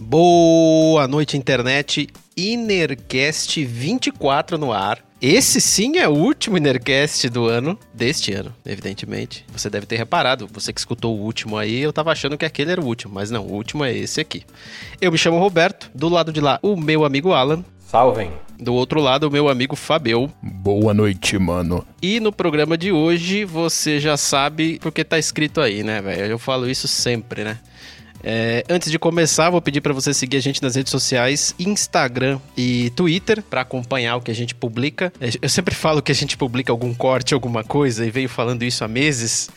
Boa noite, internet. Inercast 24 no ar. Esse sim é o último Inercast do ano, deste ano, evidentemente. Você deve ter reparado, você que escutou o último aí, eu tava achando que aquele era o último, mas não, o último é esse aqui. Eu me chamo Roberto, do lado de lá, o meu amigo Alan. Salvem. Do outro lado, o meu amigo Fabio. Boa noite, mano. E no programa de hoje, você já sabe porque tá escrito aí, né, velho? Eu falo isso sempre, né? É, antes de começar, vou pedir para você seguir a gente nas redes sociais, Instagram e Twitter, para acompanhar o que a gente publica. É, eu sempre falo que a gente publica algum corte, alguma coisa, e venho falando isso há meses,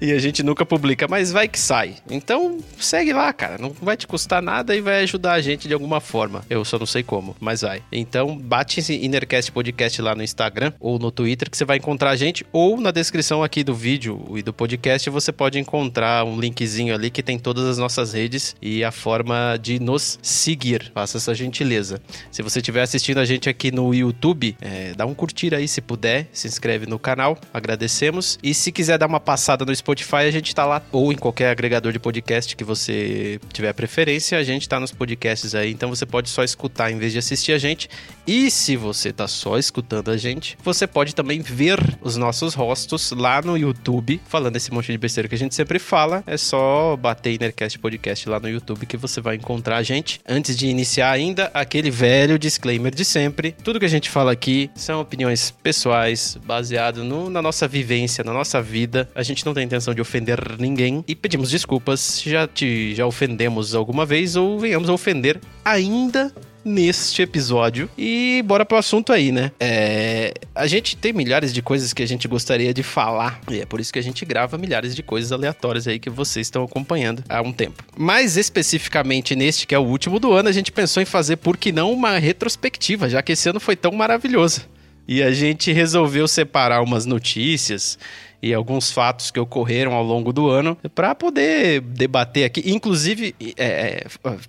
e a gente nunca publica, mas vai que sai. Então, segue lá, cara. Não vai te custar nada e vai ajudar a gente de alguma forma. Eu só não sei como, mas vai. Então, bate esse Innercast Podcast lá no Instagram ou no Twitter, que você vai encontrar a gente, ou na descrição aqui do vídeo e do podcast, você pode encontrar um linkzinho ali que tem todas as nossas nossas redes e a forma de nos seguir. Faça essa gentileza. Se você estiver assistindo a gente aqui no YouTube, é, dá um curtir aí se puder, se inscreve no canal, agradecemos. E se quiser dar uma passada no Spotify, a gente tá lá, ou em qualquer agregador de podcast que você tiver preferência, a gente tá nos podcasts aí, então você pode só escutar em vez de assistir a gente. E se você tá só escutando a gente, você pode também ver os nossos rostos lá no YouTube, falando esse monte de besteira que a gente sempre fala. É só bater Inercast Podcast podcast lá no YouTube que você vai encontrar a gente. Antes de iniciar ainda, aquele velho disclaimer de sempre. Tudo que a gente fala aqui são opiniões pessoais, baseado no, na nossa vivência, na nossa vida. A gente não tem intenção de ofender ninguém e pedimos desculpas se já te já ofendemos alguma vez ou venhamos a ofender ainda neste episódio. E bora pro assunto aí, né? É, a gente tem milhares de coisas que a gente gostaria de falar, e é por isso que a gente grava milhares de coisas aleatórias aí que vocês estão acompanhando há um tempo. Mais especificamente neste, que é o último do ano, a gente pensou em fazer, por que não, uma retrospectiva, já que esse ano foi tão maravilhoso. E a gente resolveu separar umas notícias e alguns fatos que ocorreram ao longo do ano para poder debater aqui, inclusive é, é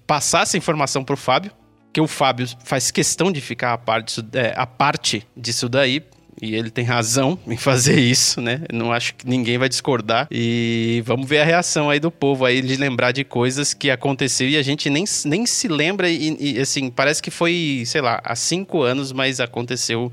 passar essa informação para o Fábio, que o Fábio faz questão de ficar a parte, é, a parte disso daí, e ele tem razão em fazer isso, né? Não acho que ninguém vai discordar. E vamos ver a reação aí do povo aí de lembrar de coisas que aconteceram e a gente nem, nem se lembra. E, e assim, parece que foi, sei lá, há cinco anos, mas aconteceu.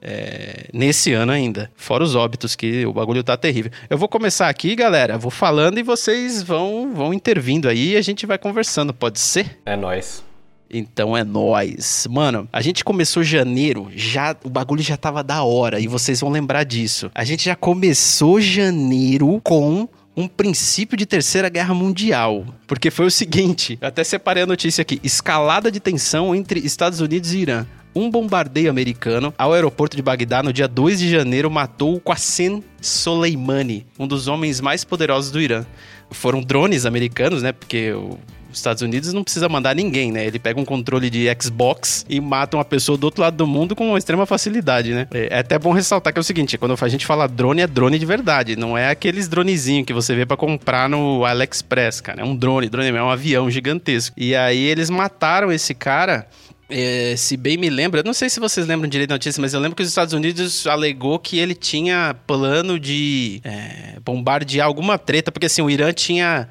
É, nesse ano ainda. Fora os óbitos, que o bagulho tá terrível. Eu vou começar aqui, galera. Vou falando e vocês vão, vão intervindo aí e a gente vai conversando, pode ser? É nós. Então é nós. Mano, a gente começou janeiro, já o bagulho já tava da hora e vocês vão lembrar disso. A gente já começou janeiro com um princípio de terceira guerra mundial. Porque foi o seguinte, até separei a notícia aqui: escalada de tensão entre Estados Unidos e Irã. Um bombardeio americano ao aeroporto de Bagdá no dia 2 de janeiro matou Qassem Soleimani, um dos homens mais poderosos do Irã. Foram drones americanos, né? Porque o os Estados Unidos não precisa mandar ninguém, né? Ele pega um controle de Xbox e mata uma pessoa do outro lado do mundo com extrema facilidade, né? É, é até bom ressaltar que é o seguinte, quando a gente fala drone, é drone de verdade, não é aqueles dronezinhos que você vê para comprar no AliExpress, cara. É um drone, drone é um avião gigantesco. E aí eles mataram esse cara é, se bem me lembro, eu não sei se vocês lembram direito da notícia, mas eu lembro que os Estados Unidos alegou que ele tinha plano de é, bombardear alguma treta, porque assim, o Irã tinha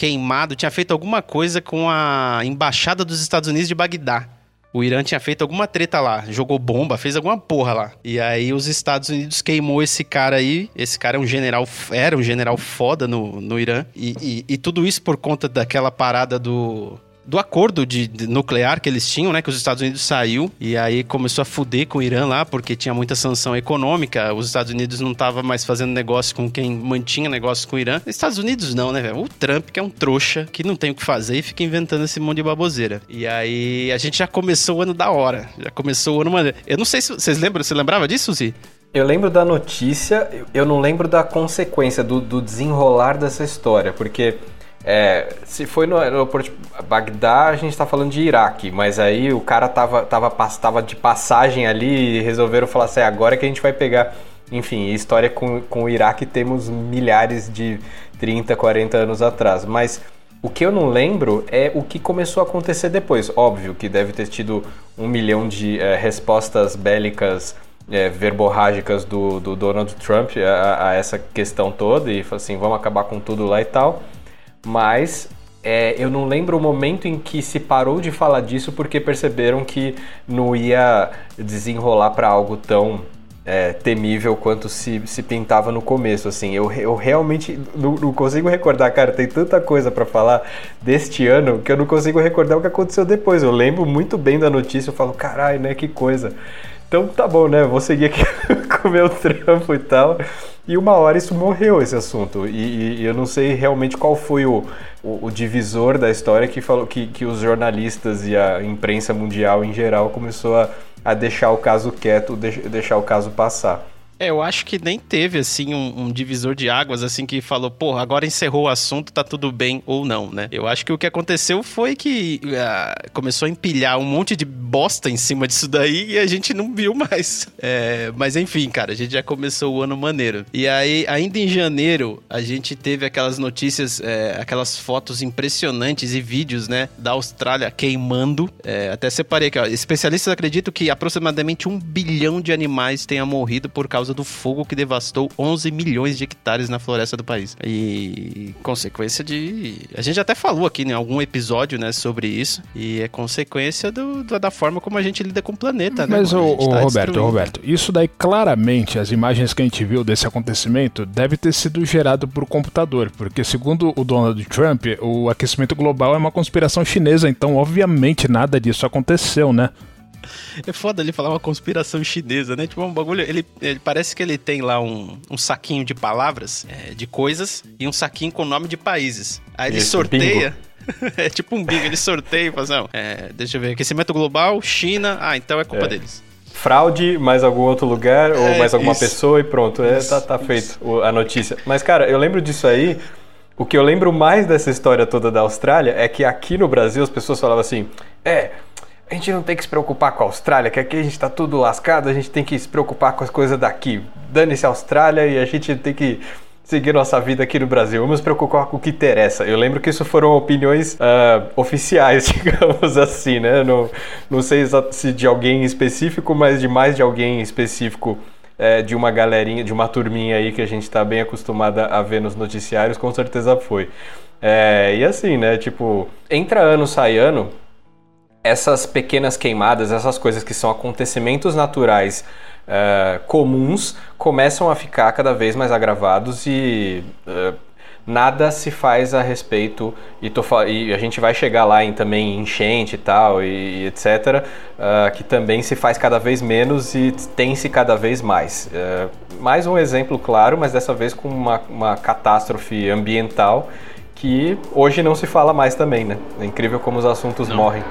queimado, tinha feito alguma coisa com a embaixada dos Estados Unidos de Bagdá. O Irã tinha feito alguma treta lá, jogou bomba, fez alguma porra lá. E aí os Estados Unidos queimou esse cara aí. Esse cara é um general, era um general foda no, no Irã. E, e, e tudo isso por conta daquela parada do do acordo de, de, nuclear que eles tinham, né? Que os Estados Unidos saiu e aí começou a fuder com o Irã lá, porque tinha muita sanção econômica. Os Estados Unidos não tava mais fazendo negócio com quem mantinha negócio com o Irã. Estados Unidos não, né, velho? O Trump, que é um trouxa, que não tem o que fazer e fica inventando esse monte de baboseira. E aí a gente já começou o ano da hora. Já começou o ano. Eu não sei se vocês lembram, você lembrava disso, Zi? Eu lembro da notícia, eu não lembro da consequência, do, do desenrolar dessa história, porque é, se foi no aeroporto de Bagdá, a gente está falando de Iraque, mas aí o cara tava, tava, tava de passagem ali e resolveram falar assim: é agora que a gente vai pegar. Enfim, história com, com o Iraque temos milhares de 30, 40 anos atrás. Mas o que eu não lembro é o que começou a acontecer depois. Óbvio que deve ter tido um milhão de é, respostas bélicas é, verborrágicas do, do Donald Trump a, a, essa questão toda e assim, vamos acabar com tudo lá e tal. Mas é, eu não lembro o momento em que se parou de falar disso porque perceberam que não ia desenrolar para algo tão é, temível quanto se, se pintava no começo, assim. Eu, eu realmente não, não consigo recordar, cara, tem tanta coisa para falar deste ano que eu não consigo recordar o que aconteceu depois. Eu lembro muito bem da notícia, eu falo, caralho, né, que coisa. Então tá bom, né? Vou seguir aqui com o meu trampo e tal. E uma hora isso morreu, esse assunto. E, e eu não sei realmente qual foi o, o, o, divisor da história que falou que, que os jornalistas e a imprensa mundial em geral começou a, a deixar o caso quieto, deixar o caso passar. É, eu acho que nem teve, assim, um, um, divisor de águas, assim, que falou, porra, agora encerrou o assunto, tá tudo bem ou não, né? Eu acho que o que aconteceu foi que uh, começou a empilhar um monte de bosta em cima disso daí e a gente não viu mais. É, mas enfim, cara, a gente já começou o ano maneiro. E aí, ainda em janeiro, a gente teve aquelas notícias, é, aquelas fotos impressionantes e vídeos, né, da Austrália queimando. É, até separei aqui, ó. Especialistas acreditam que aproximadamente um bilhão de animais tenha morrido por causa causa do fogo que devastou 11 milhões de hectares na floresta do país. E consequência de. A gente até falou aqui em algum episódio, né, sobre isso. E é consequência do, do da forma como a gente lida com o planeta, né? Mas, o, tá Roberto, Roberto, isso daí claramente, as imagens que a gente viu desse acontecimento, deve ter sido gerado por computador. Porque, segundo o Donald Trump, o aquecimento global é uma conspiração chinesa, então, obviamente, nada disso aconteceu, né? É foda ele falar uma conspiração chinesa, né? Tipo, um bagulho. Ele, ele parece que ele tem lá um, um saquinho de palavras, é, de coisas, e um saquinho com nome de países. Aí ele Esse sorteia. é tipo um bingo, ele sorteia e fala assim, não, é, deixa eu ver, aquecimento global, China, ah, então é culpa é. deles fraude, mais algum outro lugar, ou é, mais alguma isso. pessoa e pronto. É, tá, tá feito a notícia. Mas, cara, eu lembro disso aí. O que eu lembro mais dessa história toda da Austrália é que aqui no Brasil as pessoas falavam assim: é, a gente não tem que se preocupar com a Austrália, que aqui a gente está tudo lascado, a gente tem que se preocupar com as coisas daqui. Dane-se a Austrália e a gente tem que seguir nossa vida aqui no Brasil. Vamos nos preocupar com o que interessa. Eu lembro que isso foram opiniões uh, oficiais, digamos assim, né? Não, não sei se de alguém específico, mas de mais de alguém específico. É, de uma galerinha, de uma turminha aí que a gente está bem acostumada a ver nos noticiários, com certeza foi. É, e assim, né? Tipo, entra ano, sai ano, essas pequenas queimadas, essas coisas que são acontecimentos naturais uh, comuns, começam a ficar cada vez mais agravados e uh, nada se faz a respeito. E, tô, e, a gente vai chegar lá em também enchente e tal, e, e etc., uh, que também se faz cada vez menos e tem-se cada vez mais. mais um exemplo claro, mas dessa vez com uma, uma catástrofe ambiental que hoje não se fala mais também, né? É incrível como os assuntos não. morrem.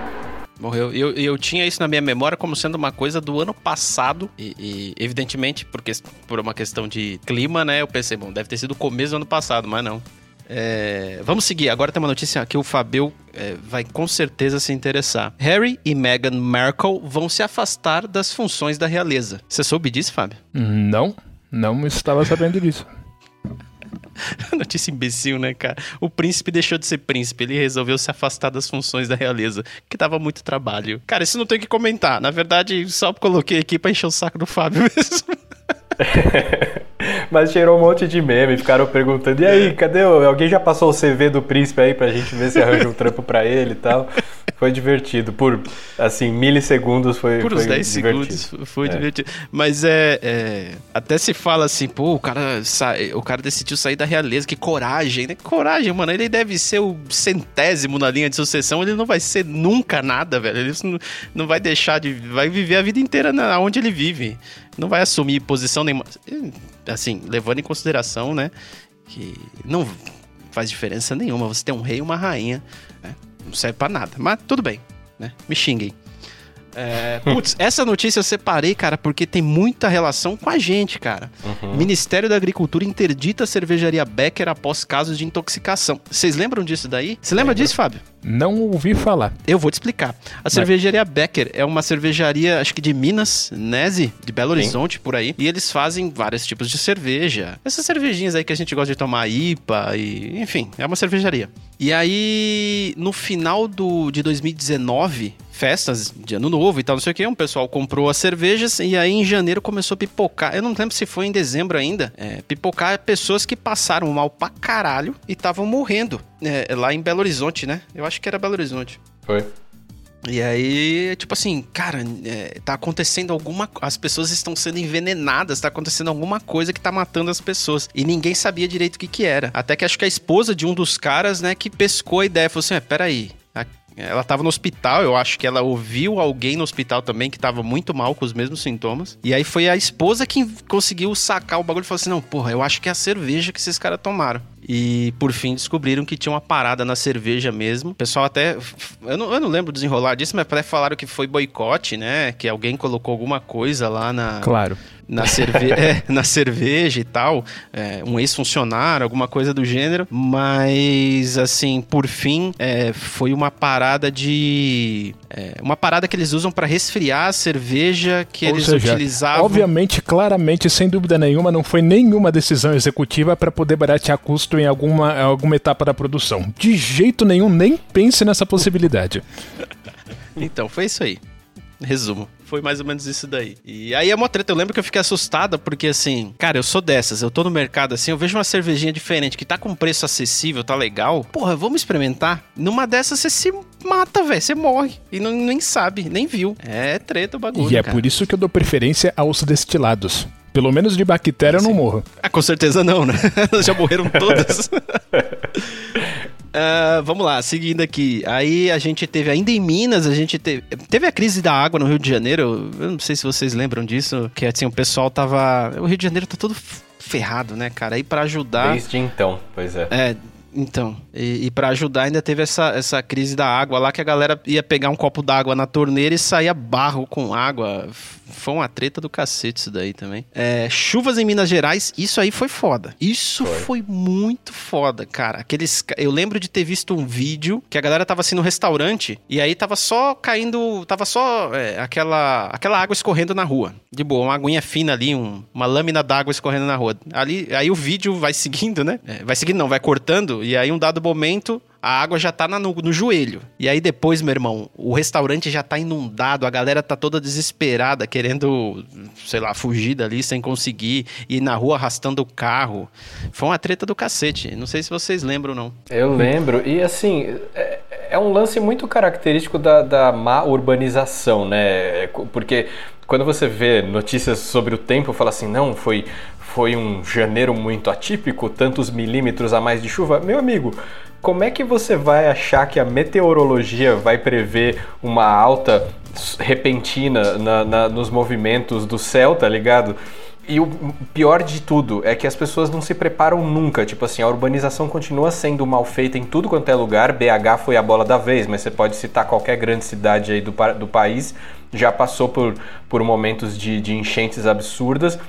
Morreu. Eu, eu tinha isso na minha memória como sendo uma coisa do ano passado. E, e, evidentemente, porque, por uma questão de clima, né? Eu pensei, bom, deve ter sido o começo do ano passado, mas não. É, vamos seguir. Agora tem uma notícia que o Fabio é, vai com certeza se interessar. Harry e Meghan Markle vão se afastar das funções da realeza. Você soube disso, Fábio? Não, não estava sabendo disso. Notícia imbecil, né, cara? O príncipe deixou de ser príncipe, ele resolveu se afastar das funções da realeza, que dava muito trabalho. Cara, isso não tem que comentar. Na verdade, só coloquei aqui pra encher o saco do Fábio mesmo. Mas gerou um monte de meme, ficaram perguntando: e aí, é. cadê? O... Alguém já passou o CV do príncipe aí pra gente ver se arranja um trampo pra ele e tal? Foi divertido. Por, assim, milissegundos foi Por uns 10 divertido. segundos foi é. divertido. Mas é, é, Até se fala assim, pô, o cara, sa... o cara decidiu sair da realeza, que coragem, né? Que coragem, mano. Ele deve ser o centésimo na linha de sucessão, ele não vai ser nunca nada, velho. Ele não, vai deixar de. Vai viver a vida inteira na, onde ele vive não vai assumir posição nenhuma. Assim, levando em consideração, né, que não faz diferença nenhuma você ter um rei e uma rainha, né? Não serve para nada. Mas tudo bem, né? Me xinguem. É, putz, essa notícia eu separei, cara, porque tem muita relação com a gente, cara. Uhum. Ministério da Agricultura interdita a cervejaria Becker após casos de intoxicação. Vocês lembram disso daí? Você lembra disso, Fábio? Não ouvi falar. Eu vou te explicar. A cervejaria Becker é uma cervejaria, acho que de Minas, Nese, de Belo Horizonte, Sim. por aí. E eles fazem vários tipos de cerveja. Essas cervejinhas aí que a gente gosta de tomar, IPA e... Enfim, é uma cervejaria. E aí, no final do, de 2019, festas de ano novo e tal, não sei o que. Um pessoal comprou as cervejas e aí em janeiro começou a pipocar. Eu não lembro se foi em dezembro ainda. É, pipocar pessoas que passaram mal pra caralho e estavam morrendo. É, lá em Belo Horizonte, né? Eu acho que era Belo Horizonte. Foi. E aí, tipo assim, cara, é, tá acontecendo alguma. As pessoas estão sendo envenenadas, tá acontecendo alguma coisa que tá matando as pessoas. E ninguém sabia direito o que que era. Até que acho que a esposa de um dos caras, né, que pescou a ideia, falou assim: é, peraí. Ela tava no hospital, eu acho que ela ouviu alguém no hospital também que tava muito mal com os mesmos sintomas. E aí foi a esposa que conseguiu sacar o bagulho e falou assim: não, porra, eu acho que é a cerveja que esses caras tomaram. E por fim descobriram que tinha uma parada na cerveja mesmo. O pessoal até. Eu não, eu não lembro desenrolar disso, mas até falaram que foi boicote, né? Que alguém colocou alguma coisa lá na. Claro na, cerve é, na cerveja e tal, é, um ex-funcionário, alguma coisa do gênero, mas assim, por fim, é, foi uma parada de. É, uma parada que eles usam para resfriar a cerveja que Ou eles seja, utilizavam. Obviamente, claramente, sem dúvida nenhuma, não foi nenhuma decisão executiva para poder baratear custo em alguma, alguma etapa da produção. De jeito nenhum, nem pense nessa possibilidade. então, foi isso aí. Resumo. Foi mais ou menos isso daí. E aí é uma treta. Eu lembro que eu fiquei assustada porque, assim, cara, eu sou dessas. Eu tô no mercado assim, eu vejo uma cervejinha diferente que tá com preço acessível, tá legal. Porra, vamos experimentar? Numa dessas você se mata, velho. Você morre. E não, nem sabe, nem viu. É treta o bagulho. E é cara. por isso que eu dou preferência aos destilados. Pelo menos de bactéria eu não morro. Ah, com certeza não, né? Já morreram todas. Uh, vamos lá, seguindo aqui. Aí a gente teve, ainda em Minas, a gente teve. Teve a crise da água no Rio de Janeiro. Eu não sei se vocês lembram disso. Que assim, o pessoal tava. O Rio de Janeiro tá todo ferrado, né, cara? Aí para ajudar. Desde então, pois é. É, então, e, e para ajudar ainda teve essa, essa crise da água lá que a galera ia pegar um copo d'água na torneira e saía barro com água. Foi uma treta do cacete isso daí também. É, chuvas em Minas Gerais, isso aí foi foda. Isso foi. foi. muito foda, cara. Aqueles, eu lembro de ter visto um vídeo que a galera tava assim no restaurante e aí tava só caindo, tava só é, aquela, aquela água escorrendo na rua. De boa, uma aguinha fina ali, um, uma lâmina d'água escorrendo na rua. Ali, aí o vídeo vai seguindo, né? É, vai seguindo, não, vai cortando e aí um dado momento a água já tá no, no, joelho. E aí depois, meu irmão, o restaurante já tá inundado, a galera tá toda desesperada, querendo, sei lá, fugir dali sem conseguir, ir na rua arrastando o carro. Foi uma treta do cacete. Não sei se vocês lembram, não. Eu lembro. E assim, é, é um lance muito característico da, da má urbanização, né? Porque quando você vê notícias sobre o tempo, fala assim, não, foi foi um janeiro muito atípico, tantos milímetros a mais de chuva. Meu amigo, como é que você vai achar que a meteorologia vai prever uma alta repentina na, na, nos movimentos do céu, tá ligado? E o pior de tudo é que as pessoas não se preparam nunca. Tipo assim, a urbanização continua sendo mal feita em tudo quanto é lugar. BH foi a bola da vez, mas você pode citar qualquer grande cidade aí do, do país. Já passou por, por momentos de, de enchentes absurdas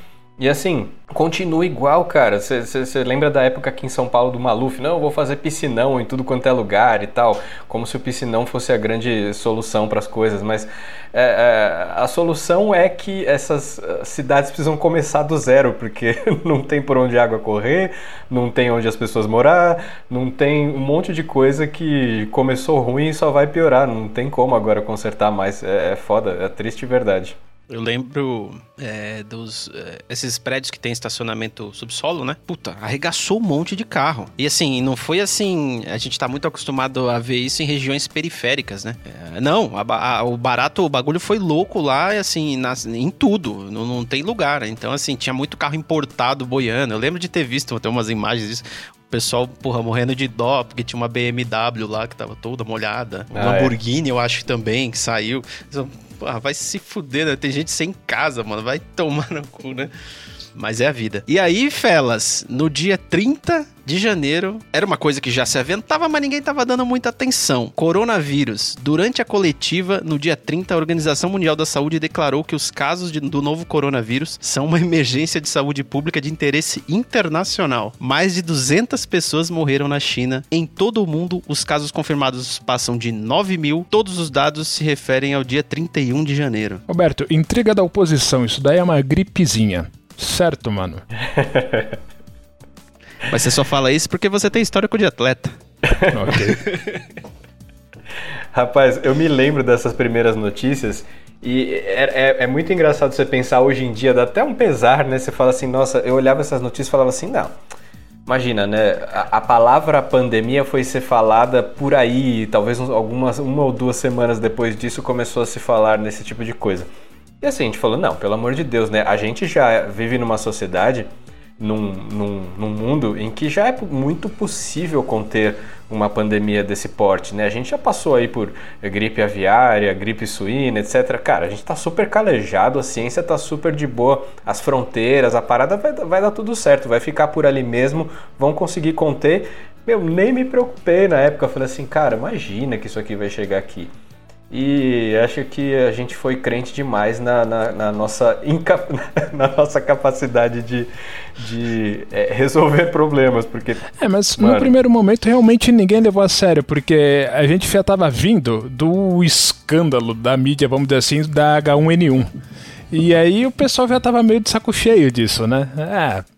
e assim, continua igual, cara. Você lembra da época aqui em São Paulo do Maluf? Não, eu vou fazer piscinão em tudo quanto é lugar e tal. Como se o piscinão fosse a grande solução para as coisas. Mas é, é, a solução é que essas eh, cidades precisam começar do zero, porque não tem por onde a água correr, não tem onde as pessoas morar, não tem um monte de coisa que começou ruim e só vai piorar. Não tem como agora consertar mais. É, é foda, é triste verdade. Eu lembro é, dos é, esses prédios que tem estacionamento subsolo, né? Puta, arregaçou um monte de carro. E assim, não foi assim. A gente tá muito acostumado a ver isso em regiões periféricas, né? É, não, a, a, o barato, o bagulho foi louco lá, assim, nas, em tudo. Não, não tem lugar. Então, assim, tinha muito carro importado boiando. Eu lembro de ter visto até umas imagens disso o pessoal, porra, morrendo de dó, porque tinha uma BMW lá que tava toda molhada. Ah, uma é. Lamborghini, eu acho também, que saiu. Porra, vai se fuder, né? Tem gente sem casa, mano. Vai tomar no cu, né? Mas é a vida. E aí, Felas, no dia 30 de janeiro, era uma coisa que já se aventava, mas ninguém tava dando muita atenção. Coronavírus. Durante a coletiva, no dia 30, a Organização Mundial da Saúde declarou que os casos de, do novo coronavírus são uma emergência de saúde pública de interesse internacional. Mais de 200 pessoas morreram na China. Em todo o mundo, os casos confirmados passam de 9 mil. Todos os dados se referem ao dia 31 de janeiro. Roberto, intriga da oposição, isso daí é uma gripezinha. Certo, mano. Mas você só fala isso porque você tem histórico de atleta. ok. Rapaz, eu me lembro dessas primeiras notícias e é, é, é, muito engraçado você pensar hoje em dia, dá até um pesar, né? Você fala assim, nossa, eu olhava essas notícias e falava assim, não. Imagina, né? A, a, palavra pandemia foi ser falada por aí, talvez algumas uma ou duas semanas depois disso começou a se falar nesse tipo de coisa. E assim, a gente falou, não, pelo amor de Deus, né? A gente já vive numa sociedade num, num, num, mundo em que já é muito possível conter uma pandemia desse porte, né? A gente já passou aí por gripe aviária, gripe suína, etc. Cara, a gente tá super calejado, a ciência tá super de boa, as fronteiras, a parada vai, vai dar tudo certo, vai ficar por ali mesmo, vão conseguir conter. Meu, nem me preocupei na época, falei assim, cara, imagina que isso aqui vai chegar aqui. E acho que a gente foi crente demais na, na, na nossa, na nossa capacidade de, de é, resolver problemas, porque... É, mas mano... no primeiro momento realmente ninguém levou a sério, porque a gente já estava vindo do escândalo da mídia, vamos dizer assim, da H1N1. E aí o pessoal já estava meio de saco cheio disso, né?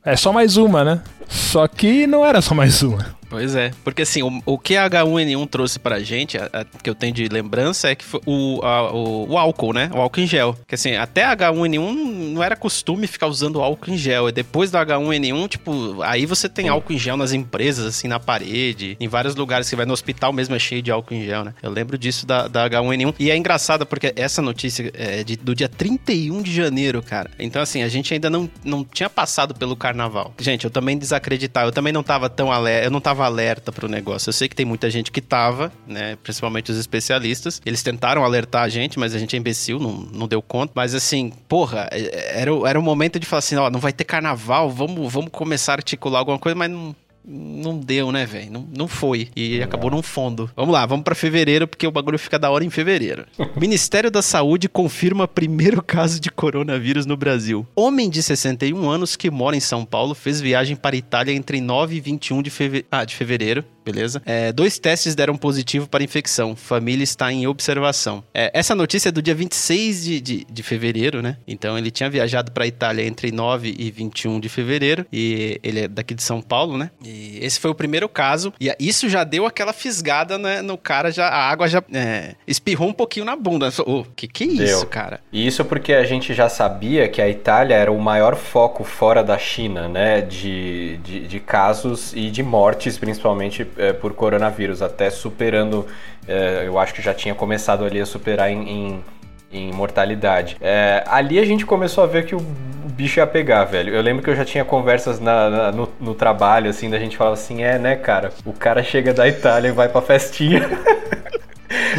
É, é só mais uma, né? Só que não era só mais uma. Pois é, porque assim, o, o que a H1N1 trouxe pra gente, a, a, que eu tenho de lembrança, é que foi o, a, o, o, álcool, né? O álcool em gel. Que assim, até a H1N1 não era costume ficar usando álcool em gel. E depois do H1N1, tipo, aí você tem álcool em gel nas empresas, assim, na parede, em vários lugares. Você vai no hospital mesmo, é cheio de álcool em gel, né? Eu lembro disso da, da H1N1. E é engraçado porque essa notícia é de, do dia 31 de janeiro, cara. Então, assim, a gente ainda não, não tinha passado pelo carnaval. Gente, eu também desacreditava, eu também não tava tão alegre, eu não tava alerta para o negócio. Eu sei que tem muita gente que tava, né? Principalmente os especialistas. Eles tentaram alertar a gente, mas a gente é imbecil, não, não deu conta. Mas assim, porra, é, era, era o momento de falar assim: ó, não vai ter carnaval, vamos, vamos começar a articular alguma coisa, mas não, não deu, né, velho? Não, não foi. E não. acabou num fundo. Vamos lá, vamos para fevereiro, porque o bagulho fica da hora em fevereiro. Ministério da Saúde confirma primeiro caso de coronavírus no Brasil. Homem de 61 anos que mora em São Paulo fez viagem para Itália entre 9 e 21 de, feve... ah, de fevereiro beleza? É, dois testes deram positivo para infecção. Família está em observação. É, essa notícia é do dia 26 de, de, de fevereiro, né? Então ele tinha viajado para a Itália entre 9 e 21 de fevereiro. E ele é daqui de São Paulo, né? E esse foi o primeiro caso. E isso já deu aquela fisgada né, no cara, já, a água já é, espirrou um pouquinho na bunda. Oh, que que é isso, deu. cara? E isso porque a gente já sabia que a Itália era o maior foco fora da China, né? De, de, de casos e de mortes, principalmente é, por coronavírus, até superando, é, eu acho que já tinha começado ali a superar em, em, em mortalidade. É, ali a gente começou a ver que o bicho ia pegar, velho. Eu lembro que eu já tinha conversas na, na, no, no, trabalho, assim, da gente falava assim, é, né, cara, o cara chega da Itália e vai pra festinha.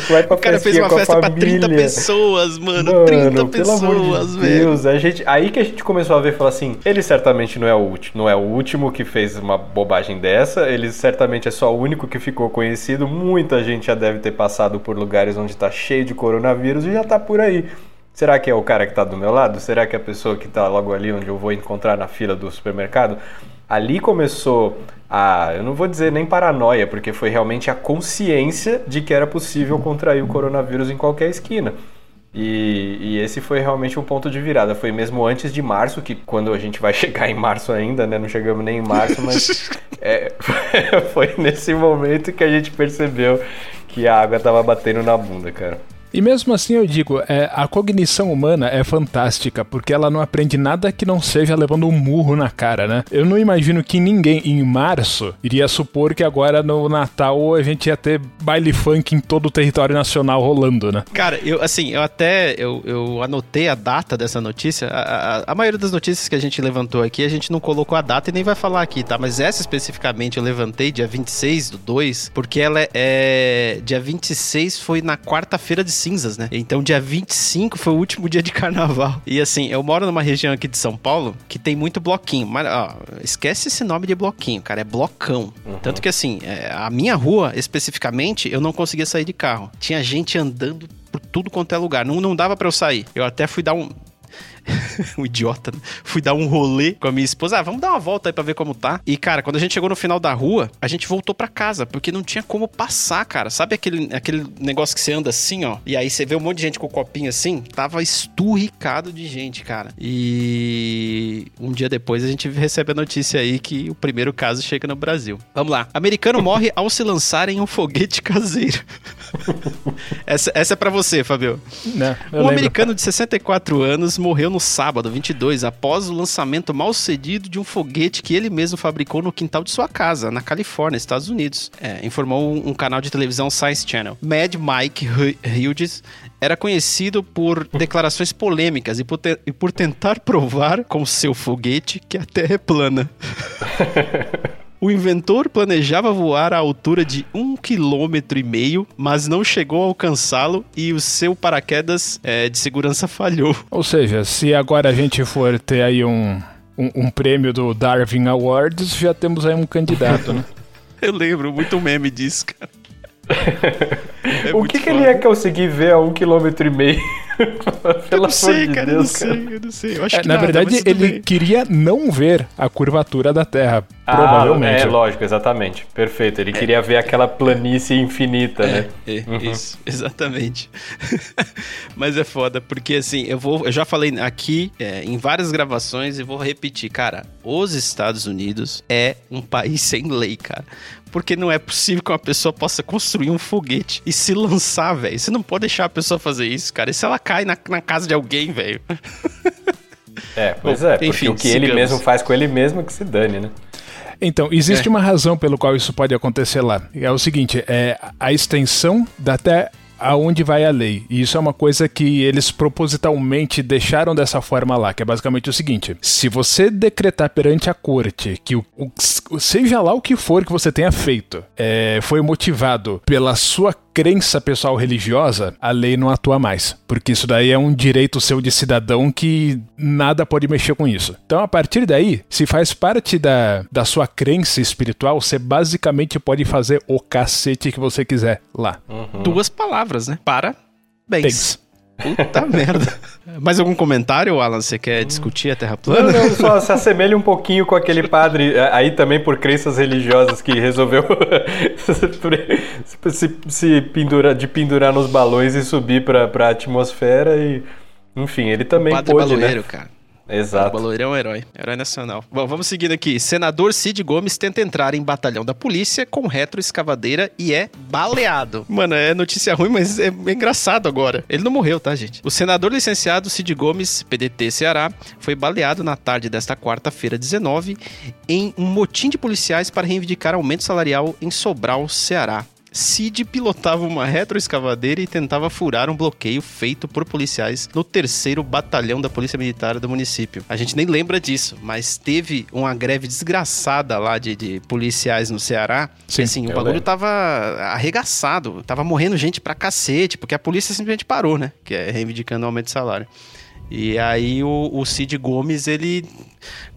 Vai pra o cara fez uma festa pra 30 pessoas, mano. mano 30 pessoas, de velho. Deus, a gente, aí que a gente começou a ver e falar assim: ele certamente não é o último, não é o último que fez uma bobagem dessa, ele certamente é só o único que ficou conhecido. Muita gente já deve ter passado por lugares onde tá cheio de coronavírus e já tá por aí. Será que é o cara que tá do meu lado? Será que é a pessoa que tá logo ali onde eu vou encontrar na fila do supermercado? Ali começou a, eu não vou dizer nem paranoia, porque foi realmente a consciência de que era possível contrair o coronavírus em qualquer esquina. E, e, esse foi realmente um ponto de virada. Foi mesmo antes de março, que quando a gente vai chegar em março ainda, né? Não chegamos nem em março, mas é, foi nesse momento que a gente percebeu que a água estava batendo na bunda, cara. E mesmo assim eu digo, é, a cognição humana é fantástica, porque ela não aprende nada que não seja levando um murro na cara, né? Eu não imagino que ninguém em março iria supor que agora no Natal a gente ia ter baile funk em todo o território nacional rolando, né? Cara, eu assim, eu até eu, eu anotei a data dessa notícia. A, a, a maioria das notícias que a gente levantou aqui, a gente não colocou a data e nem vai falar aqui, tá? Mas essa especificamente eu levantei dia 26 do 2, porque ela é, é dia 26 foi na quarta-feira de cinzas, né? Então, dia 25 foi o último dia de carnaval. E assim, eu moro numa região aqui de São Paulo que tem muito bloquinho. Mas, ó, esquece esse nome de bloquinho, cara. É blocão. Uhum. Tanto que, assim, é, a minha rua, especificamente, eu não conseguia sair de carro. Tinha gente andando por tudo quanto é lugar. Não, não dava para eu sair. Eu até fui dar um um idiota, né? Fui dar um rolê com a minha esposa. Ah, vamos dar uma volta aí pra ver como tá. E, cara, quando a gente chegou no final da rua, a gente voltou pra casa, porque não tinha como passar, cara. Sabe aquele, aquele negócio que você anda assim, ó? E aí você vê um monte de gente com o copinho assim? Tava esturricado de gente, cara. E um dia depois a gente recebe a notícia aí que o primeiro caso chega no Brasil. Vamos lá. Americano morre ao se lançar em um foguete caseiro. essa, essa é para você, Fabio. Não, um lembro. americano de 64 anos morreu no sábado, 22, após o lançamento mal sucedido de um foguete que ele mesmo fabricou no quintal de sua casa, na Califórnia, Estados Unidos. É, informou um, canal de televisão Science Channel. Mad Mike Hughes era conhecido por declarações polêmicas e por, te e por tentar provar com seu foguete que a Terra é plana. O inventor planejava voar à altura de um quilômetro e meio, mas não chegou a alcançá-lo e o seu paraquedas é, de segurança falhou. Ou seja, se agora a gente for ter aí um, um, um prêmio do Darwin Awards, já temos aí um candidato, né? Eu lembro muito meme disso, cara. É o que, que ele ia conseguir ver a um quilômetro e meio? eu não sei, de cara, Deus, eu não sei, eu não sei. Eu é, na nada, verdade, ele bem. queria não ver a curvatura da Terra, ah, provavelmente. É, lógico, exatamente. Perfeito. Ele é. queria ver aquela planície infinita, é, né? É, uhum. Isso, exatamente. Mas é foda, porque assim, eu vou. Eu já falei aqui é, em várias gravações e vou repetir, cara. Os Estados Unidos é um país sem lei, cara porque não é possível que uma pessoa possa construir um foguete e se lançar, velho. Você não pode deixar a pessoa fazer isso, cara. E se ela cai na, na casa de alguém, velho? É, pois Bom, é, porque enfim, o que sigamos. ele mesmo faz com ele mesmo é que se dane, né? Então, existe é. uma razão pelo qual isso pode acontecer lá. É o seguinte, é a extensão da até aonde vai a lei. E isso é uma coisa que eles propositalmente deixaram dessa forma lá, que é basicamente o seguinte: se você decretar perante a corte que o, o seja lá o que for que você tenha feito, é, foi motivado pela sua crença pessoal religiosa, a lei não atua mais. Porque isso daí é um direito seu de cidadão que nada pode mexer com isso. Então, a partir daí, se faz parte da, da sua crença espiritual, você basicamente pode fazer o cacete que você quiser lá. Uhum. Duas palavras, né? Para. Bens. Puta merda. Mais algum comentário, Alan? Você quer discutir a Terra plana? Não, não, só se assemelha um pouquinho com aquele padre, é, aí também por crenças religiosas, que resolveu se, se pendura, de pendurar nos balões e subir pra, pra atmosfera e... Enfim, ele também o padre pôde, baloeiro, né? cara. Exato. O Baloeiro é um herói, herói nacional. Bom, vamos seguindo aqui. Senador Cid Gomes tenta entrar em batalhão da polícia com retroescavadeira e é baleado. Mano, é notícia ruim, mas é engraçado agora. Ele não morreu, tá, gente? O senador licenciado Cid Gomes, PDT Ceará, foi baleado na tarde desta quarta-feira 19 em um motim de policiais para reivindicar aumento salarial em Sobral, Ceará. Cid pilotava uma retroescavadeira e tentava furar um bloqueio feito por policiais no terceiro batalhão da Polícia Militar do município. A gente nem lembra disso, mas teve uma greve desgraçada lá de, de policiais no Ceará. Sim, assim, o bagulho lembro. tava arregaçado, tava morrendo gente pra cacete, porque a polícia simplesmente parou, né? Que é reivindicando o aumento de salário. E aí o, o Cid Gomes, ele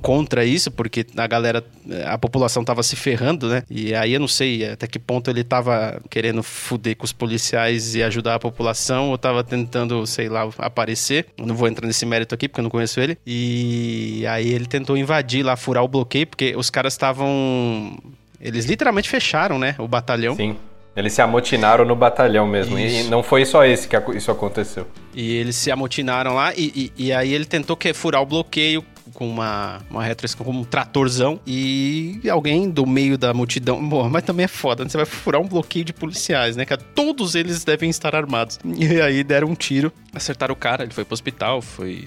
contra isso, porque a galera, a população tava se ferrando, né? E aí eu não sei até que ponto ele tava querendo fuder com os policiais e ajudar a população, ou tava tentando, sei lá, aparecer. Eu não vou entrar nesse mérito aqui, porque eu não conheço ele. E aí ele tentou invadir lá, furar o bloqueio, porque os caras estavam. Eles literalmente fecharam, né? O batalhão. Sim. Eles se amotinaram no batalhão mesmo. Isso. E não foi só esse que isso aconteceu. E eles se amotinaram lá e, e, e aí ele tentou que, furar o bloqueio com uma, uma retro, com um tratorzão e alguém do meio da multidão. Bom, mas também é foda, né? Você vai furar um bloqueio de policiais, né? Que todos eles devem estar armados. E aí deram um tiro, acertaram o cara, ele foi pro hospital, foi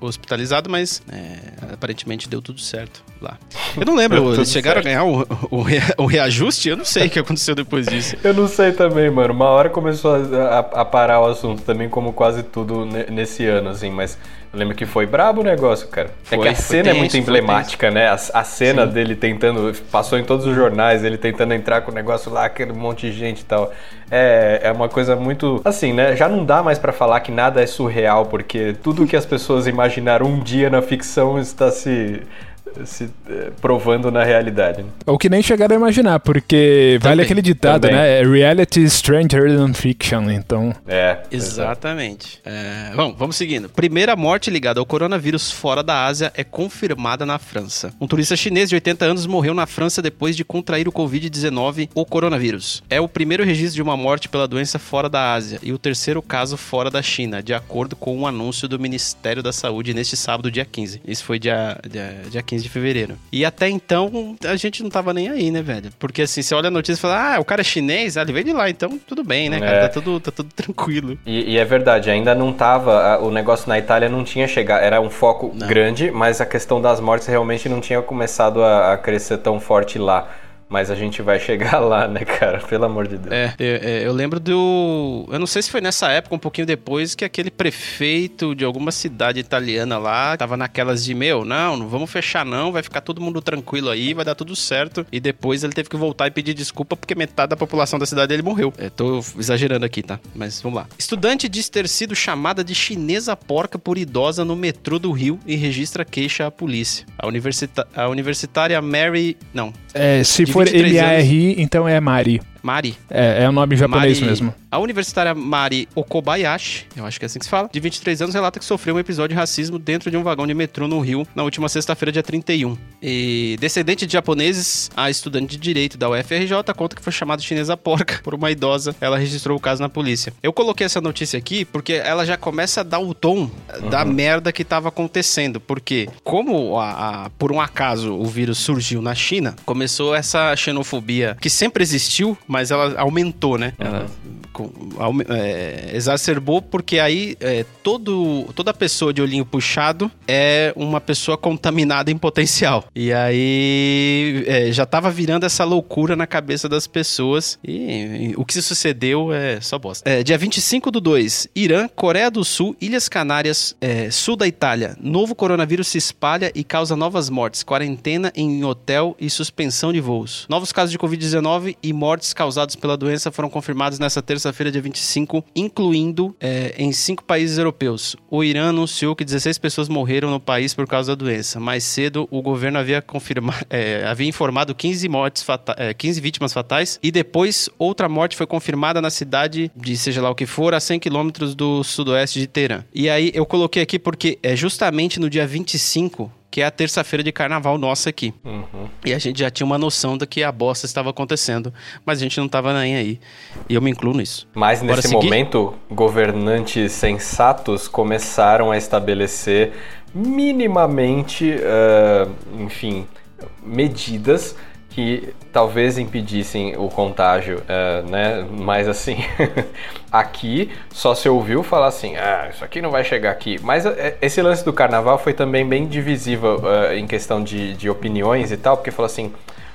hospitalizado, mas é, aparentemente deu tudo certo lá. Eu não lembro, eles chegaram certo. a ganhar o, o, o, reajuste? Eu não sei o que aconteceu depois disso. Eu não sei também, mano. Uma hora começou a, a, a parar o assunto também, como quase tudo nesse ano, assim, mas eu lembro que foi brabo o negócio, cara. Foi, é que a cena tenso, é muito emblemática, né? A, a cena Sim. dele tentando. Passou em todos os jornais, ele tentando entrar com o negócio lá, aquele monte de gente e tal. É, é uma coisa muito. Assim, né? Já não dá mais para falar que nada é surreal, porque tudo que as pessoas imaginaram um dia na ficção está se se eh, provando na realidade. Né? O que nem chegaram a imaginar, porque também, vale aquele ditado, também. né? É reality is stranger than fiction, então... É. Exatamente. É, bom, vamos seguindo. Primeira morte ligada ao coronavírus fora da Ásia é confirmada na França. Um turista chinês de 80 anos morreu na França depois de contrair o Covid-19, o coronavírus. É o primeiro registro de uma morte pela doença fora da Ásia e o terceiro caso fora da China, de acordo com um anúncio do Ministério da Saúde neste sábado, dia 15. Isso foi dia, dia, dia 15 de fevereiro. E até então, a gente não tava nem aí, né, velho? Porque assim, você olha a notícia e fala, ah, o cara é chinês, ah, ele veio de lá, então tudo bem, né, cara? É. Tá, tudo, tá tudo tranquilo. E, e, é verdade, ainda não tava, o negócio na Itália não tinha chegado, era um foco não. grande, mas a questão das mortes realmente não tinha começado a, a crescer tão forte lá. Mas a gente vai chegar lá, né, cara? Pelo amor de Deus. É, eu, é, eu, lembro do. Eu não sei se foi nessa época, um pouquinho depois, que aquele prefeito de alguma cidade italiana lá tava naquelas de: meu, não, não vamos fechar não, vai ficar todo mundo tranquilo aí, vai dar tudo certo. E depois ele teve que voltar e pedir desculpa porque metade da população da cidade dele morreu. É, tô exagerando aqui, tá? Mas vamos lá. Estudante diz ter sido chamada de chinesa porca por idosa no metrô do Rio e registra queixa à polícia. A, universita... a universitária Mary. Não. É, se for M-A-R-I, então é Mari. Mari. É, é o nome japonês Mari, mesmo. A universitária Mari Okobayashi, eu acho que é assim que se fala, de 23 anos, relata que sofreu um episódio de racismo dentro de um vagão de metrô no Rio na última sexta-feira, dia 31. E descendente de japoneses, a estudante de direito da UFRJ conta que foi chamada chinesa porca por uma idosa. Ela registrou o caso na polícia. Eu coloquei essa notícia aqui porque ela já começa a dar o tom uhum. da merda que estava acontecendo. Porque, como a, a, por um acaso o vírus surgiu na China, começou essa xenofobia que sempre existiu, mas ela aumentou, né? Uhum. Ela é, exacerbou porque aí é, todo, toda pessoa de olhinho puxado é uma pessoa contaminada em potencial. E aí é, já tava virando essa loucura na cabeça das pessoas e, e o que se sucedeu é só bosta. É, dia 25 do 2, Irã, Coreia do Sul, Ilhas Canárias, é, sul da Itália. Novo coronavírus se espalha e causa novas mortes, quarentena em hotel e suspensão de voos. Novos casos de Covid-19 e mortes causados pela doença foram confirmados nessa terça-feira, dia 25, incluindo é, em cinco países europeus. O Irã anunciou que 16 pessoas morreram no país por causa da doença. Mais cedo, o governo havia, confirmado, é, havia informado 15, mortes é, 15 vítimas fatais e depois outra morte foi confirmada na cidade de seja lá o que for, a 100 quilômetros do sudoeste de Teherã. E aí eu coloquei aqui porque é justamente no dia 25 que é a terça-feira de carnaval nossa aqui. Uhum. E a gente já tinha uma noção de que a bosta estava acontecendo, mas a gente não estava nem aí. E eu me incluo nisso. Mas Bora nesse seguir? momento, governantes sensatos começaram a estabelecer minimamente, uh, enfim, medidas que talvez impedissem o contágio, uh, né? Mas assim, aqui só se ouviu falar assim, ah, isso aqui não vai chegar aqui. Mas uh, esse lance do carnaval foi também bem divisível uh, em questão de, de opiniões e tal, porque falou assim,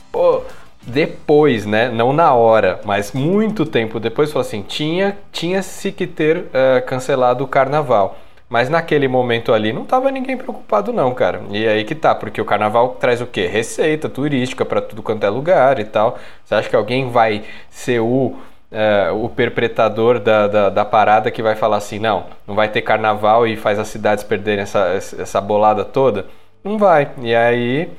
pô, depois, né? Não na hora, mas muito tempo depois, falou assim, tinha, tinha se que ter cancelado o carnaval. Mas naquele momento ali não tava ninguém preocupado não, cara. E aí que tá, porque o carnaval traz o quê? Receita turística para tudo quanto é lugar e tal. Você acha que alguém vai ser o, é, o perpetrador da, da, da, parada que vai falar assim, não, não vai ter carnaval e faz as cidades perderem essa, essa bolada toda? Não vai. E aí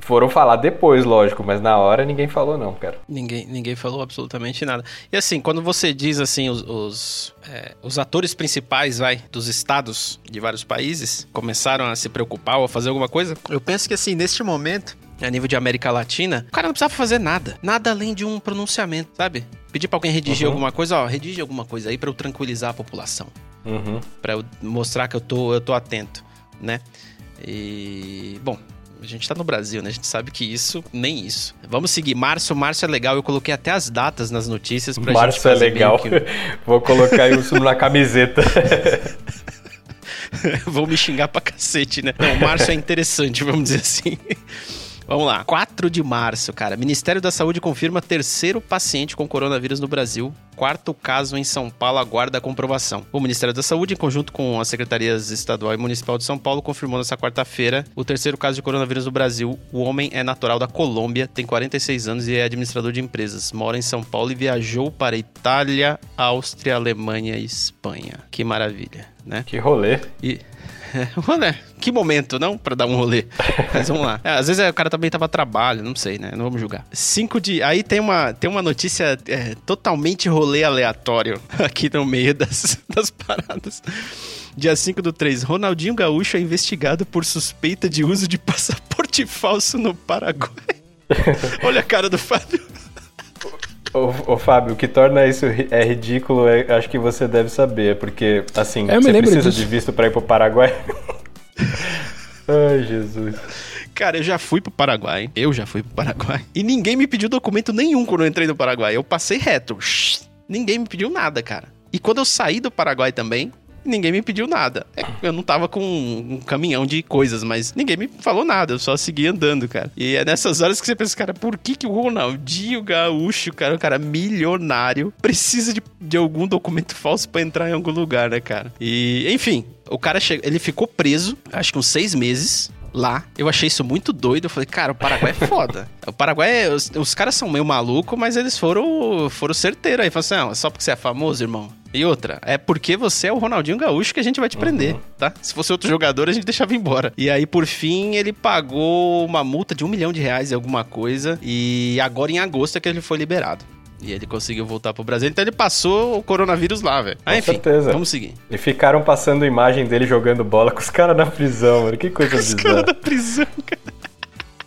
foram falar depois, lógico, mas na hora ninguém falou não, cara. Ninguém, ninguém falou absolutamente nada. E assim, quando você diz assim, os, os, é, os, atores principais, vai, dos estados de vários países começaram a se preocupar ou a fazer alguma coisa, eu penso que assim, neste momento, a nível de América Latina, o cara não precisava fazer nada. Nada além de um pronunciamento, sabe? Pedir pra alguém redigir uhum. alguma coisa, ó, redige alguma coisa aí para eu tranquilizar a população. Uhum. para eu mostrar que eu tô, eu tô atento, né? E, bom, a gente tá no Brasil, né? A gente sabe que isso, nem isso. Vamos seguir. Março, março é legal. Eu coloquei até as datas nas notícias pra março gente Março é legal. Que... Vou colocar isso na camiseta. Vou me xingar pra cacete, né? Não, março é interessante, vamos dizer assim. Vamos lá. 4 de março, cara. Ministério da Saúde confirma terceiro paciente com coronavírus no Brasil. Quarto caso em São Paulo aguarda a comprovação. O Ministério da Saúde, em conjunto com as secretarias estadual e municipal de São Paulo, confirmou nessa quarta-feira o terceiro caso de coronavírus no Brasil. O homem é natural da Colômbia, tem 46 anos e é administrador de empresas. Mora em São Paulo e viajou para Itália, Áustria, Alemanha e Espanha. Que maravilha, né? Que rolê. E rolê. que momento, não? Pra dar um rolê. Mas vamos lá. É, às vezes é, o cara também tava a trabalho, não sei, né? Não vamos julgar. 5 de. Aí tem uma, tem uma notícia é, totalmente rolê aleatório aqui no meio das, das paradas. Dia 5 do 3, Ronaldinho Gaúcho é investigado por suspeita de uso de passaporte falso no Paraguai. Olha a cara do Fábio. Ô, ô, Fábio, o que torna isso é ridículo, é, acho que você deve saber, porque, assim, Eu você precisa disso. de visto para ir pro Paraguai. Ai, Jesus. Cara, eu já fui pro Paraguai. Eu já fui pro Paraguai. E ninguém me pediu documento nenhum quando eu entrei no Paraguai. Eu passei reto. Ninguém me pediu nada, cara. E quando eu saí do Paraguai também, ninguém me pediu nada. É, eu não tava com um caminhão de coisas, mas ninguém me falou nada, eu só segui andando, cara. E é nessas horas que você pensa, cara, por que, que o Ronaldinho Gaúcho, cara, um cara milionário, precisa de, de algum documento falso para entrar em algum lugar, né, cara? E, enfim, o cara chega, ele ficou preso, acho que uns seis meses lá. Eu achei isso muito doido. Eu falei, cara, o Paraguai é foda. o Paraguai, os, os caras são meio malucos, mas eles foram, foram certeiros aí. Falaram assim, não, é só porque você é famoso, irmão. E outra, é porque você é o Ronaldinho Gaúcho que a gente vai te prender, tá? Se fosse outro jogador, a gente deixava embora. E aí, por fim, ele pagou uma multa de um milhão de reais e alguma coisa. E agora, em agosto, é que ele foi liberado. E ele conseguiu voltar pro Brasil. Então ele passou o coronavírus lá, velho. Ah, enfim, certeza. vamos seguir. E ficaram passando imagem dele jogando bola com os caras na prisão, mano. Que coisa Os bizarra. caras da prisão, cara.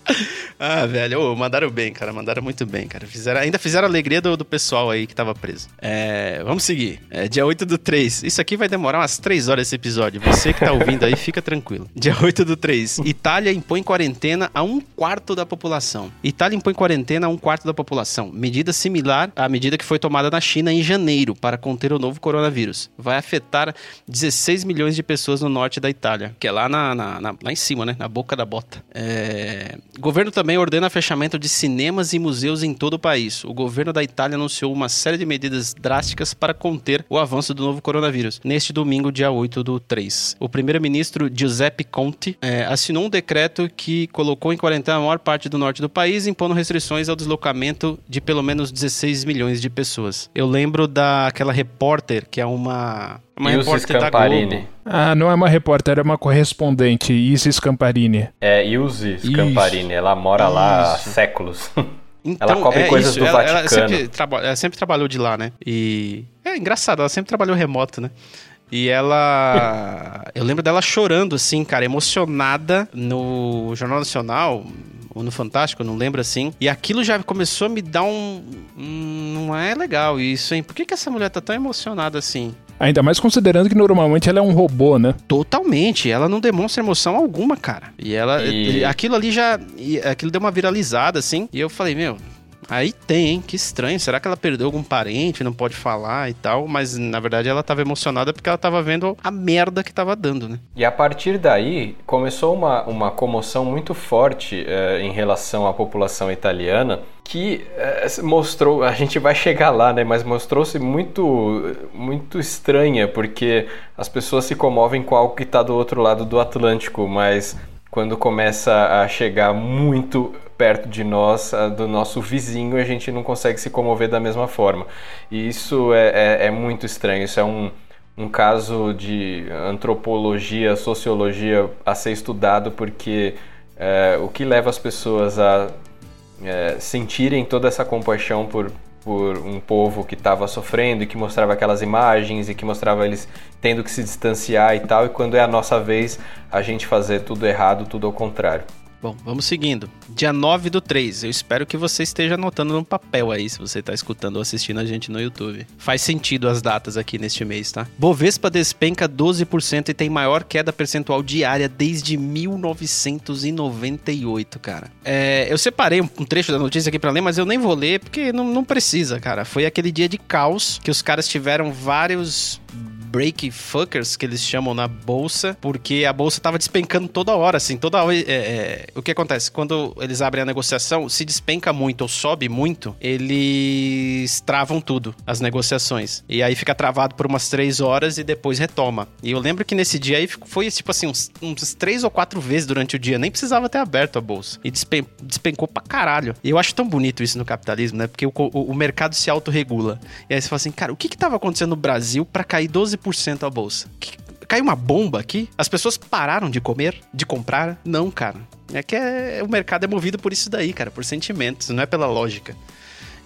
Ah, velho, ô, mandaram bem, cara. Mandaram muito bem, cara. Fizeram, ainda fizeram a alegria do, do pessoal aí que tava preso. É, vamos seguir. É, dia 8 do 3. Isso aqui vai demorar umas 3 horas esse episódio. Você que tá ouvindo aí, fica tranquilo. Dia 8 do 3. Itália impõe quarentena a um quarto da população. Itália impõe quarentena a um quarto da população. Medida similar à medida que foi tomada na China em janeiro para conter o novo coronavírus. Vai afetar 16 milhões de pessoas no norte da Itália, que é lá, na, na- na- lá em cima, né? Na boca da bota. É... Governo também ordena fechamento de cinemas e museus em todo o país. O governo da Itália anunciou uma série de medidas drásticas para conter o avanço do novo coronavírus. Neste domingo, dia 8 do 3. O primeiro-ministro Giuseppe Conte é, assinou um decreto que colocou em quarentena a maior parte do norte do país, impondo restrições ao deslocamento de pelo menos 16 milhões de pessoas. Eu lembro daquela repórter, que é uma, uma Ilse repórter da. Globo. Ah, não é uma repórter, é uma correspondente, Isis Camparini. É, Ilse Scamparini. Ela mora lá há Isso. séculos. Então, Ela cobre é coisas isso, do ela, Ela Vaticano. sempre, traba- ela sempre trabalhou de lá, né? E é engraçado, ela sempre trabalhou remoto, né? E ela. Eu lembro dela chorando, assim, cara, emocionada no Jornal Nacional, ou no Fantástico, não lembro assim. E aquilo já começou a me dar um. hum, não é legal isso, hein? Por que, que essa mulher tá tão emocionada assim? Ainda mais considerando que normalmente ela é um robô, né? Totalmente, ela não demonstra emoção alguma, cara. E ela. E- Aquilo ali já. Aquilo deu uma viralizada, assim. E eu falei, meu. Aí tem, hein? Que estranho. Será que ela perdeu algum parente, não pode falar e tal? Mas na verdade ela tava emocionada porque ela tava vendo a merda que tava dando, né? E a partir daí começou uma, uma comoção muito forte eh, em relação à população italiana que eh, mostrou, a gente vai chegar lá, né? Mas mostrou-se muito, muito estranha porque as pessoas se comovem com algo que está do outro lado do Atlântico, mas quando começa a chegar muito perto de nós, do nosso vizinho, a gente não consegue se comover da mesma forma. E isso é, é, é muito estranho. Isso é um um caso de antropologia, sociologia a ser estudado, porque é, o que leva as pessoas a é, sentirem toda essa compaixão por, por um povo que estava sofrendo e que mostrava aquelas imagens e que mostrava eles tendo que se distanciar e tal, e quando é a nossa vez a gente fazer tudo errado, tudo ao contrário. Bom, vamos seguindo. Dia 9 do 3. Eu espero que você esteja anotando no papel aí, se você tá escutando ou assistindo a gente no YouTube. Faz sentido as datas aqui neste mês, tá? Bovespa despenca 12% e tem maior queda percentual diária desde 1998, cara. É, eu separei um trecho da notícia aqui pra ler, mas eu nem vou ler porque não, não precisa, cara. Foi aquele dia de caos que os caras tiveram vários break fuckers que eles chamam na bolsa, porque a bolsa tava despencando toda hora, assim, toda hora. é, é, o que acontece? Quando eles abrem a negociação, se despenca muito ou sobe muito, eles travam tudo, as negociações. E aí fica travado por umas três horas e depois retoma. E eu lembro que nesse dia aí foi, tipo assim, uns, uns três ou quatro vezes durante o dia, nem precisava ter aberto a bolsa. E despen- despencou pra caralho. E eu acho tão bonito isso no capitalismo, né? Porque o, o, o mercado se autorregula. E aí você fala assim, cara, o que que tava acontecendo no Brasil pra cair 12% a bolsa? Que- caiu uma bomba aqui? As pessoas pararam de comer, de comprar? Não, cara. É que é, o mercado é movido por isso daí, cara, por sentimentos, não é pela lógica.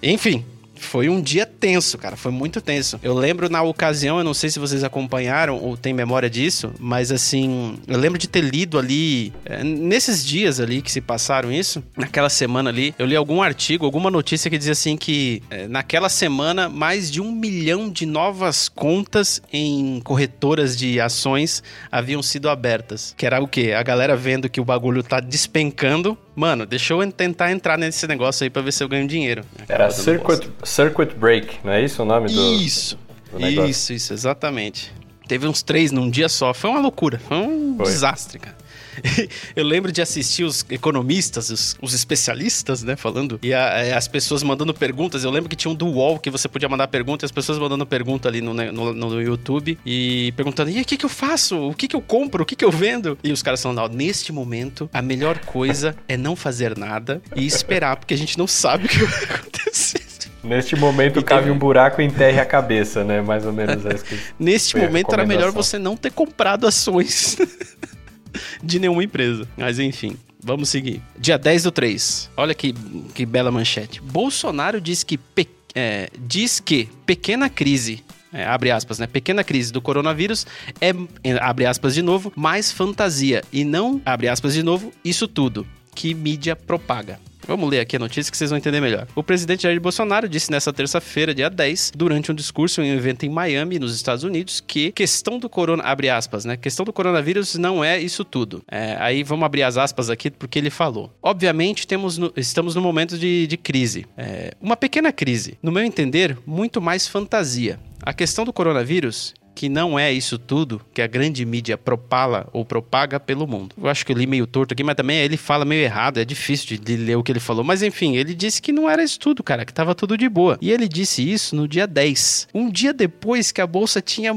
Enfim, foi um dia tenso, cara. Foi muito tenso. Eu lembro na ocasião, eu não sei se vocês acompanharam ou têm memória disso, mas assim, eu lembro de ter lido ali, é, nesses dias ali que se passaram isso, naquela semana ali, eu li algum artigo, alguma notícia que dizia assim que é, naquela semana mais de um milhão de novas contas em corretoras de ações haviam sido abertas. Que era o quê? A galera vendo que o bagulho tá despencando mano, deixa eu tentar entrar nesse negócio aí pra ver se eu ganho dinheiro. Era circuit, circuit Break, não é isso o nome do Isso, do isso, isso, exatamente. Teve uns três num dia só, foi uma loucura, foi um foi. desastre, cara. eu lembro de assistir os economistas, os, os especialistas, né, falando, e a, é, as pessoas mandando perguntas. Eu lembro que tinha um do UOL que você podia mandar pergunta, e as pessoas mandando pergunta ali no, né, no, no YouTube e perguntando: e o que, que eu faço? O que, que eu compro? O que, que eu vendo? E os caras falando: neste momento, a melhor coisa é não fazer nada e esperar, porque a gente não sabe o que vai acontecer. Neste momento, cabe um buraco e enterre a cabeça, né? Mais ou menos é isso que Neste momento, era melhor você não ter comprado ações. de nenhuma empresa. Mas enfim. Vamos seguir. Dia 10 do 3. Olha que, que bela manchete. Bolsonaro diz que, pe, é, diz que pequena crise é, abre aspas, né? Pequena crise do coronavírus é, abre aspas de novo, mais fantasia. E não, abre aspas de novo, isso tudo que mídia propaga. Vamos ler aqui a notícia que vocês vão entender melhor. O presidente Jair Bolsonaro disse nesta terça-feira, dia 10, durante um discurso em um evento em Miami, nos Estados Unidos, que questão do corona, abre aspas, né? Questão do coronavírus não é isso tudo. É, aí vamos abrir as aspas aqui porque ele falou. Obviamente temos no, estamos no momento de, de crise. É, uma pequena crise. No meu entender, muito mais fantasia. A questão do coronavírus que não é isso tudo que a grande mídia propala ou propaga pelo mundo. Eu acho que eu li meio torto aqui, mas também ele fala meio errado, é difícil de, ler o que ele falou. Mas enfim, ele disse que não era isso tudo, cara, que tava tudo de boa. E ele disse isso no dia 10. Um dia depois que a bolsa tinha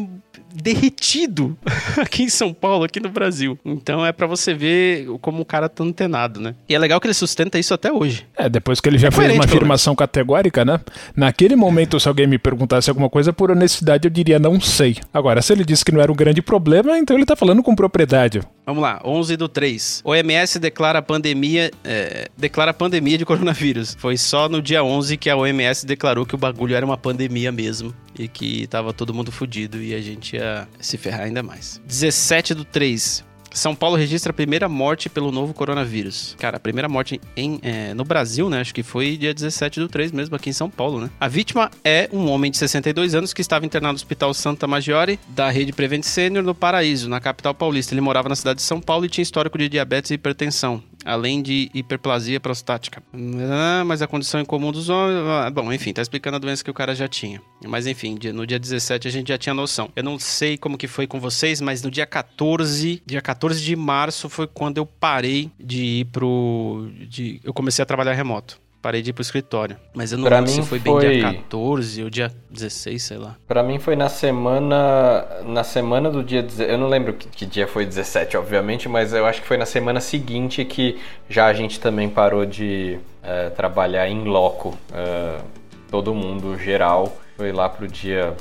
derretido aqui em São Paulo, aqui no Brasil. Então é para você ver como o cara tá antenado, né? E é legal que ele sustenta isso até hoje. É, depois que ele já é fez uma afirmação categórica, né? Naquele momento, se alguém me perguntasse alguma coisa, por honestidade, eu diria não sei. Agora, se ele disse que não era um grande problema, então ele tá falando com propriedade. Vamos lá, 11 do 3. OMS declara pandemia, é, declara pandemia de coronavírus. Foi só no dia 11 que a OMS declarou que o bagulho era uma pandemia mesmo e que tava todo mundo fudido e a gente ia se ferrar ainda mais. 17 do 3. São Paulo registra a primeira morte pelo novo coronavírus. Cara, a primeira morte em, é, no Brasil, né? Acho que foi dia 17 do 3 mesmo, aqui em São Paulo, né? A vítima é um homem de 62 anos que estava internado no Hospital Santa Maggiore, da rede Prevent Senior, no Paraíso, na capital paulista. Ele morava na cidade de São Paulo e tinha histórico de diabetes e hipertensão além de hiperplasia prostática. Ah, mas a condição em comum dos homens. Ah, bom, enfim, tá explicando a doença que o cara já tinha. Mas enfim, no dia 17 a gente já tinha noção. Eu não sei como que foi com vocês, mas no dia 14, dia 14 de março foi quando eu parei de ir pro. De, eu comecei a trabalhar remoto parei de ir pro escritório. Mas eu não pra lembro se foi, foi bem dia 14 ou dia 16, sei lá. Pra mim foi na semana. Na semana do dia. Eu não lembro que, que, dia foi 17, obviamente, mas eu acho que foi na semana seguinte que já a gente também parou de uh, trabalhar em loco. Uh, todo mundo geral. Foi lá pro dia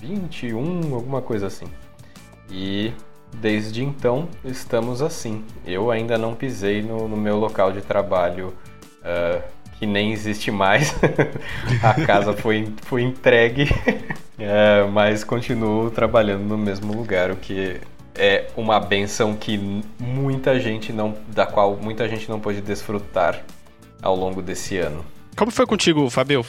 21, alguma coisa assim. E desde então estamos assim. Eu ainda não pisei no, no meu local de trabalho uh, que nem existe mais. a casa foi, foi entregue, é, mas continuo trabalhando no mesmo lugar, o que é uma benção que muita gente não, da qual muita gente não pôde desfrutar ao longo desse ano. Como foi contigo, Fabio?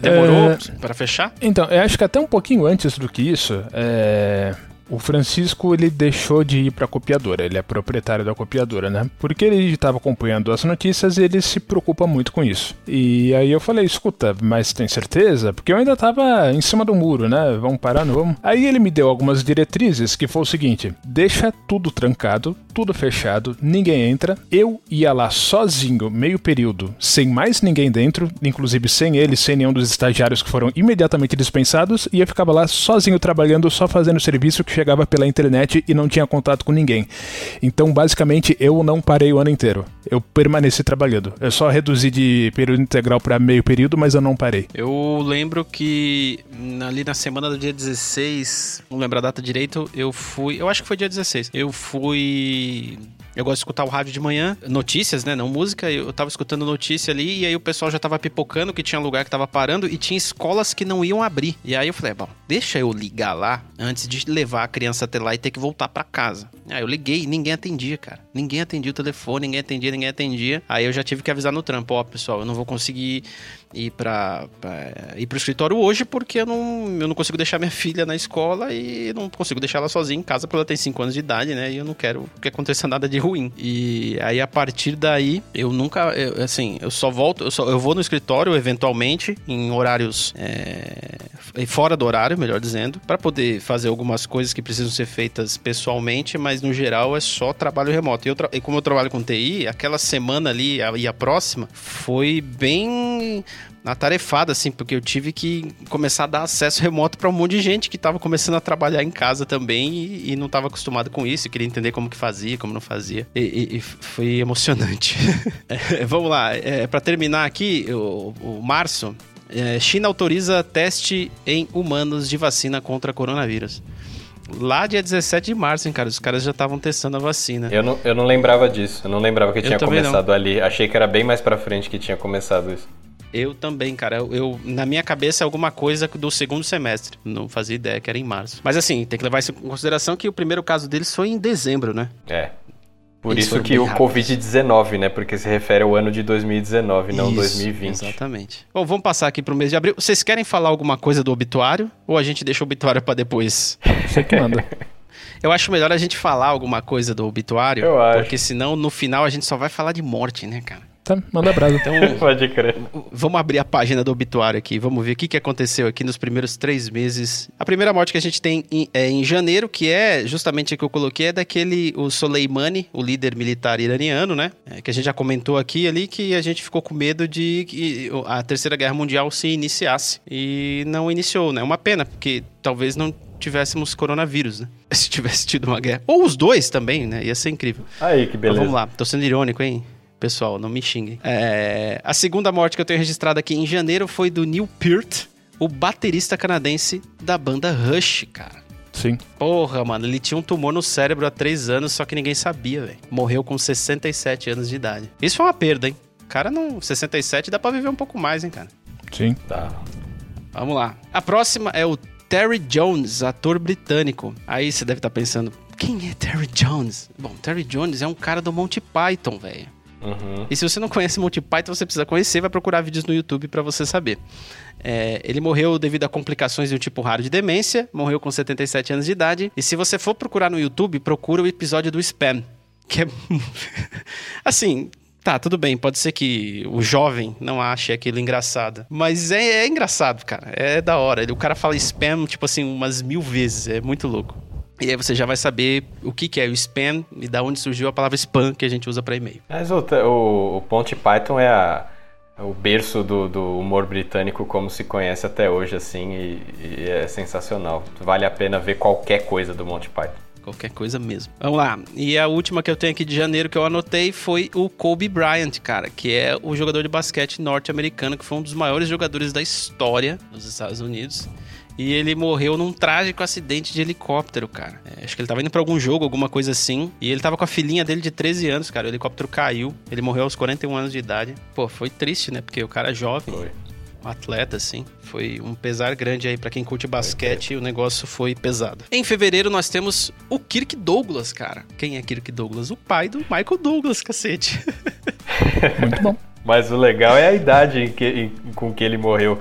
Demorou é... para fechar? Então, eu acho que até um pouquinho antes do que isso, é... O Francisco ele deixou de ir para a copiadora, ele é proprietário da copiadora, né? Porque ele estava acompanhando as notícias e ele se preocupa muito com isso. E aí eu falei, escuta, mas tem certeza? Porque eu ainda estava em cima do muro, né? Vamos parar, não vamos? Aí ele me deu algumas diretrizes que foi o seguinte: deixa tudo trancado, tudo fechado, ninguém entra. Eu ia lá sozinho, meio período, sem mais ninguém dentro, inclusive sem ele, sem nenhum dos estagiários que foram imediatamente dispensados, e eu ficava lá sozinho trabalhando, só fazendo serviço que chegava pela internet e não tinha contato com ninguém. Então, basicamente, eu não parei o ano inteiro. Eu permaneci trabalhando. Eu só reduzi de período integral para meio período, mas eu não parei. Eu lembro que ali na semana do dia 16, não lembro a data direito, eu fui. Eu acho que foi dia 16. Eu fui eu gosto de escutar o rádio de manhã, notícias, né? Não música. Eu tava escutando notícia ali e aí o pessoal já tava pipocando que tinha lugar que tava parando e tinha escolas que não iam abrir. E aí eu falei, bom, deixa eu ligar lá antes de levar a criança até lá e ter que voltar para casa. Aí eu liguei e ninguém atendia, cara. Ninguém atendia o telefone, ninguém atendia, ninguém atendia. Aí eu já tive que avisar no trampo, ó, pessoal, eu não vou conseguir ir para ir pro escritório hoje porque eu não, eu não consigo deixar minha filha na escola e não consigo deixar ela sozinha em casa porque ela tem 5 anos de idade, né? E eu não quero que aconteça nada de ruim. E aí a partir daí, eu nunca, eu, assim, eu só volto, eu, só, eu vou no escritório eventualmente em horários é, fora do horário, melhor dizendo, para poder fazer algumas coisas que precisam ser feitas pessoalmente, mas no geral é só trabalho remoto. E, eu e como eu trabalho com TI, aquela semana ali a, e a próxima foi bem atarefada, assim, porque eu tive que começar a dar acesso remoto para um monte de gente que estava começando a trabalhar em casa também e, e não estava acostumado com isso, queria entender como que fazia, como não fazia. E, e, e foi emocionante. é, vamos lá, é, para terminar aqui, o, o março, é, China autoriza teste em humanos de vacina contra coronavírus. Lá dia 17 de março, hein, cara? Os caras já estavam testando a vacina. Eu não, eu não lembrava disso. Eu não lembrava que eu tinha começado não. ali. Achei que era bem mais pra frente que tinha começado isso. Eu também, cara. Eu, eu, na minha cabeça é alguma coisa do segundo semestre. Não fazia ideia que era em março. Mas assim, tem que levar isso em consideração que o primeiro caso deles foi em dezembro, né? É. Por isso que o Covid-19, né? Porque se refere ao ano de 2019, não isso, 2020. Exatamente. Bom, vamos passar aqui pro mês de abril. Vocês querem falar alguma coisa do obituário? Ou a gente deixa o obituário para depois? Você que manda. Eu acho melhor a gente falar alguma coisa do obituário. Eu acho. Porque senão, no final, a gente só vai falar de morte, né, cara? Tá, manda brasa. Então, Pode crer. Vamos abrir a página do obituário aqui. Vamos ver o que, que aconteceu aqui nos primeiros três meses. A primeira morte que a gente tem em, é em janeiro, que é justamente a que eu coloquei, é daquele, o Soleimani, o líder militar iraniano, né? É, que a gente já comentou aqui ali, que a gente ficou com medo de que a Terceira Guerra Mundial se iniciasse. E não iniciou, né? Uma pena, porque talvez não tivéssemos coronavírus, né? Se tivesse tido uma guerra. Ou os dois também, né? Ia ser incrível. Aí, que beleza. Mas vamos lá, tô sendo irônico, hein? Pessoal, não me xinguem. É, a segunda morte que eu tenho registrado aqui em janeiro foi do Neil Peart, o baterista canadense da banda Rush, cara. Sim. Porra, mano, ele tinha um tumor no cérebro há três anos, só que ninguém sabia, velho. Morreu com 67 anos de idade. Isso foi uma perda, hein? Cara, não. 67 dá pra viver um pouco mais, hein, cara? Sim. Tá. Vamos lá. A próxima é o Terry Jones, ator britânico. Aí você deve estar tá pensando, quem é Terry Jones? Bom, Terry Jones é um cara do Monty Python, velho. Uhum. E se você não conhece Monty Python, você precisa conhecer, vai procurar vídeos no YouTube para você saber. É, ele morreu devido a complicações de um tipo raro de demência, morreu com 77 anos de idade. E se você for procurar no YouTube, procura o episódio do Spam, que é assim, Tá, tudo bem, pode ser que o jovem não ache aquilo engraçado. Mas é, é, engraçado, cara. É da hora. O cara fala spam, tipo assim, umas mil vezes. É muito louco. E aí você já vai saber o que, que é o spam e da onde surgiu a palavra spam que a gente usa para e-mail. Mas o, o, o Ponte Python é, a, é o berço do, do, humor britânico como se conhece até hoje, assim, e, e, é sensacional. Vale a pena ver qualquer coisa do Monty Python. Qualquer coisa mesmo. Vamos lá. E a última que eu tenho aqui de janeiro que eu anotei foi o Kobe Bryant, cara, que é o jogador de basquete norte-americano que foi um dos maiores jogadores da história dos Estados Unidos. E ele morreu num trágico acidente de helicóptero, cara. É, acho que ele tava indo pra algum jogo, alguma coisa assim. E ele tava com a filhinha dele de 13 anos, cara. O helicóptero caiu. Ele morreu aos 41 anos de idade. Pô, foi triste, né? Porque o cara é jovem. Foi. Um atleta, assim. Foi um pesar grande aí para quem curte basquete. O negócio foi pesado. Em fevereiro nós temos o Kirk Douglas, cara. Quem é Kirk Douglas? O pai do Michael Douglas, cacete. Muito bom. Mas o legal é a idade em que, em, com que ele morreu.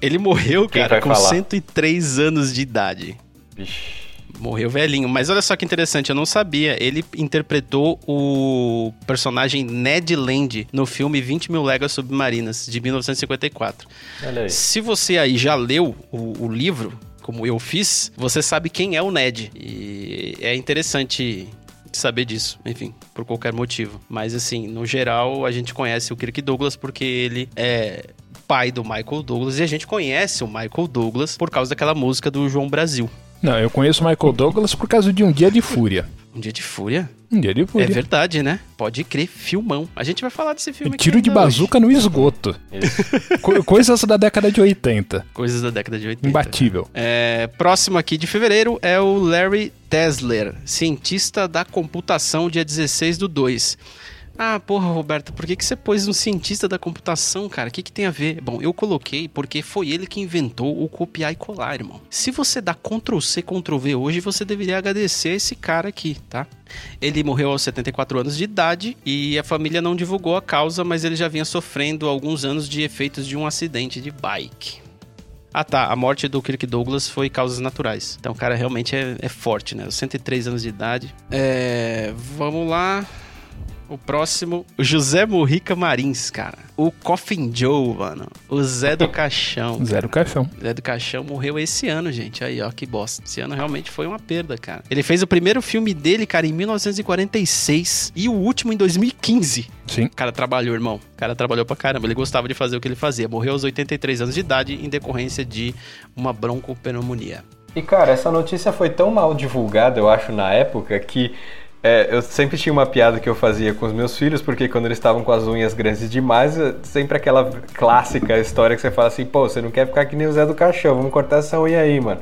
Ele morreu, Quem cara, com falar? 103 anos de idade. Vixe. Morreu velhinho. Mas olha só que interessante, eu não sabia. Ele interpretou o personagem Ned Land no filme 20 Mil Léguas Submarinas, de 1954. Olha aí. Se você aí já leu o, o livro, como eu fiz, você sabe quem é o Ned. E é interessante saber disso, enfim, por qualquer motivo. Mas assim, no geral, a gente conhece o Kirk Douglas porque ele é pai do Michael Douglas e a gente conhece o Michael Douglas por causa daquela música do João Brasil. Não, eu conheço Michael Douglas por causa de Um Dia de Fúria. Um Dia de Fúria? Um Dia de Fúria. É verdade, né? Pode crer, filmão. A gente vai falar desse filme aqui. Tiro de ainda bazuca no esgoto. Co- Coisas da década de 80. hoje. Coisas da década de 80. Imbatível. É, próximo aqui de fevereiro é o Larry Tesler, cientista da computação, dia 16 do 2. Ah, porra, Roberto, por que, que você pôs um cientista da computação, cara? O que, que tem a ver? Bom, eu coloquei porque foi ele que inventou o copiar e colar, irmão. Se você dá Ctrl C, Ctrl V hoje, você deveria agradecer esse cara aqui, tá? Ele morreu aos 74 anos de idade e a família não divulgou a causa, mas ele já vinha sofrendo alguns anos de efeitos de um acidente de bike. Ah tá, a morte do Kirk Douglas foi causas naturais. Então o cara realmente é, é forte, né? Os 103 anos de idade. É. Vamos lá. O próximo, o José Morrica Marins, cara. O Coffin Joe, mano. O Zé do Caixão. Zero caixão. Zé do Caixão morreu esse ano, gente. Aí, ó, que bosta. Esse ano realmente foi uma perda, cara. Ele fez o primeiro filme dele, cara, em 1946 e o último em 2015. Sim. O cara trabalhou, irmão. O cara trabalhou pra caramba. Ele gostava de fazer o que ele fazia. Morreu aos 83 anos de idade em decorrência de uma broncopneumonia. E cara, essa notícia foi tão mal divulgada, eu acho, na época, que é, eu sempre tinha uma piada que eu fazia com os meus filhos, porque quando eles estavam com as unhas grandes demais, sempre aquela clássica história que você fala assim, pô, você não quer ficar que nem o Zé do Caixão, vamos cortar essa unha aí, mano.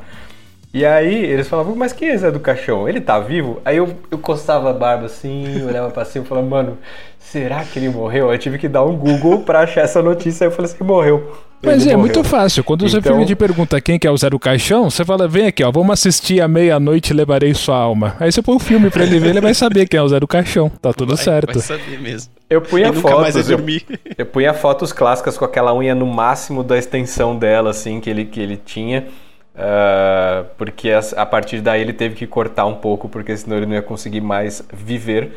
E aí eles falavam, mas quem é Zé do Caixão? Ele tá vivo? Aí eu, eu coçava a barba assim, olhava pra cima e falava, mano, será que ele morreu? Aí eu tive que dar um Google pra achar essa notícia, aí eu falei assim, morreu. Mas Ele é morreu. muito fácil. Quando o seu Então- filme de pergunta quem que é o Zero Caixão, você fala, vem aqui, ó, vamos assistir à meia-noite e levarei sua alma. Aí você põe o filme pra ele ver, ele vai saber quem é o Zero Caixão. Tá tudo Vai- certo. Vai saber mesmo. Eu punha e nunca mais fotos, eu, eu punha fotos clássicas com aquela unha no máximo da extensão dela, assim, que ele, que ele tinha. Ah, porque a, partir daí ele teve que cortar um pouco, porque senão ele não ia conseguir mais viver.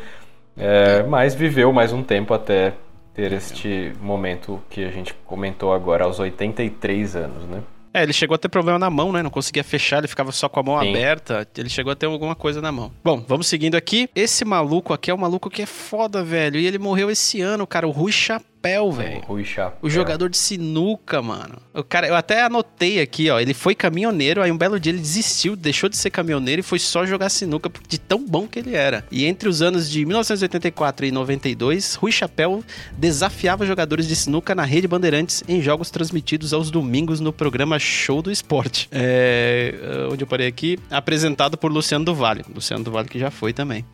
É, mas viveu mais um tempo até ter este momento que a gente comentou agora, aos 83 anos, né? É, ele chegou a ter problema na mão, né? Não conseguia fechar, ele ficava só com a mão Sim. aberta. Ele chegou a ter alguma coisa na mão. Bom, vamos seguindo aqui. Esse maluco aqui é um maluco que é foda, velho. E ele morreu esse ano, cara. O Rui Chapéu, velho. Rui Chapéu. O jogador de sinuca, mano. O cara, eu até anotei aqui, ó. Ele foi caminhoneiro, aí um belo dia ele desistiu, deixou de ser caminhoneiro e foi só jogar sinuca de tão bom que ele era. E entre os anos de 1984 e 92, Rui Chapéu desafiava jogadores de sinuca na Rede Bandeirantes em jogos transmitidos aos domingos no programa Show do Esporte. É, onde eu parei aqui, apresentado por Luciano do Vale. Luciano do Vale que já foi também.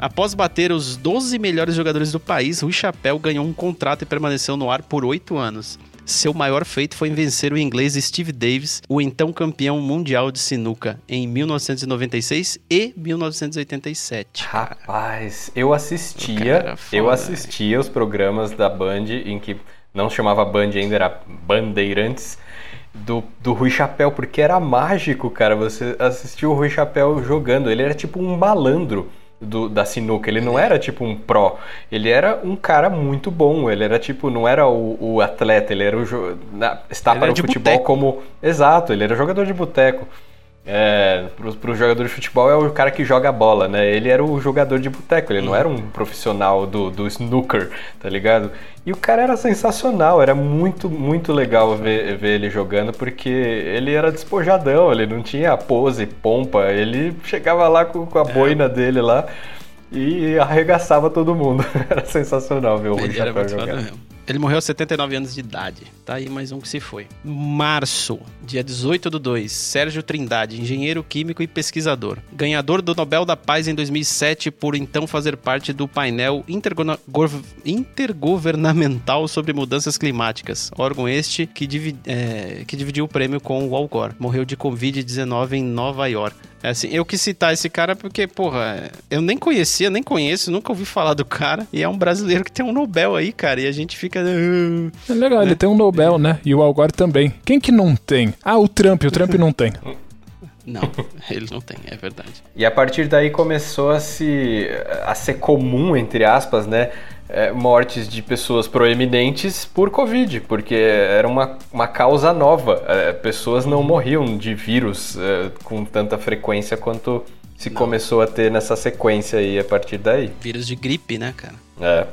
Após bater os 12 melhores jogadores do país, Rui Chapéu ganhou um contrato e permaneceu no ar por oito anos. Seu maior feito foi em vencer o inglês Steve Davis, o então campeão mundial de sinuca, em 1996 e 1987. Rapaz, eu assistia, foda, eu assistia os programas da Band em que não chamava Band ainda, era Bandeirantes do, do Rui Chapéu, porque era mágico, cara. Você assistiu o Rui Chapéu jogando, ele era tipo um malandro. Do, da sinuca, ele não era tipo um pró, ele era um cara muito bom, ele era tipo, não era o, o atleta, ele era o jo- está para o futebol boteco. como, exato, ele era jogador de boteco. É, pro, pro jogador de futebol é o cara que joga a bola, né? Ele era o jogador de boteco, ele não era um profissional do, do snooker, tá ligado? E o cara era sensacional, era muito, muito legal ver, ver ele jogando, porque ele era despojadão, ele não tinha pose, pompa, ele chegava lá com, com a boina dele lá e arregaçava todo mundo. era sensacional ver o Ele era muito jogar. mesmo. Ele morreu aos 79 anos de idade. Tá aí mais um que se foi. Março, dia 18 do 2. Sérgio Trindade, engenheiro químico e pesquisador. Ganhador do Nobel da Paz em 2007 por então fazer parte do painel intergovernamental sobre mudanças climáticas. Órgão este que, é, que dividiu o prêmio com o Al Gore. Morreu de Covid-19 em Nova York. É assim, eu quis citar esse cara porque, porra, eu nem conhecia, nem conheço, nunca ouvi falar do cara. E é um brasileiro que tem um Nobel aí, cara. E a gente fica. "Ah". É legal, ele tem um Nobel, né? E o Al Gore também. Quem que não tem? Ah, o Trump, o Trump não tem. Não, ele não tem, é verdade. E a partir daí começou a se a ser comum, entre aspas, né, é, mortes de pessoas proeminentes por Covid, porque era uma, uma causa nova. É, pessoas não morriam de vírus é, com tanta frequência quanto se começou a ter nessa sequência aí a partir daí. Vírus de gripe, né, cara? É.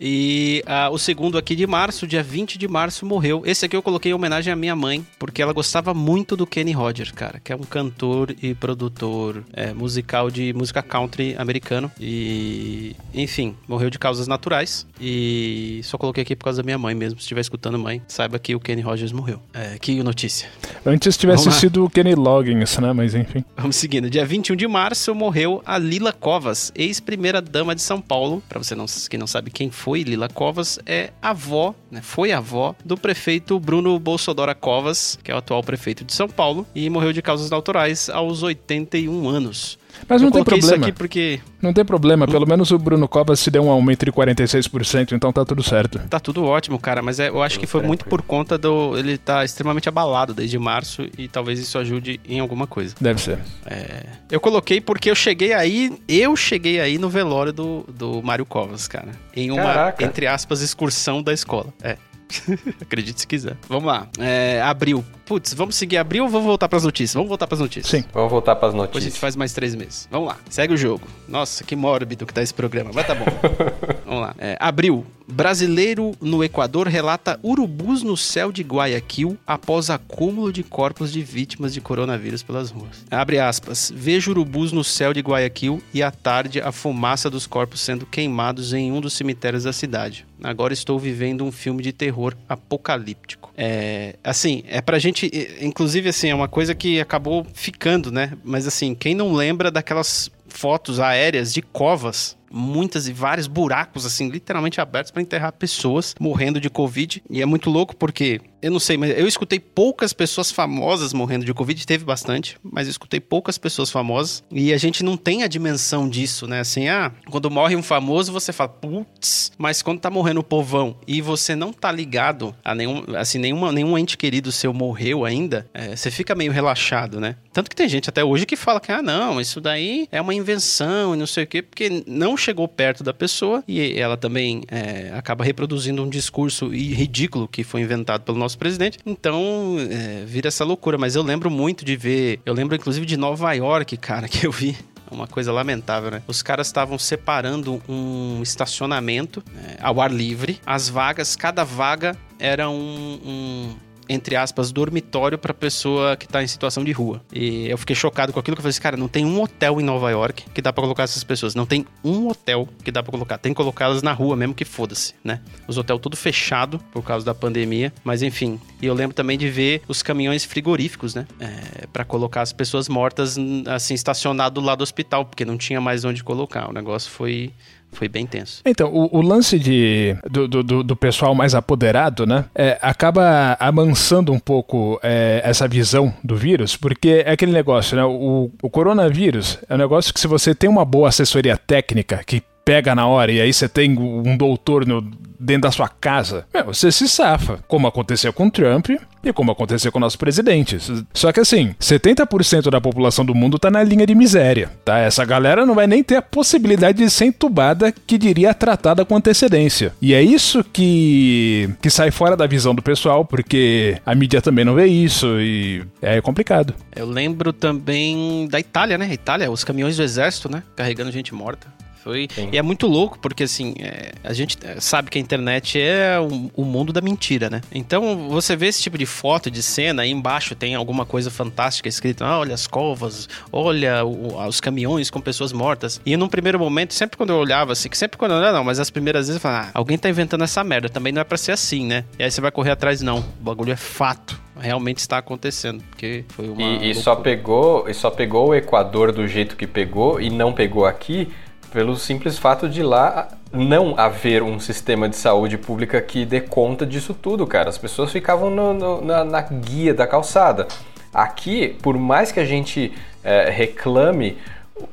E uh, o segundo aqui de março, dia 20 de março, morreu. Esse aqui eu coloquei em homenagem à minha mãe, porque ela gostava muito do Kenny Rogers, cara, que é um cantor e produtor é, musical de música country americano. E, enfim, morreu de causas naturais. E só coloquei aqui por causa da minha mãe mesmo. Se estiver escutando, mãe, saiba que o Kenny Rogers morreu. É, que notícia. Antes tivesse sido o Kenny Loggins, né? Mas enfim. Vamos seguindo. Dia 21 de março morreu a Lila Covas, ex-primeira dama de São Paulo. Para você não, que não sabe quem foi, Lila Covas é avó, né? Foi avó do prefeito Bruno Bolsonaro Covas, que é o atual prefeito de São Paulo, e morreu de causas naturais aos 81 anos. Mas não tem problema. Isso aqui porque... Não tem problema, pelo menos o Bruno Covas se deu um aumento de 46%, então tá tudo certo. Tá tudo ótimo, cara, mas é, eu acho que foi muito por conta do. Ele tá extremamente abalado desde março e talvez isso ajude em alguma coisa. Deve ser. É, eu coloquei porque eu cheguei aí, eu cheguei aí no velório do, do Mário Covas, cara. Em uma, Caraca. entre aspas, excursão da escola. É. Acredite se quiser. Vamos lá. É, abril. Putz, vamos seguir abril ou vamos voltar para as notícias? Vamos voltar para as notícias. Sim. Vamos voltar para as notícias. Depois a gente faz mais três meses. Vamos lá. Segue o jogo. Nossa, que mórbido que tá esse programa. Mas tá bom. vamos lá. É, abril. Brasileiro no Equador relata urubus no céu de Guayaquil após acúmulo de corpos de vítimas de coronavírus pelas ruas. Abre aspas. Vejo urubus no céu de Guayaquil e à tarde a fumaça dos corpos sendo queimados em um dos cemitérios da cidade. Agora estou vivendo um filme de terror apocalíptico. É, assim, é pra gente, inclusive assim, é uma coisa que acabou ficando, né? Mas assim, quem não lembra daquelas fotos aéreas de covas muitas e vários buracos, assim, literalmente abertos para enterrar pessoas morrendo de Covid. E é muito louco porque, eu não sei, mas eu escutei poucas pessoas famosas morrendo de Covid, teve bastante, mas eu escutei poucas pessoas famosas. E a gente não tem a dimensão disso, né? Assim, ah, quando morre um famoso, você fala, putz, mas quando tá morrendo o povão e você não tá ligado a nenhum, assim, nenhuma, nenhum ente querido seu morreu ainda, é, você fica meio relaxado, né? Tanto que tem gente até hoje que fala que, ah, não, isso daí é uma invenção e não sei o quê, porque não chegou perto da pessoa e ela também é, acaba reproduzindo um discurso ridículo que foi inventado pelo nosso presidente. Então, é, vira essa loucura. Mas eu lembro muito de ver, eu lembro inclusive de Nova York, cara, que eu vi uma coisa lamentável, né? Os caras estavam separando um estacionamento é, ao ar livre. As vagas, cada vaga era um, um entre aspas, dormitório para pessoa que tá em situação de rua. E eu fiquei chocado com aquilo que eu falei assim, cara, não tem um hotel em Nova York que dá para colocar essas pessoas. Não tem um hotel que dá para colocar. Tem que colocá-las na rua mesmo que foda-se, né? Os hotéis tudo fechado por causa da pandemia, mas enfim. E eu lembro também de ver os caminhões frigoríficos, né? É, para colocar as pessoas mortas assim estacionado do lado do hospital, porque não tinha mais onde colocar. O negócio foi foi bem tenso. Então, o, o lance de, do, do, do, pessoal mais apoderado, né, é, acaba amansando um pouco é, essa visão do vírus, porque é aquele negócio, né, o, o coronavírus é um negócio que se você tem uma boa assessoria técnica que pega na hora e aí você tem um doutor no, dentro da sua casa, meu, você se safa. Como aconteceu com Trump e como aconteceu com o nosso presidente. Só que assim, 70% da população do mundo tá na linha de miséria, tá? Essa galera não vai nem ter a possibilidade de ser entubada, que diria tratada com antecedência. E é isso que, que sai fora da visão do pessoal, porque a mídia também não vê isso e é complicado. Eu lembro também da Itália, né? Itália, os caminhões do exército, né? Carregando gente morta. Foi, e é muito louco, porque assim, é, a gente sabe que a internet é o, o, mundo da mentira, né? Então, você vê esse tipo de foto, de cena, aí embaixo tem alguma coisa fantástica escrita, ah, olha as covas, olha o, os caminhões com pessoas mortas. E num primeiro momento, sempre quando eu olhava assim, que sempre quando eu olhava, não, mas as primeiras vezes eu falava, ah, alguém tá inventando essa merda, também não é pra ser assim, né? E aí você vai correr atrás, não, o bagulho é fato realmente está acontecendo, porque foi uma e, e só pegou e só pegou o Equador do jeito que pegou e não pegou aqui pelo simples fato de lá não haver um sistema de saúde pública que dê conta disso tudo, cara. As pessoas ficavam no, no, na, na, guia da calçada. Aqui, por mais que a gente é, reclame,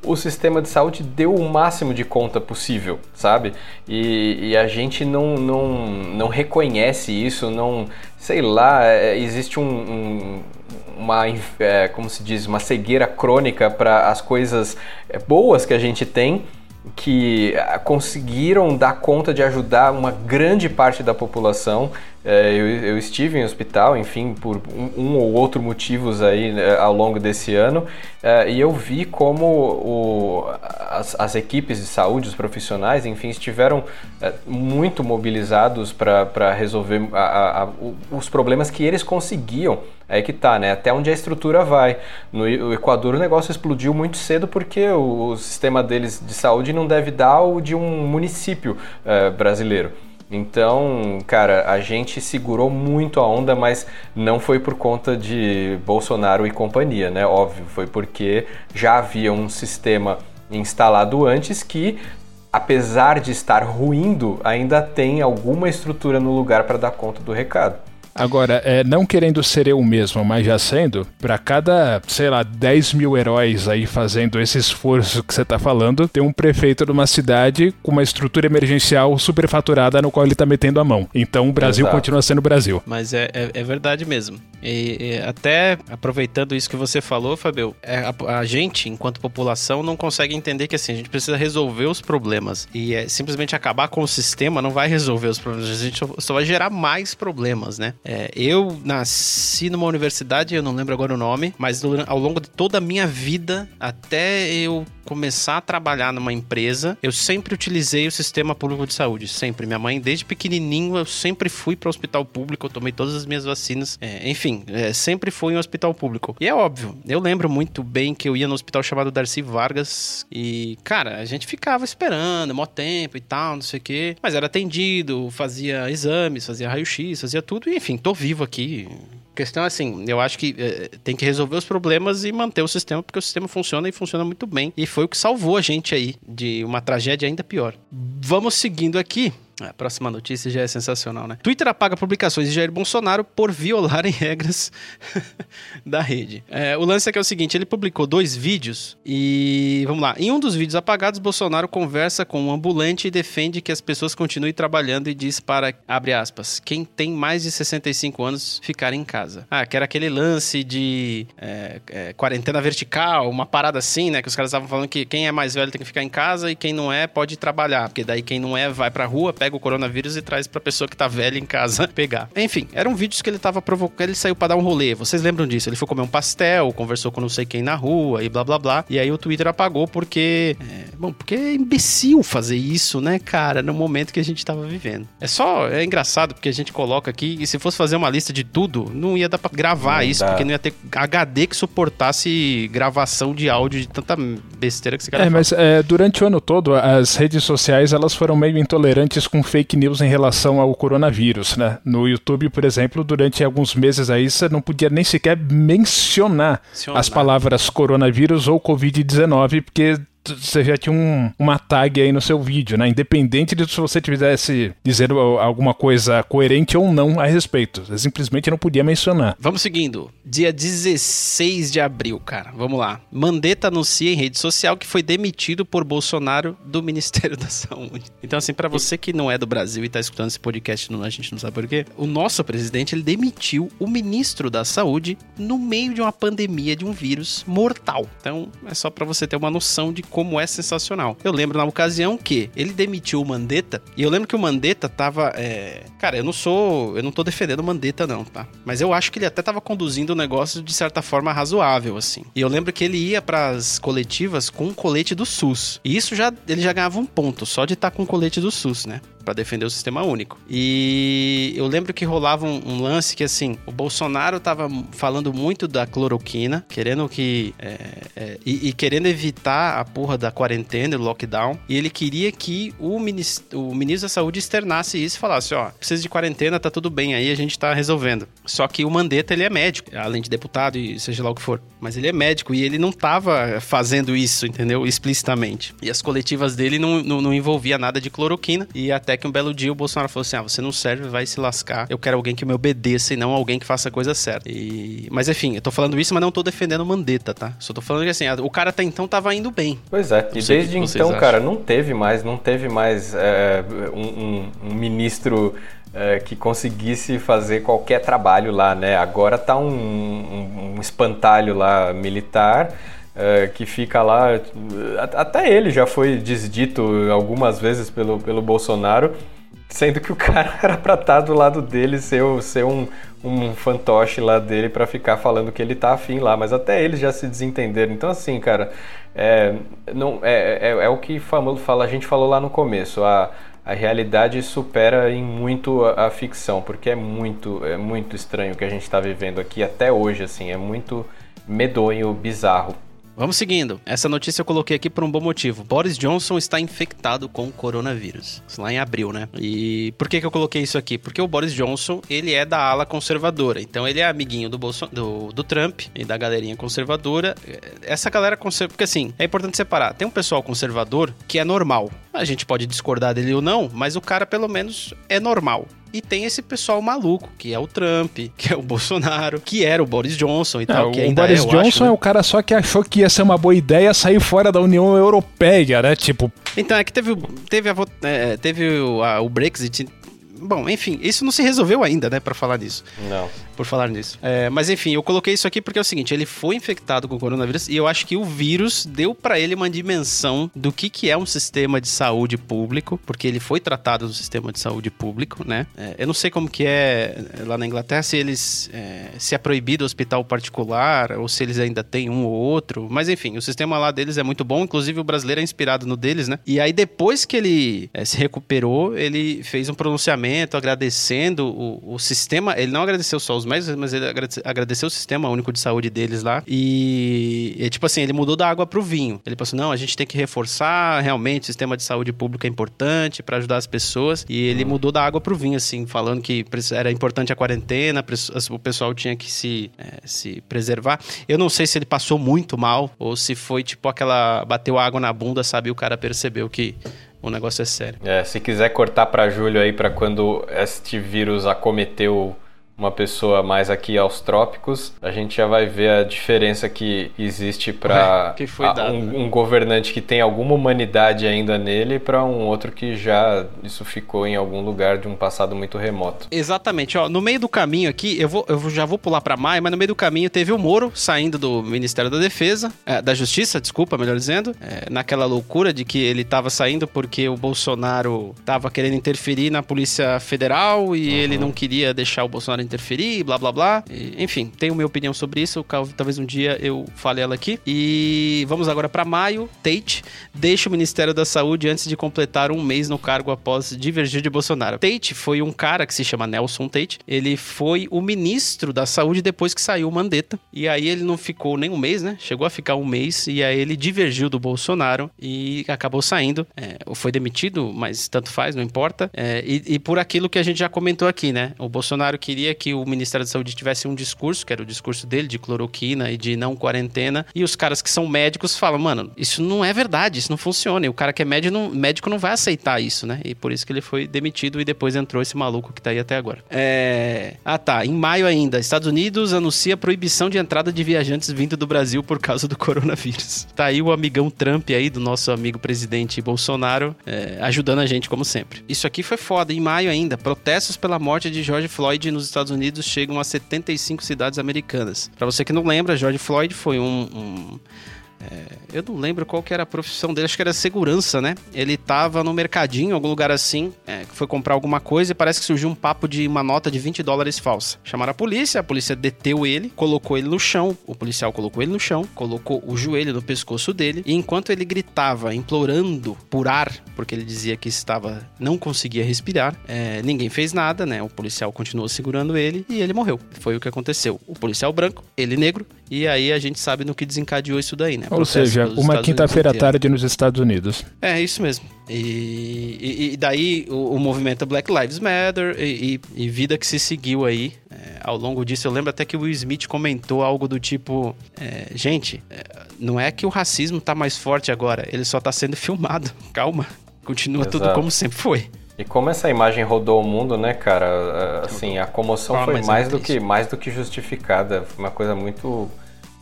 o sistema de saúde deu o máximo de conta possível, sabe? E, e a gente não, não, não reconhece isso, não. Sei lá, é, existe um, um uma, é, como se diz, uma cegueira crônica para as coisas é, boas que a gente tem que ah, conseguiram dar conta de ajudar uma grande parte da população. É, eu, estive em hospital, enfim, por um, um ou outro motivos aí né, ao longo desse ano, é, e eu vi como o, as, as, equipes de saúde, os profissionais, enfim, estiveram é, muito mobilizados para resolver a, a, a, os problemas que eles conseguiam. É que tá, né? Até onde a estrutura vai. No Equador o negócio explodiu muito cedo porque o, o sistema deles de saúde não deve dar o de um município é, brasileiro. Então, cara, a gente segurou muito a onda, mas não foi por conta de Bolsonaro e companhia, né? Óbvio, foi porque já havia um sistema instalado antes que, apesar de estar ruindo, ainda tem alguma estrutura no lugar para dar conta do recado. Agora, é, não querendo ser eu mesmo, mas já sendo, para cada, sei lá, 10 mil heróis aí fazendo esse esforço que você tá falando, tem um prefeito de uma cidade com uma estrutura emergencial superfaturada no qual ele tá metendo a mão. Então o Brasil Exato. continua sendo Brasil. Mas é, é, é verdade mesmo. E, e, até aproveitando isso que você falou, Fabio, é, a, a, gente, enquanto população, não consegue entender que assim, a gente precisa resolver os problemas. E é, simplesmente acabar com o sistema não vai resolver os problemas. A gente só vai gerar mais problemas, né? É, eu nasci numa universidade, eu não lembro agora o nome, mas ao longo de toda a minha vida, até eu começar a trabalhar numa empresa, eu sempre utilizei o sistema público de saúde. Sempre. Minha mãe, desde pequenininho, eu sempre fui para o hospital público, eu tomei todas as minhas vacinas. É, enfim, é, sempre fui em um hospital público. E é óbvio, eu lembro muito bem que eu ia no hospital chamado Darcy Vargas e, cara, a gente ficava esperando, mó tempo e tal, não sei o quê. Mas era atendido, fazia exames, fazia raio-x, fazia tudo. E, enfim, tô vivo aqui. A questão é assim, eu acho que é, tem que resolver os problemas e manter o sistema, porque o sistema funciona e funciona muito bem. E foi o que salvou a gente aí de uma tragédia ainda pior. Vamos seguindo aqui. A próxima notícia já é sensacional, né? Twitter apaga publicações de Jair Bolsonaro por violarem regras da rede. É, o lance é que é o seguinte: ele publicou dois vídeos e. Vamos lá. Em um dos vídeos apagados, Bolsonaro conversa com um ambulante e defende que as pessoas continuem trabalhando e diz para, abre aspas, quem tem mais de 65 anos ficar em casa. Ah, que era aquele lance de é, é, quarentena vertical, uma parada assim, né? Que os caras estavam falando que quem é mais velho tem que ficar em casa e quem não é pode trabalhar. Porque daí quem não é vai pra rua, pega o coronavírus e traz pra pessoa que tá velha em casa pegar. Enfim, eram vídeos que ele tava provocando, ele saiu para dar um rolê. Vocês lembram disso? Ele foi comer um pastel, conversou com não sei quem na rua e blá blá blá. E aí o Twitter apagou porque. É, bom, porque é imbecil fazer isso, né, cara, no momento que a gente tava vivendo. É só. É engraçado porque a gente coloca aqui e se fosse fazer uma lista de tudo, não ia dar pra gravar não isso, dá. porque não ia ter HD que suportasse gravação de áudio de tanta besteira que você quer É, mas é, durante o ano todo, as redes sociais elas foram meio intolerantes com fake news em relação ao coronavírus, né? No YouTube, por exemplo, durante alguns meses aí você não podia nem sequer mencionar as palavras coronavírus ou Covid-19, porque você já tinha um, uma tag aí no seu vídeo, né? Independente de se você tivesse dizendo alguma coisa coerente ou não a respeito. Você simplesmente não podia mencionar. Vamos seguindo. Dia 16 de abril, cara. Vamos lá. Mandetta anuncia em rede social que foi demitido por Bolsonaro do Ministério da Saúde. Então, assim, para você que não é do Brasil e tá escutando esse podcast, não, a gente não sabe por quê. O nosso presidente, ele demitiu o ministro da Saúde no meio de uma pandemia de um vírus mortal. Então, é só para você ter uma noção de como é sensacional. Eu lembro na ocasião que ele demitiu o Mandetta, e eu lembro que o Mandetta tava. É... Cara, eu não sou. Eu não tô defendendo o Mandetta, não, tá? Mas eu acho que ele até tava conduzindo o negócio de certa forma razoável, assim. E eu lembro que ele ia pras coletivas com um colete do SUS. E isso já. Ele já ganhava um ponto, só de estar tá com o colete do SUS, né? Para defender o sistema único. E eu lembro que rolava um, um, lance que assim, o Bolsonaro tava falando muito da cloroquina, querendo que é, é, e, e, querendo evitar a porra da quarentena, o lockdown, e ele queria que o ministro, o ministro da Saúde externasse isso e falasse, ó, precisa de quarentena, tá tudo bem aí, a gente tá resolvendo. Só que o Mandetta, ele é médico, além de deputado e seja lá o que for, mas ele é médico e ele não tava fazendo isso, entendeu? Explicitamente. E as coletivas dele não, não, não envolvia nada de cloroquina e até até que um belo dia o Bolsonaro falou assim: ah, você não serve, vai se lascar. Eu quero alguém que me obedeça e não alguém que faça a coisa certa. E... Mas enfim, eu tô falando isso, mas não tô defendendo o Mandetta, tá? Só tô falando que assim, o cara até então tava indo bem. Pois é, e desde então, acham. cara, não teve mais, não teve mais é, um, um, um ministro é, que conseguisse fazer qualquer trabalho lá, né? Agora tá um, um, um espantalho lá militar é, que fica lá. Até ele já foi desdito algumas vezes pelo, pelo Bolsonaro. Sendo que o cara era pra estar do lado dele, ser, ser um, um fantoche lá dele para ficar falando que ele tá afim lá, mas até eles já se desentenderam. Então, assim, cara, é, não, é, é, é o que fala, a gente falou lá no começo. A, a realidade supera em muito a, ficção, porque é muito, é muito estranho o que a gente está vivendo aqui até hoje, assim, é muito medonho, bizarro. Vamos seguindo. Essa notícia eu coloquei aqui por um bom motivo. Boris Johnson está infectado com coronavírus. Isso lá em abril, né? E por que, que eu coloquei isso aqui? Porque o Boris Johnson, ele é da ala conservadora. Então ele é amiguinho do, Bolson... do, do Trump e da galerinha conservadora. Essa galera conservadora... Porque assim, é importante separar. Tem um pessoal conservador que é normal. A gente pode discordar dele ou não, mas o cara pelo menos é normal. E tem esse pessoal maluco, que é o Trump, que é o Bolsonaro, que era o Boris Johnson e é, tal. o Boris é, Johnson acho, né? é o cara só que achou que ia ser uma boa ideia sair fora da União Europeia, né? Tipo. Então, é que teve, teve, a, é, teve o, a, o Brexit Bom, enfim, isso não se resolveu ainda, né, para falar nisso. Não. Por falar nisso. É, mas enfim, eu coloquei isso aqui porque é o seguinte: ele foi infectado com coronavírus e eu acho que o vírus deu para ele uma dimensão do que, que é um sistema de saúde público, porque ele foi tratado no sistema de saúde público, né? É, eu não sei como que é lá na Inglaterra, se eles. É, se é proibido hospital particular ou se eles ainda têm um ou outro, mas enfim, o sistema lá deles é muito bom, inclusive o brasileiro é inspirado no deles, né? E aí depois que ele é, se recuperou, ele fez um pronunciamento agradecendo o, o sistema. Ele não agradeceu só os médicos, mas ele agradeceu o sistema único de saúde deles lá. E, e, tipo assim, ele mudou da água pro vinho. Ele pensou: não, a gente tem que reforçar realmente o sistema de saúde pública é importante para ajudar as pessoas. E ele hum. mudou da água pro vinho, assim, falando que era importante a quarentena, o pessoal tinha que se, é, se preservar. Eu não sei se ele passou muito mal ou se foi tipo aquela. bateu água na bunda, sabe? E o cara percebeu que o negócio é sério. É, se quiser cortar para julho aí, para quando este vírus acometeu uma pessoa mais aqui aos trópicos, a gente já vai ver a diferença que existe para um, um, governante que tem alguma humanidade ainda nele para um outro que já isso ficou em algum lugar de um passado muito remoto. Exatamente. Ó, no meio do caminho aqui, eu, vou, eu já vou pular para maio, mas no meio do caminho teve o Moro saindo do Ministério da Defesa, é, da Justiça, desculpa, melhor dizendo, é, naquela loucura de que ele estava saindo porque o Bolsonaro estava querendo interferir na Polícia Federal e uhum. ele não queria deixar o Bolsonaro interferir, blá blá blá. E, enfim, tenho minha opinião sobre isso. Talvez um dia eu fale ela aqui. E vamos agora para maio. Tate deixa o Ministério da Saúde antes de completar um mês no cargo após divergir de Bolsonaro. Tate foi um cara que se chama Nelson Tate. Ele foi o ministro da Saúde depois que saiu o Mandetta. E aí ele não ficou nem um mês, né? Chegou a ficar um mês e aí ele divergiu do Bolsonaro e acabou saindo. É, foi demitido, mas tanto faz, não importa. É, e, e por aquilo que a gente já comentou aqui, né? O Bolsonaro queria que o Ministério da Saúde tivesse um discurso, que era o discurso dele, de cloroquina e de não quarentena, e os caras que são médicos falam, mano, isso não é verdade, isso não funciona. E o cara que é médico não, médico não vai aceitar isso, né? E por isso que ele foi demitido e depois entrou esse maluco que tá aí até agora. É... Ah tá, em maio ainda, Estados Unidos anuncia proibição de entrada de viajantes vindo do Brasil por causa do coronavírus. Tá aí o amigão Trump aí, do nosso amigo presidente Bolsonaro, é, ajudando a gente como sempre. Isso aqui foi foda, em maio ainda, protestos pela morte de George Floyd nos Estados Unidos chegam a 75 cidades americanas. Para você que não lembra, George Floyd foi um, um é, eu não lembro qual que era a profissão dele, acho que era segurança, né? Ele tava no mercadinho, algum lugar assim, é, foi comprar alguma coisa e parece que surgiu um papo de uma nota de 20 dólares falsa. Chamaram a polícia, a polícia deteu ele, colocou ele no chão, o policial colocou ele no chão, colocou o joelho no pescoço dele e enquanto ele gritava, implorando por ar, porque ele dizia que estava, não conseguia respirar, é, ninguém fez nada, né? O policial continuou segurando ele e ele morreu. Foi o que aconteceu. O policial branco, ele negro, e aí a gente sabe no que desencadeou isso daí, né? Ou seja, uma quinta-feira à tarde nos Estados Unidos. É, isso mesmo. E, e, e daí o, o, movimento Black Lives Matter e, e, vida que se seguiu aí é, ao longo disso. Eu lembro até que o Will Smith comentou algo do tipo: é, gente, é, não é que o racismo tá mais forte agora, ele só tá sendo filmado. Calma, continua Exato. tudo como sempre foi. E como essa imagem rodou o mundo, né, cara? Assim, a comoção ah, foi mais do, que, mais do que justificada. Foi uma coisa muito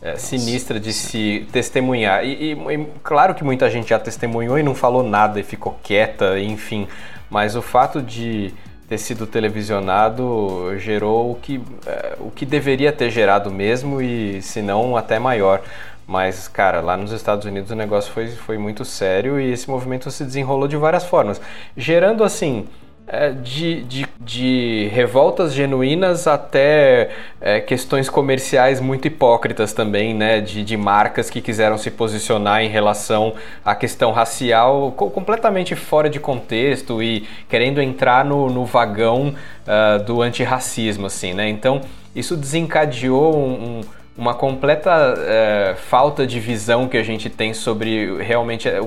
é, sinistra de se testemunhar. E, e, e, claro que muita gente já testemunhou e não falou nada e ficou quieta, enfim. Mas o fato de ter sido televisionado gerou o que, é, o que deveria ter gerado mesmo e se não até maior. Mas, cara, lá nos Estados Unidos o negócio foi, foi muito sério e esse movimento se desenrolou de várias formas, gerando assim é, de, de, de, revoltas genuínas até é, questões comerciais muito hipócritas também, né? De, de, marcas que quiseram se posicionar em relação à questão racial completamente fora de contexto e querendo entrar no, no vagão uh, do antirracismo, assim, né? Então, isso desencadeou um, um uma completa é, falta de visão que a gente tem sobre realmente é,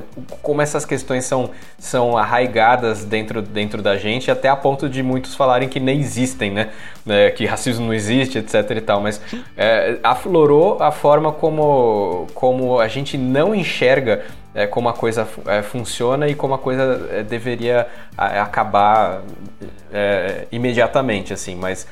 como essas questões são, são arraigadas dentro, dentro da gente, até a ponto de muitos falarem que nem existem, né? É, que racismo não existe, etc e tal. Mas é, aflorou a forma como, como a gente não enxerga é, como a coisa é, funciona e como a coisa deveria acabar imediatamente, assim. Mas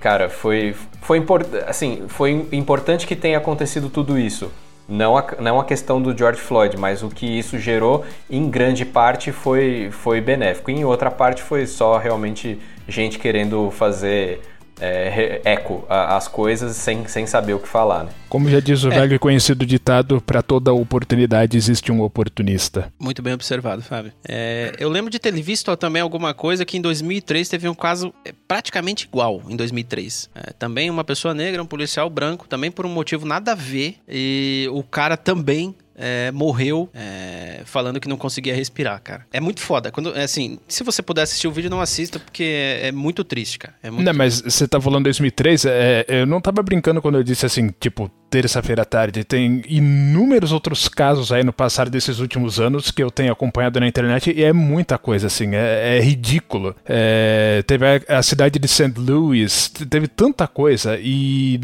cara, foi, foi, assim, foi importante que tenha acontecido tudo isso. Não a, não a questão do George Floyd, mas o que isso gerou, em grande parte, foi, foi benéfico. Em outra parte, foi só realmente gente querendo fazer é, eco às coisas sem, sem saber o que falar. Né? Como já diz o é. velho e conhecido ditado, para toda oportunidade existe um oportunista. Muito bem observado, Fábio. É, eu lembro de ter visto também alguma coisa que em 2003 teve um caso é, praticamente igual em 2003. É, também uma pessoa negra, um policial branco, também por um motivo nada a ver, e o cara também é, morreu é, falando que não conseguia respirar, cara. É muito foda. Quando, é assim, se você puder assistir o vídeo, não assista, porque é, é muito triste, cara. É muito não, mas você tá falando 2003, é, eu não tava brincando quando eu disse assim, tipo, terça-feira à tarde. Tem inúmeros outros casos aí no passar desses últimos anos que eu tenho acompanhado na internet e é muita coisa, assim, é, é ridículo. É, teve a, a, cidade de St. Louis, teve tanta coisa e.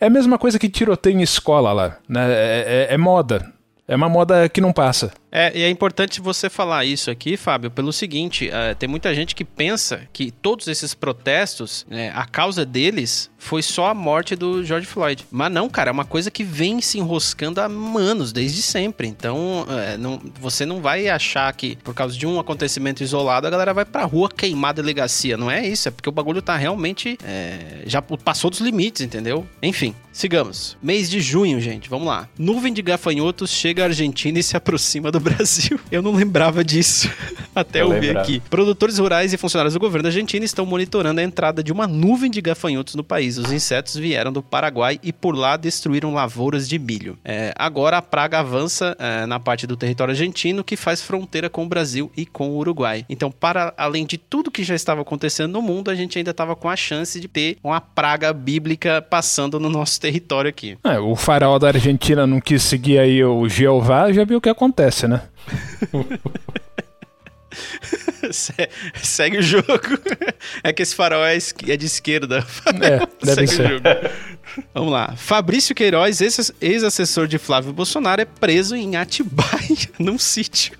É a mesma coisa que tiroteio em escola lá, né? é, é, é moda. É uma moda que não passa. É, e é importante você falar isso aqui, Fábio, pelo seguinte: uh, tem muita gente que pensa que todos esses protestos, né, a causa deles foi só a morte do George Floyd. Mas não, cara, é uma coisa que vem se enroscando há anos, desde sempre. Então, é, não, você não vai achar que por causa de um acontecimento isolado a galera vai pra rua queimar a delegacia. Não é isso, é porque o bagulho tá realmente. É, já passou dos limites, entendeu? Enfim, sigamos. Mês de junho, gente, vamos lá. Nuvem de gafanhotos chega à Argentina e se aproxima do Brasil. Eu não lembrava disso até eu, eu ver aqui. Produtores rurais e funcionários do governo argentino estão monitorando a entrada de uma nuvem de gafanhotos no país os insetos vieram do Paraguai e por lá destruíram lavouras de milho. É, agora a praga avança é, na parte do território argentino que faz fronteira com o Brasil e com o Uruguai. Então, para além de tudo que já estava acontecendo no mundo, a gente ainda estava com a chance de ter uma praga bíblica passando no nosso território aqui. É, o faraó da Argentina não quis seguir aí o Jeová, já viu o que acontece, né? Segue o jogo. É que esse farol é, é de esquerda. É, deve Segue ser. Vamos lá. Fabrício Queiroz, ex-assessor de Flávio Bolsonaro, é preso em Atibaia, num sítio.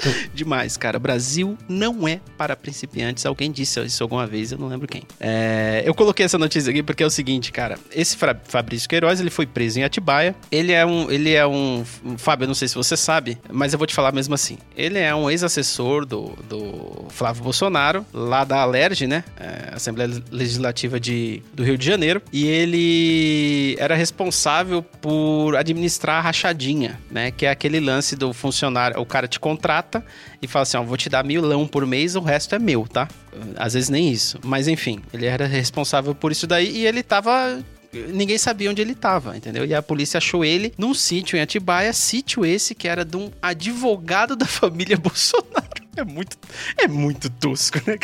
Demais, cara. Brasil não é para principiantes. Alguém disse isso alguma vez, eu não lembro quem. É, eu coloquei essa notícia aqui porque é o seguinte, cara. Esse Fabrício Queiroz, ele foi preso em Atibaia. Ele é um, ele é um, Fábio, eu não sei se você sabe, mas eu vou te falar mesmo assim. Ele é um ex-assessor do, do Flávio Bolsonaro, lá da Alerj, né? É, Assembleia Legislativa de, do Rio de Janeiro. E ele era responsável por administrar a rachadinha, né? Que é aquele lance do funcionário, o cara te contrata e fala assim: ó, vou te dar milão por mês, o resto é meu, tá? Às vezes nem isso. Mas enfim, ele era responsável por isso daí e ele tava ninguém sabia onde ele estava, entendeu? E a polícia achou ele num sítio em Atibaia, sítio esse que era de um advogado da família Bolsonaro. É muito, é muito tosco, né?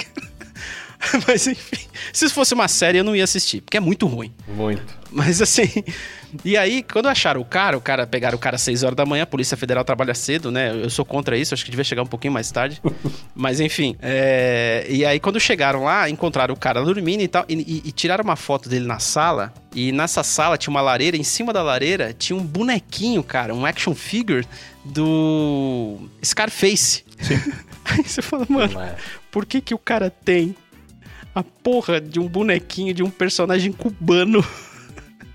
Mas enfim, se fosse uma série eu não ia assistir, porque é muito ruim. Muito. Mas assim, e aí, quando acharam o cara, o cara pegaram o cara às 6 horas da manhã, a Polícia Federal trabalha cedo, né? Eu sou contra isso, acho que devia chegar um pouquinho mais tarde. Mas enfim. É... E aí, quando chegaram lá, encontraram o cara dormindo e tal, e, e, e, tiraram uma foto dele na sala. E nessa sala tinha uma lareira, em cima da lareira tinha um bonequinho, cara, um action figure do Scarface. Sim. aí você fala, mano, é. por que que o cara tem a porra de um bonequinho de um personagem cubano?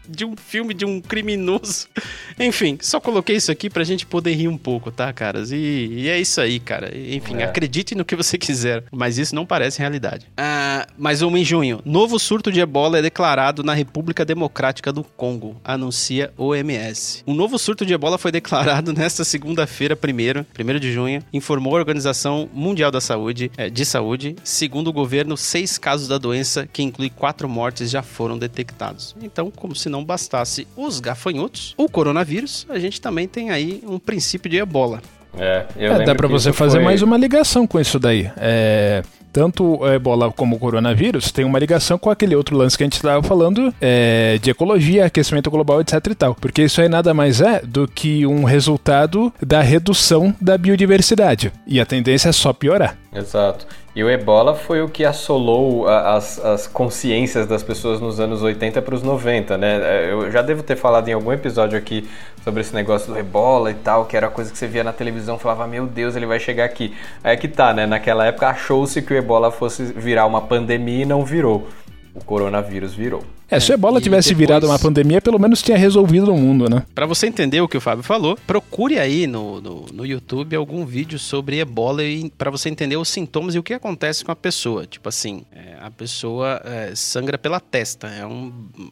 De um filme de um criminoso. Enfim, só coloquei isso aqui pra gente poder rir um pouco, tá, caras? E, e é isso aí, cara. Enfim, é. acredite no que você quiser, mas isso não parece realidade. Ah, mais uma em junho. Novo surto de ebola é declarado na República Democrática do Congo, anuncia OMS. Um novo surto de ebola foi declarado nesta segunda-feira, primeiro, primeiro de junho, informou a Organização Mundial da Saúde, é, de Saúde. Segundo o governo, seis casos da doença, que inclui quatro mortes, já foram detectados. Então, como se não bastasse os gafanhotos, o coronavírus, a gente também tem aí um princípio de ebola. É, é dá para você fazer foi... mais uma ligação com isso daí. É, tanto a ebola como o coronavírus tem uma ligação com aquele outro lance que a gente estava falando é, de ecologia, aquecimento global, etc e tal. Porque isso aí nada mais é do que um resultado da redução da biodiversidade. E a tendência é só piorar. Exato. E o ebola foi o que assolou as, as consciências das pessoas nos anos 80 para os 90, né? É, eu já devo ter falado em algum episódio aqui sobre esse negócio do ebola e tal, que era coisa que você via na televisão, falava, meu Deus, ele vai chegar aqui. Aí é que tá, né? Naquela época achou-se que o ebola fosse virar uma pandemia e não virou o coronavírus virou. É, se a ebola tivesse depois... virado uma pandemia, pelo menos tinha resolvido o mundo, né? Para você entender o que o Fábio falou, procure aí no, no, no YouTube algum vídeo sobre ebola e para você entender os sintomas e o que acontece com a pessoa. Tipo assim, é, a pessoa é, sangra pela testa, é um,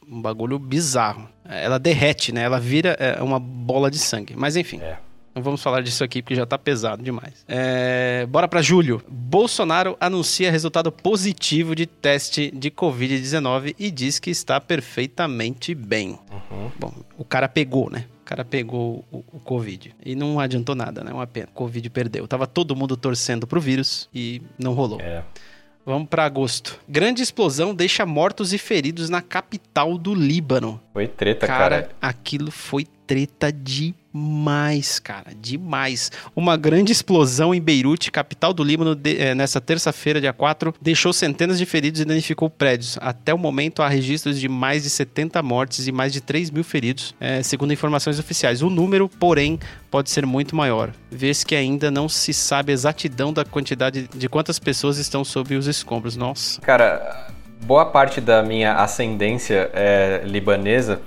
um bagulho bizarro. Ela derrete, né? Ela vira é, uma bola de sangue. Mas enfim. É. Não vamos falar disso aqui porque já tá pesado demais. É, bora para julho. Bolsonaro anuncia resultado positivo de teste de Covid-19 e diz que está perfeitamente bem. Uhum. Bom, o cara pegou, né? O cara pegou o, o, Covid. E não adiantou nada, né? Uma pena. Covid perdeu. Tava todo mundo torcendo pro vírus e não rolou. É. Vamos para agosto. Grande explosão deixa mortos e feridos na capital do Líbano. Foi treta, cara. Cara, aquilo foi treta demais, cara, demais. Uma grande explosão em Beirute, capital do Líbano, de, é, nessa terça-feira, dia 4, deixou centenas de feridos e danificou prédios. Até o momento, há registros de mais de 70 mortes e mais de 3 mil feridos, é, segundo informações oficiais. O número, porém, pode ser muito maior, vez que ainda não se sabe a exatidão da quantidade de quantas pessoas estão sob os escombros. Nossa. Cara, boa parte da minha ascendência é libanesa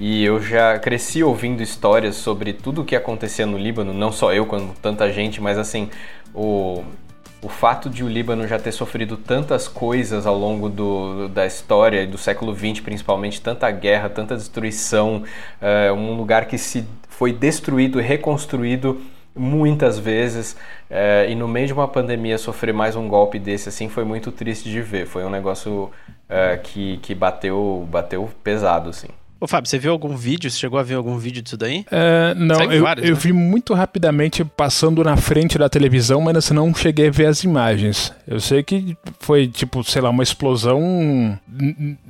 e eu já cresci ouvindo histórias sobre tudo o que acontecia no Líbano, não só eu, como tanta gente, mas assim, o, o fato de o Líbano já ter sofrido tantas coisas ao longo do, da história, do século XX principalmente, tanta guerra, tanta destruição, é, um lugar que se foi destruído e reconstruído muitas vezes é, e no meio de uma pandemia sofrer mais um golpe desse assim foi muito triste de ver. Foi um negócio é, que, que bateu bateu pesado assim Ô, Fábio, você viu algum vídeo? Você chegou a ver algum vídeo disso daí? É, não, eu, vários, eu né? vi muito rapidamente passando na frente da televisão, mas não cheguei a ver as imagens. Eu sei que foi, tipo, sei lá, uma explosão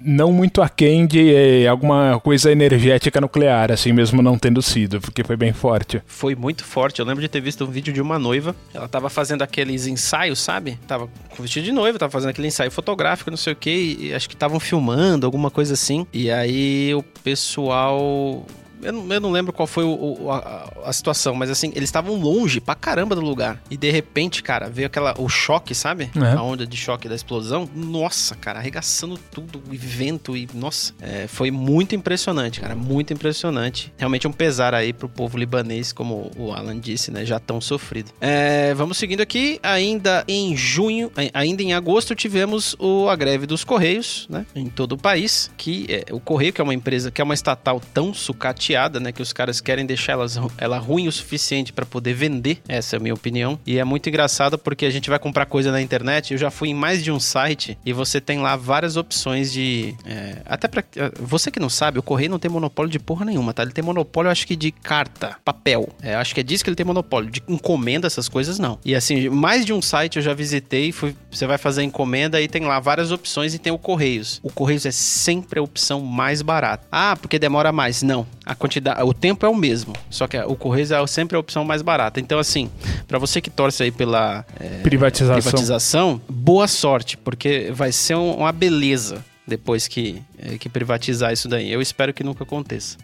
não muito aquém de é, alguma coisa energética nuclear, assim mesmo não tendo sido, porque foi bem forte. Foi muito forte. Eu lembro de ter visto um vídeo de uma noiva. Ela tava fazendo aqueles ensaios, sabe? Tava com vestido de noiva, tava fazendo aquele ensaio fotográfico, não sei o que, e acho que estavam filmando, alguma coisa assim. E aí o pessoal eu não, eu não lembro qual foi o, o, a, a, situação, mas assim, eles estavam longe pra caramba do lugar. E de repente, cara, veio aquela, o choque, sabe? É. A onda de choque da explosão. Nossa, cara, arregaçando tudo, e vento e. Nossa, é, foi muito impressionante, cara. Muito impressionante. Realmente um pesar aí pro povo libanês, como o Alan disse, né? Já tão sofrido. É, vamos seguindo aqui. Ainda em junho, ainda em agosto, tivemos o, a greve dos Correios, né? Em todo o país. Que é, o Correio, que é uma empresa, que é uma estatal tão sucateada né? Que os caras querem deixar elas, ela ruim o suficiente para poder vender. Essa é a minha opinião. E é muito engraçado porque a gente vai comprar coisa na internet. Eu já fui em mais de um site e você tem lá várias opções de. É, até para Você que não sabe, o Correio não tem monopólio de porra nenhuma, tá? Ele tem monopólio, acho que, de carta, papel. É, acho que é disso que ele tem monopólio. De encomenda, essas coisas, não. E assim, mais de um site eu já visitei. Fui, você vai fazer encomenda e tem lá várias opções e tem o Correios. O Correios é sempre a opção mais barata. Ah, porque demora mais. Não. A quantidade, o tempo é o mesmo, só que o Correios é sempre a opção mais barata. Então, assim, para você que torce aí pela é, privatização. privatização, boa sorte, porque vai ser um, uma beleza depois que, é, que privatizar isso daí. Eu espero que nunca aconteça.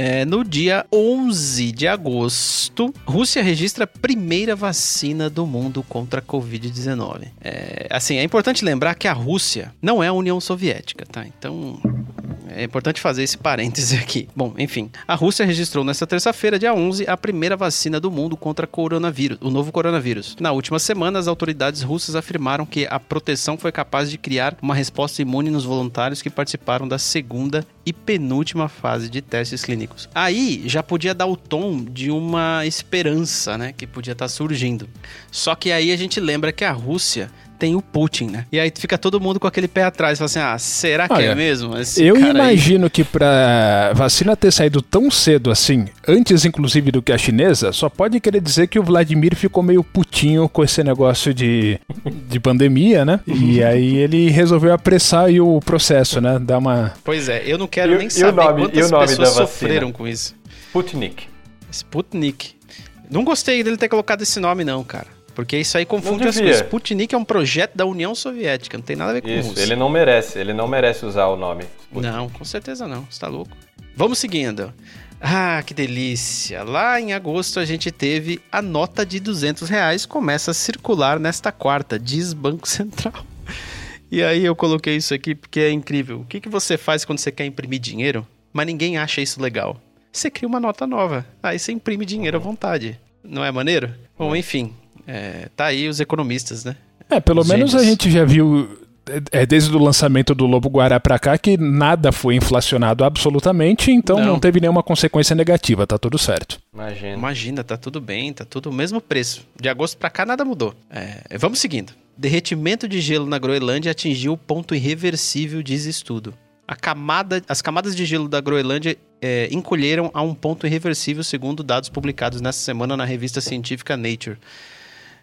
É, no dia 11 de agosto, Rússia registra a primeira vacina do mundo contra a Covid-19. É, assim, é importante lembrar que a Rússia não é a União Soviética, tá? Então, É importante fazer esse parêntese aqui. Bom, enfim. A Rússia registrou nesta terça-feira, dia 11, a primeira vacina do mundo contra coronavírus, o novo coronavírus. Na última semana, as autoridades russas afirmaram que a proteção foi capaz de criar uma resposta imune nos voluntários que participaram da segunda e penúltima fase de testes clínicos. Aí já podia dar o tom de uma esperança, né, que podia estar surgindo. Só que aí a gente lembra que a Rússia tem o Putin, né? E aí fica todo mundo com aquele pé atrás, fala assim: "Ah, será que Olha, é mesmo?" Esse Eu cara aí?" imagino que pra vacina ter saído tão cedo assim, antes inclusive do que a chinesa, só pode querer dizer que o Vladimir ficou meio putinho com esse negócio de, de pandemia, né? E aí ele resolveu apressar aí o processo, né? Dar uma. Pois é, eu não quero E nem e o saber nome- quantas e o nome pessoas da vacina? sofreram com isso. Sputnik. Sputnik. Não gostei dele ter colocado esse nome, não, cara. Porque isso aí confunde as coisas. Sputnik é um projeto da União Soviética, não tem nada a ver com Isso, Rússia. ele não merece, ele não merece usar o nome. Sputnik. Não, com certeza não, você tá louco. Vamos seguindo. Ah, que delícia! Lá em agosto a gente teve a nota de 200 reais começa a circular nesta quarta, diz Banco Central. E aí eu coloquei isso aqui porque é incrível. O que, que você faz quando você quer imprimir dinheiro, mas ninguém acha isso legal? Você cria uma nota nova, aí você imprime dinheiro à vontade. Não é maneiro? Bom, enfim, é, tá aí os economistas, né? É, pelo Os menos a gênios. gente já viu. É, desde o lançamento do Lobo Guará pra cá que nada foi inflacionado absolutamente, então não, Não. teve nenhuma consequência negativa, tá tudo certo. Imagina. Imagina, tá tudo bem, tá tudo o mesmo preço. De agosto pra cá nada mudou. É, vamos seguindo. Derretimento de gelo na Groenlândia atingiu o ponto irreversível, diz estudo. A camada, as camadas de gelo da Groenlândia é, encolheram a um ponto irreversível, segundo dados publicados nesta semana na revista científica Nature.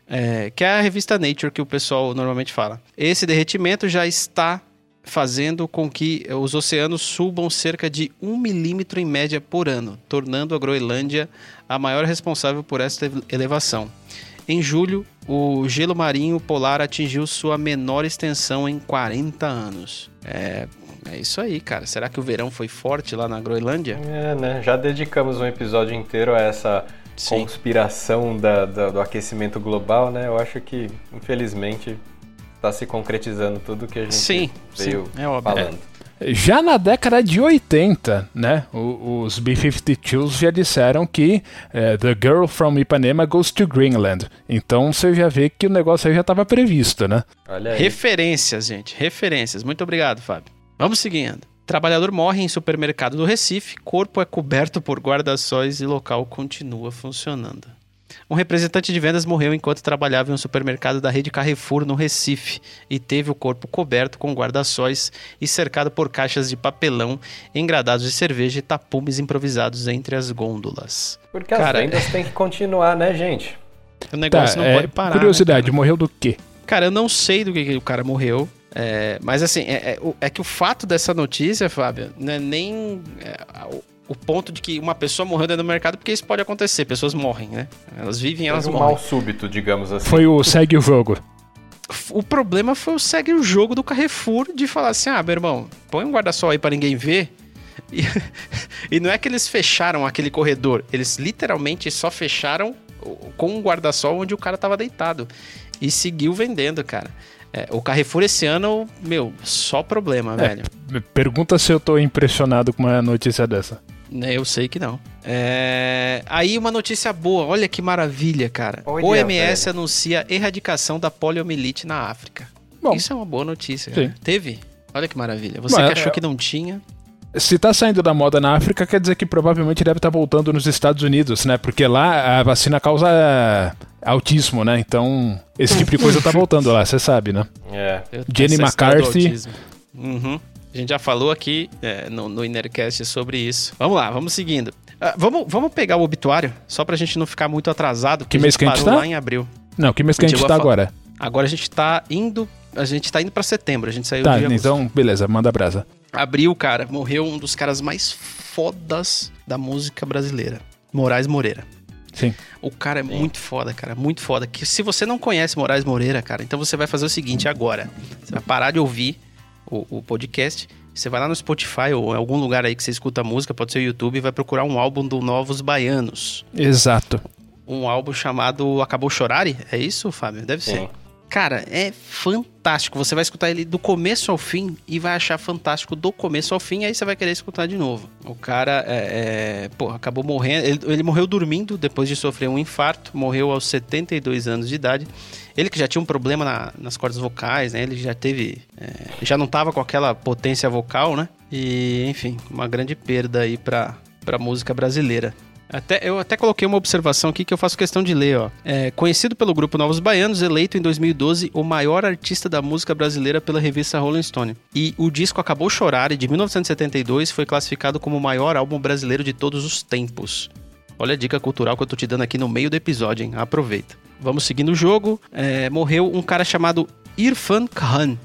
É, que é a revista Nature que o pessoal normalmente fala. Esse derretimento já está fazendo com que os oceanos subam cerca de um milímetro em média por ano, tornando a Groenlândia a maior responsável por esta elevação. Em julho, o gelo marinho polar atingiu sua menor extensão em 40 anos. É, é isso aí, cara. Será que o verão foi forte lá na Groenlândia? É, né? Já dedicamos um episódio inteiro a essa Sim. conspiração da- da- do aquecimento global, né? Eu acho que, infelizmente, está se concretizando tudo que a gente Sim, veio sim, é óbvio. falando. Já na década de 80, né, os B-52s já disseram que eh, The Girl from Ipanema goes to Greenland. Então você já vê que o negócio aí já estava previsto, né? Olha aí. Referências, gente. Referências. Muito obrigado, Fábio. Vamos seguindo. Trabalhador morre em supermercado do Recife, corpo é coberto por guarda-sóis e local continua funcionando. Um representante de vendas morreu enquanto trabalhava em um supermercado da rede Carrefour no Recife e teve o corpo coberto com guarda-sóis e cercado por caixas de papelão, engradados de cerveja e tapumes improvisados entre as gôndolas. Porque as Cara, vendas têm que continuar, né, gente? O negócio não é, pode parar. né, curiosidade, cara? morreu do quê? Cara, eu não sei do que, que o cara morreu. É, mas assim, é, é, é que o fato dessa notícia, Fábio, não é nem é, o, o ponto de que uma pessoa morreu dentro do mercado, porque isso pode acontecer, pessoas morrem, né? Elas vivem, elas Teve um morrem. mal súbito, digamos assim. Foi o segue o jogo. O problema foi o segue o jogo do Carrefour de falar assim: ah, meu irmão, põe um guarda-sol aí pra ninguém ver. E, e não é que eles fecharam aquele corredor, eles literalmente só fecharam com um guarda-sol onde o cara tava deitado. E seguiu vendendo, cara. É, o Carrefour esse ano, meu, só problema, É. velho. Pergunta se eu tô impressionado com uma notícia dessa. Né, Eu sei que não. É, Aí uma notícia boa, olha que maravilha, cara. Olha, OMS velho. anuncia erradicação da poliomielite na África. Bom. Isso é uma boa notícia, cara. Teve? Olha que maravilha. Você Mas que achou é- que não tinha. Se tá saindo da moda na África, quer dizer que provavelmente deve estar voltando nos Estados Unidos, né? Porque lá a vacina causa é, autismo, né? Então, esse tipo de coisa tá voltando lá, você sabe, né? É. Jenny McCarthy. Uhum. A gente já falou aqui é, no, no Innercast sobre isso. Vamos lá, vamos seguindo. Ah, vamos, vamos pegar o obituário, só pra gente não ficar muito atrasado, Que mês a gente que a gente parou tá? lá em abril. Não, que mês que a gente tá a fa- agora? Agora a gente tá indo. A gente tá indo pra setembro, a gente saiu Tá, de agosto. então, beleza, manda brasa. Abril, cara, morreu um dos caras mais fodas da música brasileira. Moraes Moreira. Sim. O cara é muito foda, cara, muito foda. Que se você não conhece Moraes Moreira, cara, então você vai fazer o seguinte agora. Você vai parar de ouvir o, o podcast, você vai lá no Spotify ou em algum lugar aí que você escuta música, pode ser o YouTube, e vai procurar um álbum do Novos Baianos. Exato. Um álbum chamado Acabou Chorare? É isso, Fábio? Deve ser. Cara, é fantástico. Você vai escutar ele do começo ao fim e vai achar fantástico do começo ao fim, aí você vai querer escutar de novo. O cara, é, é, pô, acabou morrendo. Ele, ele, morreu dormindo depois de sofrer um infarto, morreu aos 72 anos de idade. Ele que já tinha um problema na, nas cordas vocais, né? Ele já teve. É, já não tava com aquela potência vocal, né? E, enfim, uma grande perda aí pra, pra música brasileira. Até, eu até coloquei uma observação aqui que eu faço questão de ler, ó. É, conhecido pelo grupo Novos Baianos, eleito em 2012 o maior artista da música brasileira pela revista Rolling Stone. E o disco Acabou Chorar, de 1972, foi classificado como o maior álbum brasileiro de todos os tempos. Olha a dica cultural que eu tô te dando aqui no meio do episódio, hein? Aproveita. Vamos seguindo o jogo. É, morreu um cara chamado Irfan Khan,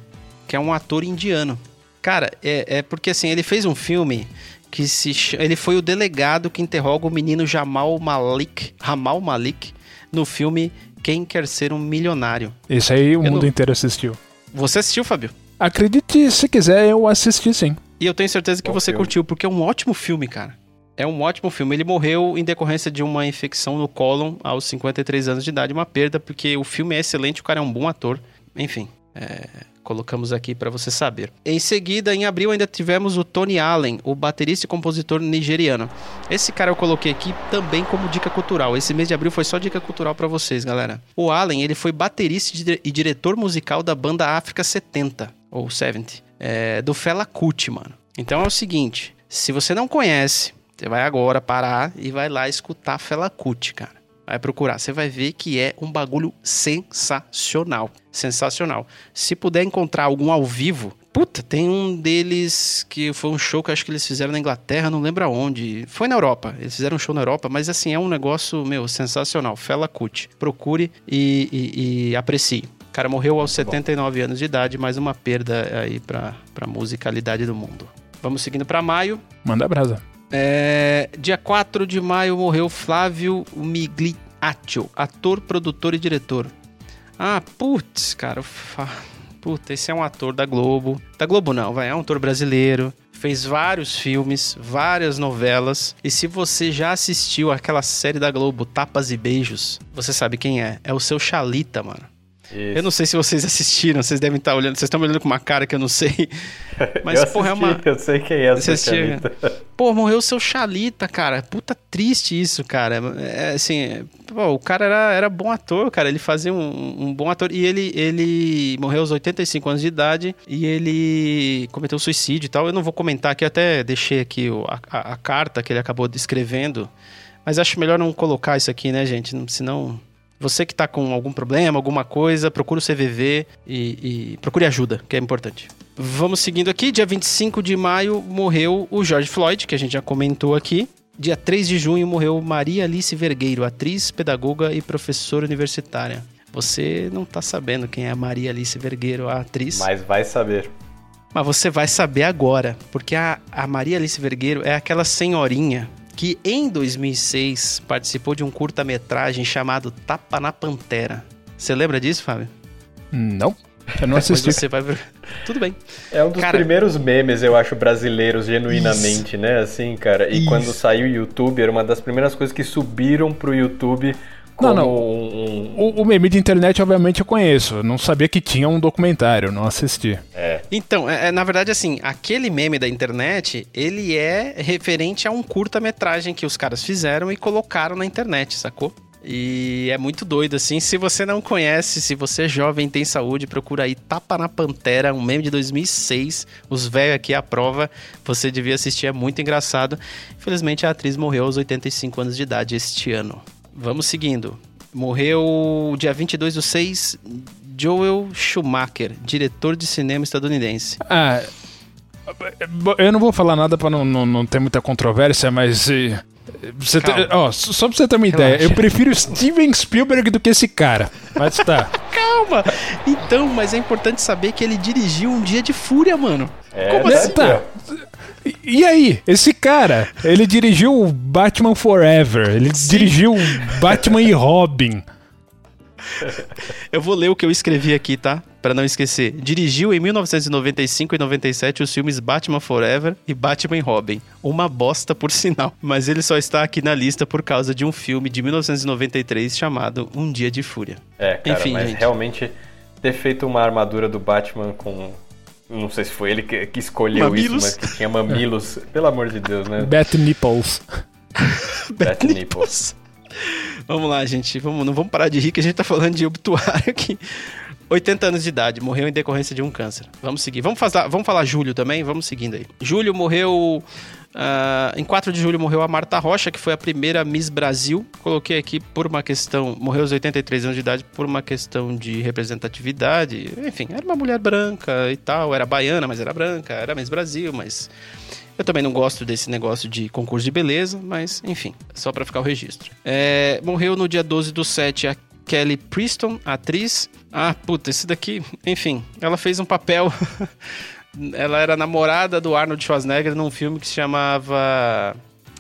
que é um ator indiano. Cara, é, é porque assim, ele fez um filme que se ele foi o delegado que interroga o menino Jamal Malik, Ramal Malik, no filme Quem Quer Ser um Milionário. Esse aí o eu mundo não... inteiro assistiu. Você assistiu, Fábio? Acredite se quiser, eu assisti sim. E eu tenho certeza que Bom você filme. curtiu, porque é um ótimo filme, cara. É um ótimo filme. Ele morreu em decorrência de uma infecção no cólon aos 53 anos de idade, uma perda, porque o filme é excelente, o cara é um bom ator. Enfim, é, colocamos aqui para você saber. Em seguida, em abril, ainda tivemos o Tony Allen, o baterista e compositor nigeriano. Esse cara eu coloquei aqui também como dica cultural. Esse mês de abril foi só dica cultural para vocês, galera. O Allen, ele foi baterista e diretor musical da banda África 70, ou 70, é, do Fela Kuti, mano. Então é o seguinte, se você não conhece, você vai agora parar e vai lá escutar Fela Kuti, cara. Vai procurar, você vai ver que é um bagulho sensacional. Sensacional. Se puder encontrar algum ao vivo, puta, tem um deles que foi um show que acho que eles fizeram na Inglaterra, não lembro aonde. Foi na Europa. Eles fizeram um show na Europa, mas assim, é um negócio, meu, sensacional. Fela Cut. Procure e, e, e aprecie. O cara morreu aos 79 anos de idade, mais uma perda aí pra, pra musicalidade do mundo. Vamos seguindo para maio. Manda brasa. É, dia 4 de maio morreu Flávio Migliaccio, ator, produtor e diretor. Ah, putz, cara. Puta, esse é um ator da Globo. Da Globo não, vai, é um ator brasileiro. Fez vários filmes, várias novelas. E se você já assistiu aquela série da Globo, Tapas e Beijos, você sabe quem é. É o seu Chalita, mano. Isso. Eu não sei se vocês assistiram, vocês devem estar olhando, vocês estão olhando com uma cara que eu não sei. Mas, eu porra, é uma. Eu sei quem é essa Chalita. Pô, morreu o seu Chalita, cara. Puta triste isso, cara. É, assim, pô, o cara era, era bom ator, cara. Ele fazia um, um, bom ator. E ele, ele morreu aos 85 anos de idade e ele cometeu suicídio e tal. Eu não vou comentar aqui, até deixei aqui a, a, a carta que ele acabou escrevendo. Mas acho melhor não colocar isso aqui, né, gente? Senão você que está com algum problema, alguma coisa, procure o CVV e, e procure ajuda, que é importante. Vamos seguindo aqui. Dia 25 de maio morreu o George Floyd, que a gente já comentou aqui. Dia 3 de junho morreu Maria Alice Vergueiro, atriz, pedagoga e professora universitária. Você não está sabendo quem é a Maria Alice Vergueiro, a atriz. Mas vai saber. Mas você vai saber agora, porque a, a Maria Alice Vergueiro é aquela senhorinha que em 2006 participou de um curta-metragem chamado Tapa na Pantera. Você lembra disso, Fábio? Não. Eu não assisti. você vai ver. Tudo bem. É um dos cara... primeiros memes, eu acho, brasileiros, genuinamente, Isso. né? Assim, cara. E Isso. quando saiu o YouTube, era uma das primeiras coisas que subiram pro YouTube não, não. Um... O, o, meme de internet, obviamente, eu conheço. não sabia que tinha um documentário, não assisti. É. Então, é, é, na verdade, assim, aquele meme da internet, ele é referente a um curta-metragem que os caras fizeram e colocaram na internet, sacou? E é muito doido, assim. Se você não conhece, se você é jovem tem saúde, procura aí Tapa na Pantera, um meme de 2006. Os velhos aqui à prova. Você devia assistir, é muito engraçado. Infelizmente, a atriz morreu aos 85 anos de idade este ano. Vamos seguindo. Morreu dia 22 do 6, Joel Schumacher, diretor de cinema estadunidense. Ah, eu não vou falar nada para não, não, não, ter muita controvérsia, mas. Você te, ó, só pra você ter uma Relaxa. ideia, eu prefiro Steven Spielberg do que esse cara. Mas tá. Calma! Então, mas é importante saber que ele dirigiu um dia de fúria, mano. É, Como assim? Tá. E aí, esse cara, ele dirigiu o Batman Forever, ele Sim. dirigiu Batman e Robin. Eu vou ler o que eu escrevi aqui, tá? Para não esquecer. Dirigiu em 1995 e 97 os filmes Batman Forever e Batman e Robin. Uma bosta, por sinal. Mas ele só está aqui na lista por causa de um filme de 1993 chamado Um Dia de Fúria. É, cara, Enfim, mas gente. realmente ter feito uma armadura do Batman com. Não sei se foi ele que, que escolheu Mamilos. isso, mas que tinha mamilos. Pelo amor de Deus, né? Bat Nipples. Bat nipples. Vamos lá, gente. Vamos, não vamos parar de rir que a gente tá falando de obituário aqui. 80 anos de idade, morreu em decorrência de um câncer. Vamos seguir. Vamos, fazer, vamos falar Júlio também? Vamos seguindo aí. Júlio morreu. ah, em 4 de julho morreu a Marta Rocha, que foi a primeira Miss Brasil. Coloquei aqui por uma questão. Morreu aos 83 anos de idade por uma questão de representatividade. Enfim, era uma mulher branca e tal. Era baiana, mas era branca. Era Miss Brasil, mas. Eu também não gosto desse negócio de concurso de beleza, mas enfim, só pra ficar o registro. É, morreu no dia 12 do 7 a Kelly Preston, atriz. Ah, puta, esse daqui, enfim, ela fez um papel. ela era namorada do Arnold Schwarzenegger num filme que se chamava.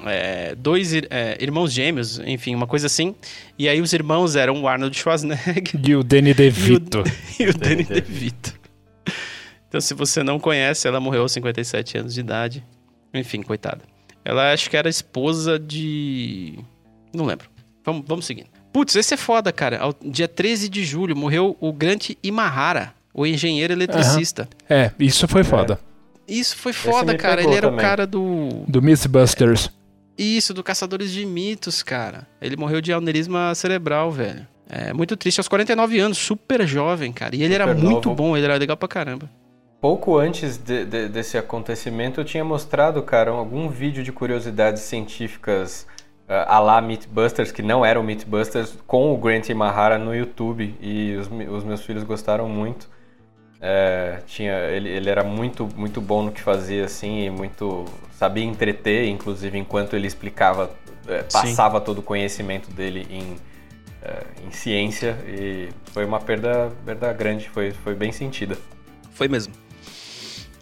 é, dois ir- é, irmãos gêmeos, enfim, uma coisa assim. E aí os irmãos eram o Arnold Schwarzenegger E o Danny DeVito. e o Danny Danny DeVito. Então, se você não conhece, ela morreu aos 57 anos de idade. Enfim, coitada. Ela acho que era esposa de. Não lembro. Vamos, vamos seguindo. Putz, esse é foda, cara. Ao- dia 13 de julho morreu o Grant Imahara, o engenheiro eletricista. É, isso foi foda. Isso foi foda, cara. Ele era o também. cara do. Do Mythbusters. Isso, do Caçadores de Mitos, cara. Ele morreu de aneurisma cerebral, velho. É muito triste, aos 49 anos, super jovem, cara. E ele era Super muito novo. bom, ele era legal pra caramba. Pouco antes de- de- desse acontecimento, eu tinha mostrado, cara, algum vídeo de curiosidades científicas a lá Mythbusters, que não eram Mythbusters, com o Grant Imahara no YouTube. E os, os meus filhos gostaram muito. É, tinha, ele, ele era muito, muito bom no que fazia, assim, e muito. sabia entreter, inclusive, enquanto ele explicava, é, Sim. passava todo o conhecimento dele em, é, em ciência. E foi uma perda, perda grande, foi, foi bem sentida. Foi mesmo.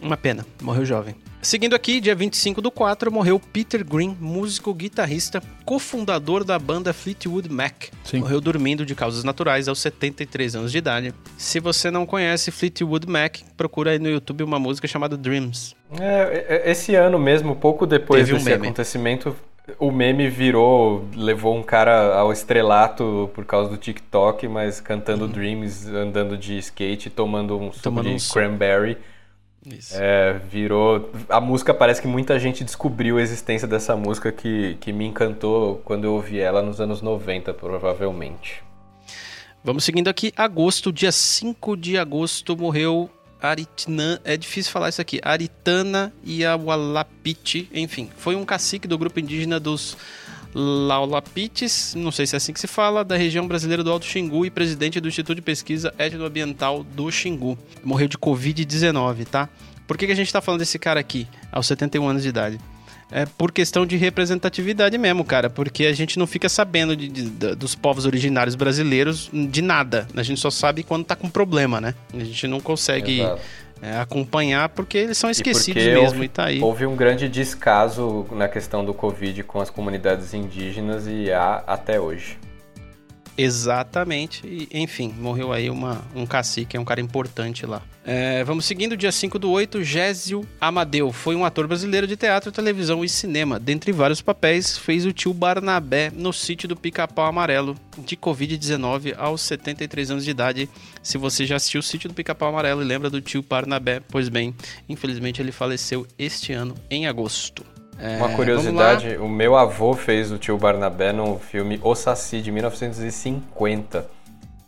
Uma pena, morreu jovem. Seguindo aqui, dia 25 do 4, morreu Peter Green, músico, guitarrista, cofundador da banda Fleetwood Mac. Sim. Morreu dormindo de causas naturais aos 73 anos de idade. Se você não conhece Fleetwood Mac, procura aí no YouTube uma música chamada Dreams. É, é, esse ano mesmo, pouco depois Teve um desse meme. acontecimento, o meme virou, levou um cara ao estrelato por causa do TikTok, mas cantando Dreams, andando de skate, tomando um suco Uhum. Tomando de um cranberry. É, virou. A música parece que muita gente descobriu a existência dessa música que, que me encantou quando eu ouvi ela nos anos 90, provavelmente. Vamos seguindo aqui. Agosto, dia 5 de agosto, morreu Aritna. É difícil falar isso aqui. Aritana Iawalapiti. Enfim, foi um cacique do grupo indígena dos Laulapites, não sei se é assim que se fala, da região brasileira do Alto Xingu e presidente do Instituto de Pesquisa Etnoambiental do Xingu. Morreu de Covid-19, tá? Por que, que a gente tá falando desse cara aqui, aos 71 anos de idade? É por questão de representatividade mesmo, cara. Porque a gente não fica sabendo de- de- da- dos povos originários brasileiros de nada. A gente só sabe quando tá com problema, né? A gente não consegue Exato. É, acompanhar porque eles são esquecidos porque mesmo houve- e tá aí. Houve um grande descaso na questão do Covid com as comunidades indígenas e há até hoje. Exatamente. E, enfim, morreu aí uma, um cacique, é um cara importante lá. É, vamos seguindo, dia 5 do 8, Gésio Amadeu. Foi um ator brasileiro de teatro, televisão e cinema. Dentre vários papéis, fez o tio Barnabé no sítio do Pica-Pau Amarelo, de Covid-19, aos 73 anos de idade. Se você já assistiu o sítio do Pica-Pau Amarelo e lembra do tio Barnabé, pois bem, infelizmente ele faleceu este ano, em agosto. É, Uma curiosidade, o meu avô fez o tio Barnabé no filme O Saci, de 1950.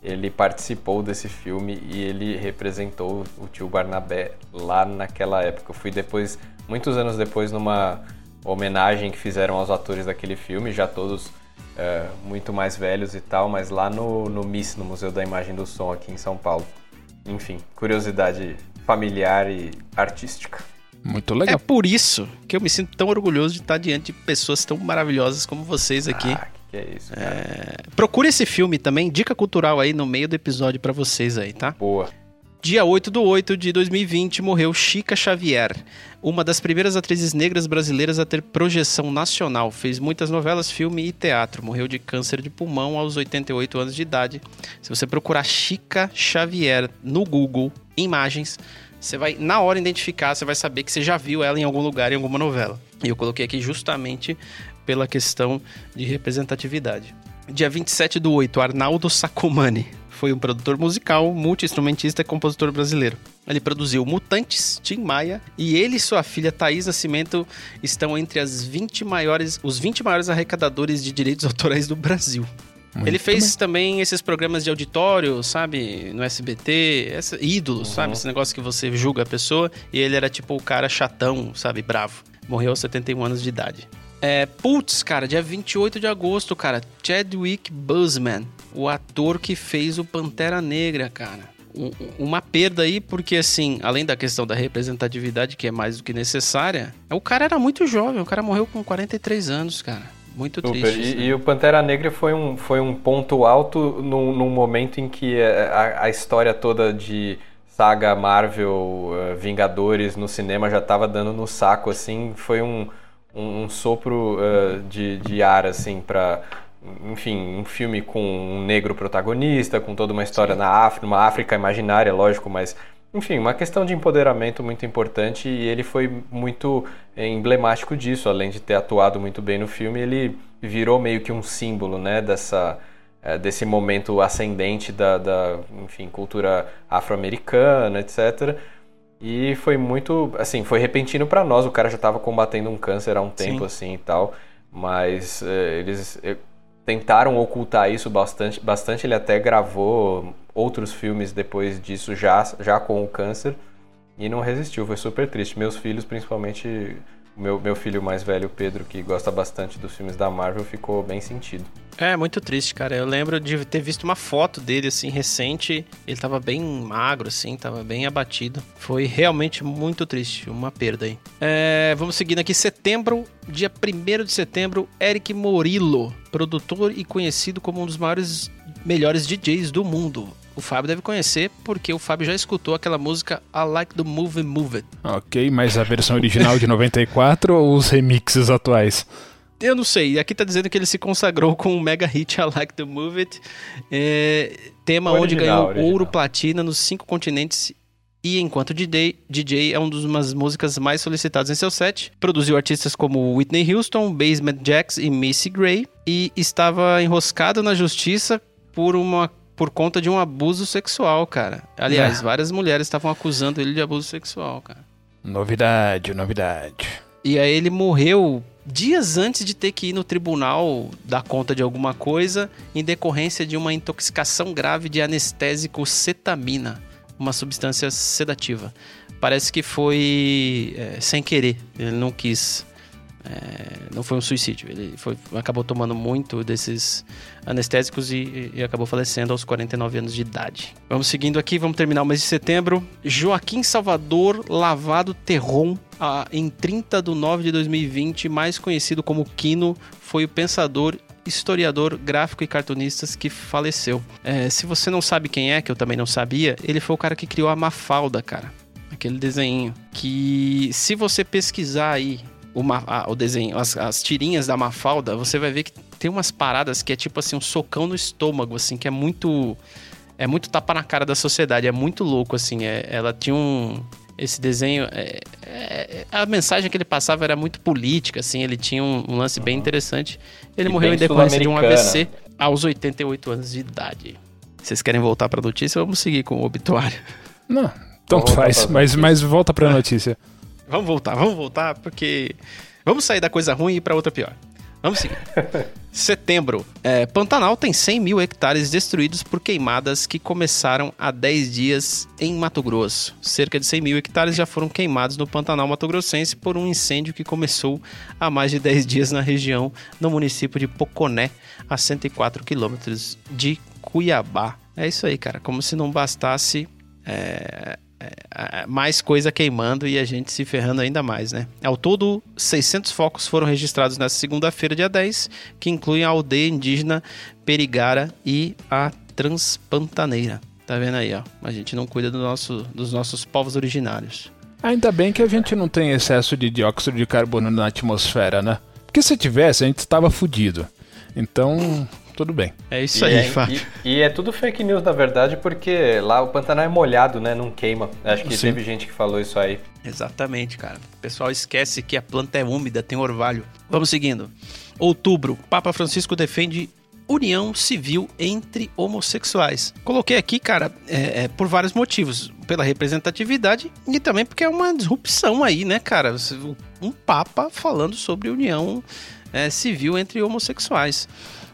Ele participou desse filme e ele representou o tio Barnabé lá naquela época. Eu fui depois, muitos anos depois, numa homenagem que fizeram aos atores daquele filme, já todos é, muito mais velhos e tal, mas lá no, no MIS, no Museu da Imagem do Som, aqui em São Paulo. Enfim, curiosidade familiar e artística. Muito É legal. por isso que eu me sinto tão orgulhoso de estar diante de pessoas tão maravilhosas como vocês aqui. Ah, que, que é isso, cara. Procure esse filme também, dica cultural aí no meio do episódio pra vocês aí, tá? Boa. Dia 8 do 8 de 2020 morreu Chica Xavier, uma das primeiras atrizes negras brasileiras a ter projeção nacional. Fez muitas novelas, filme e teatro. Morreu de câncer de pulmão aos 88 anos de idade. Se você procurar Chica Xavier no Google, imagens, você vai na hora identificar, você vai saber que você já viu ela em algum lugar, em alguma novela. E eu coloquei aqui justamente pela questão de representatividade. Dia 27 do 8, Arnaldo Sacomani. foi um produtor musical, multi-instrumentista e compositor brasileiro. Ele produziu Mutantes, Tim Maia, e ele e sua filha Thaís Nascimento estão entre as 20 maiores, os 20 maiores arrecadadores de direitos autorais do Brasil. Muito ele fez bem. também esses programas de auditório, sabe? No SBT, essa, ídolos, uhum. sabe? Esse negócio que você julga a pessoa. E ele era tipo o cara chatão, sabe? Bravo. Morreu aos 71 anos de idade. É, putz, cara, dia 28 de agosto, cara. Chadwick Boseman, o ator que fez o Pantera Negra, cara. Um, uma perda aí, porque assim, além da questão da representatividade, que é mais do que necessária, o cara era muito jovem, o cara morreu com 43 anos, cara. Muito Super. triste. E, e, o Pantera Negra foi um, foi um ponto alto num, num momento em que a, a história toda de saga Marvel, uh, Vingadores no cinema já estava dando no saco, assim. Foi um um, um sopro uh, de, de ar, assim, para enfim, um filme com um negro protagonista, com toda uma história Sim. na África, uma África imaginária, lógico, mas enfim, uma questão de empoderamento muito importante e ele foi muito emblemático disso, além de ter atuado muito bem no filme, ele virou meio que um símbolo, né, dessa eh, desse momento ascendente da, da enfim, cultura afro-americana, etc. E foi muito, assim, foi repentino para nós. O cara já estava combatendo um câncer há um tempo, Sim. assim, e tal. Mas é, eles tentaram ocultar isso bastante, bastante. Ele até gravou outros filmes depois disso, já, já com o câncer. E não resistiu, foi super triste. Meus filhos, principalmente, meu, meu filho mais velho, Pedro, que gosta bastante dos filmes da Marvel, ficou bem sentido. É, muito triste, cara. Eu lembro de ter visto uma foto dele, assim, recente. Ele tava bem magro, assim, tava bem abatido. Foi realmente muito triste, uma perda aí. É, vamos seguindo aqui, setembro, dia 1 de setembro, Eric Morillo, produtor e conhecido como um dos maiores, melhores DJs do mundo. O Fábio deve conhecer porque o Fábio já escutou aquela música I Like the Move Move It. Ok, mas a versão original de 94 ou os remixes atuais? Eu não sei. Aqui tá dizendo que ele se consagrou com o mega hit I Like the Move It. É, tema original, onde ganhou original. ouro platina nos cinco continentes e enquanto DJ, DJ é uma das músicas mais solicitadas em seu set. Produziu artistas como Whitney Houston, Basement Jacks e Missy Gray e estava enroscado na justiça por uma por conta de um abuso sexual, cara. Aliás, é. várias mulheres estavam acusando ele de abuso sexual, cara. Novidade, novidade. E aí ele morreu dias antes de ter que ir no tribunal dar conta de alguma coisa em decorrência de uma intoxicação grave de anestésico cetamina, uma substância sedativa. Parece que foi é, sem querer, ele não quis. É, não foi um suicídio, ele foi, acabou tomando muito desses anestésicos e, e, acabou falecendo aos 49 anos de idade. Vamos seguindo aqui, vamos terminar o mês de setembro. Joaquim Salvador Lavado Terron em 30 de 9 de 2020, mais conhecido como Kino, foi o pensador historiador, gráfico e cartunista que faleceu. É, se você não sabe quem é, que eu também não sabia, ele foi o cara que criou a Mafalda, cara. Aquele desenho. Que se você pesquisar aí o, ah, o desenho, as, as tirinhas da Mafalda, você vai ver que tem umas paradas que é tipo assim, um socão no estômago, assim, que é muito. É muito tapa na cara da sociedade, é muito louco, assim. É, ela tinha um esse desenho. É, é, a mensagem que ele passava era muito política, assim, ele tinha um, um lance bem interessante. Ele e morreu em decorrência de um AVC aos 88 anos de idade. Vocês querem voltar para a notícia? Vamos seguir com o obituário. Não, tanto faz, mas, mas volta para a notícia. Vamos voltar, vamos voltar, porque vamos sair da coisa ruim e ir para outra pior. Vamos seguir. Setembro. É, Pantanal tem 100 mil hectares destruídos por queimadas que começaram há 10 dias em Mato Grosso. Cerca de 100 mil hectares já foram queimados no Pantanal Mato Grossense por um incêndio que começou há mais de 10 dias na região, no município de Poconé, a 104 quilômetros de Cuiabá. É isso aí, cara. Como se não bastasse é, mais coisa queimando e a gente se ferrando ainda mais, né? Ao todo, 600 focos foram registrados nessa segunda-feira, dia 10, que incluem a aldeia indígena Perigara e a Transpantaneira. Tá vendo aí, ó? A gente não cuida do nosso, dos nossos povos originários. Ainda bem que a gente não tem excesso de dióxido de carbono na atmosfera, né? Porque se tivesse, a gente estava fudido. Então, tudo bem. É isso e aí, é, Fábio. E, e, é tudo fake news, na verdade, porque lá o Pantanal é molhado, né? Não queima. Acho que Sim. teve gente que falou isso aí. Exatamente, cara. O pessoal esquece que a planta é úmida, tem orvalho. Vamos seguindo. Outubro, Papa Francisco defende união civil entre homossexuais. Coloquei aqui, cara, é, é, por vários motivos. Pela representatividade e também porque é uma disrupção aí, né, cara? Um papa falando sobre união é, civil entre homossexuais.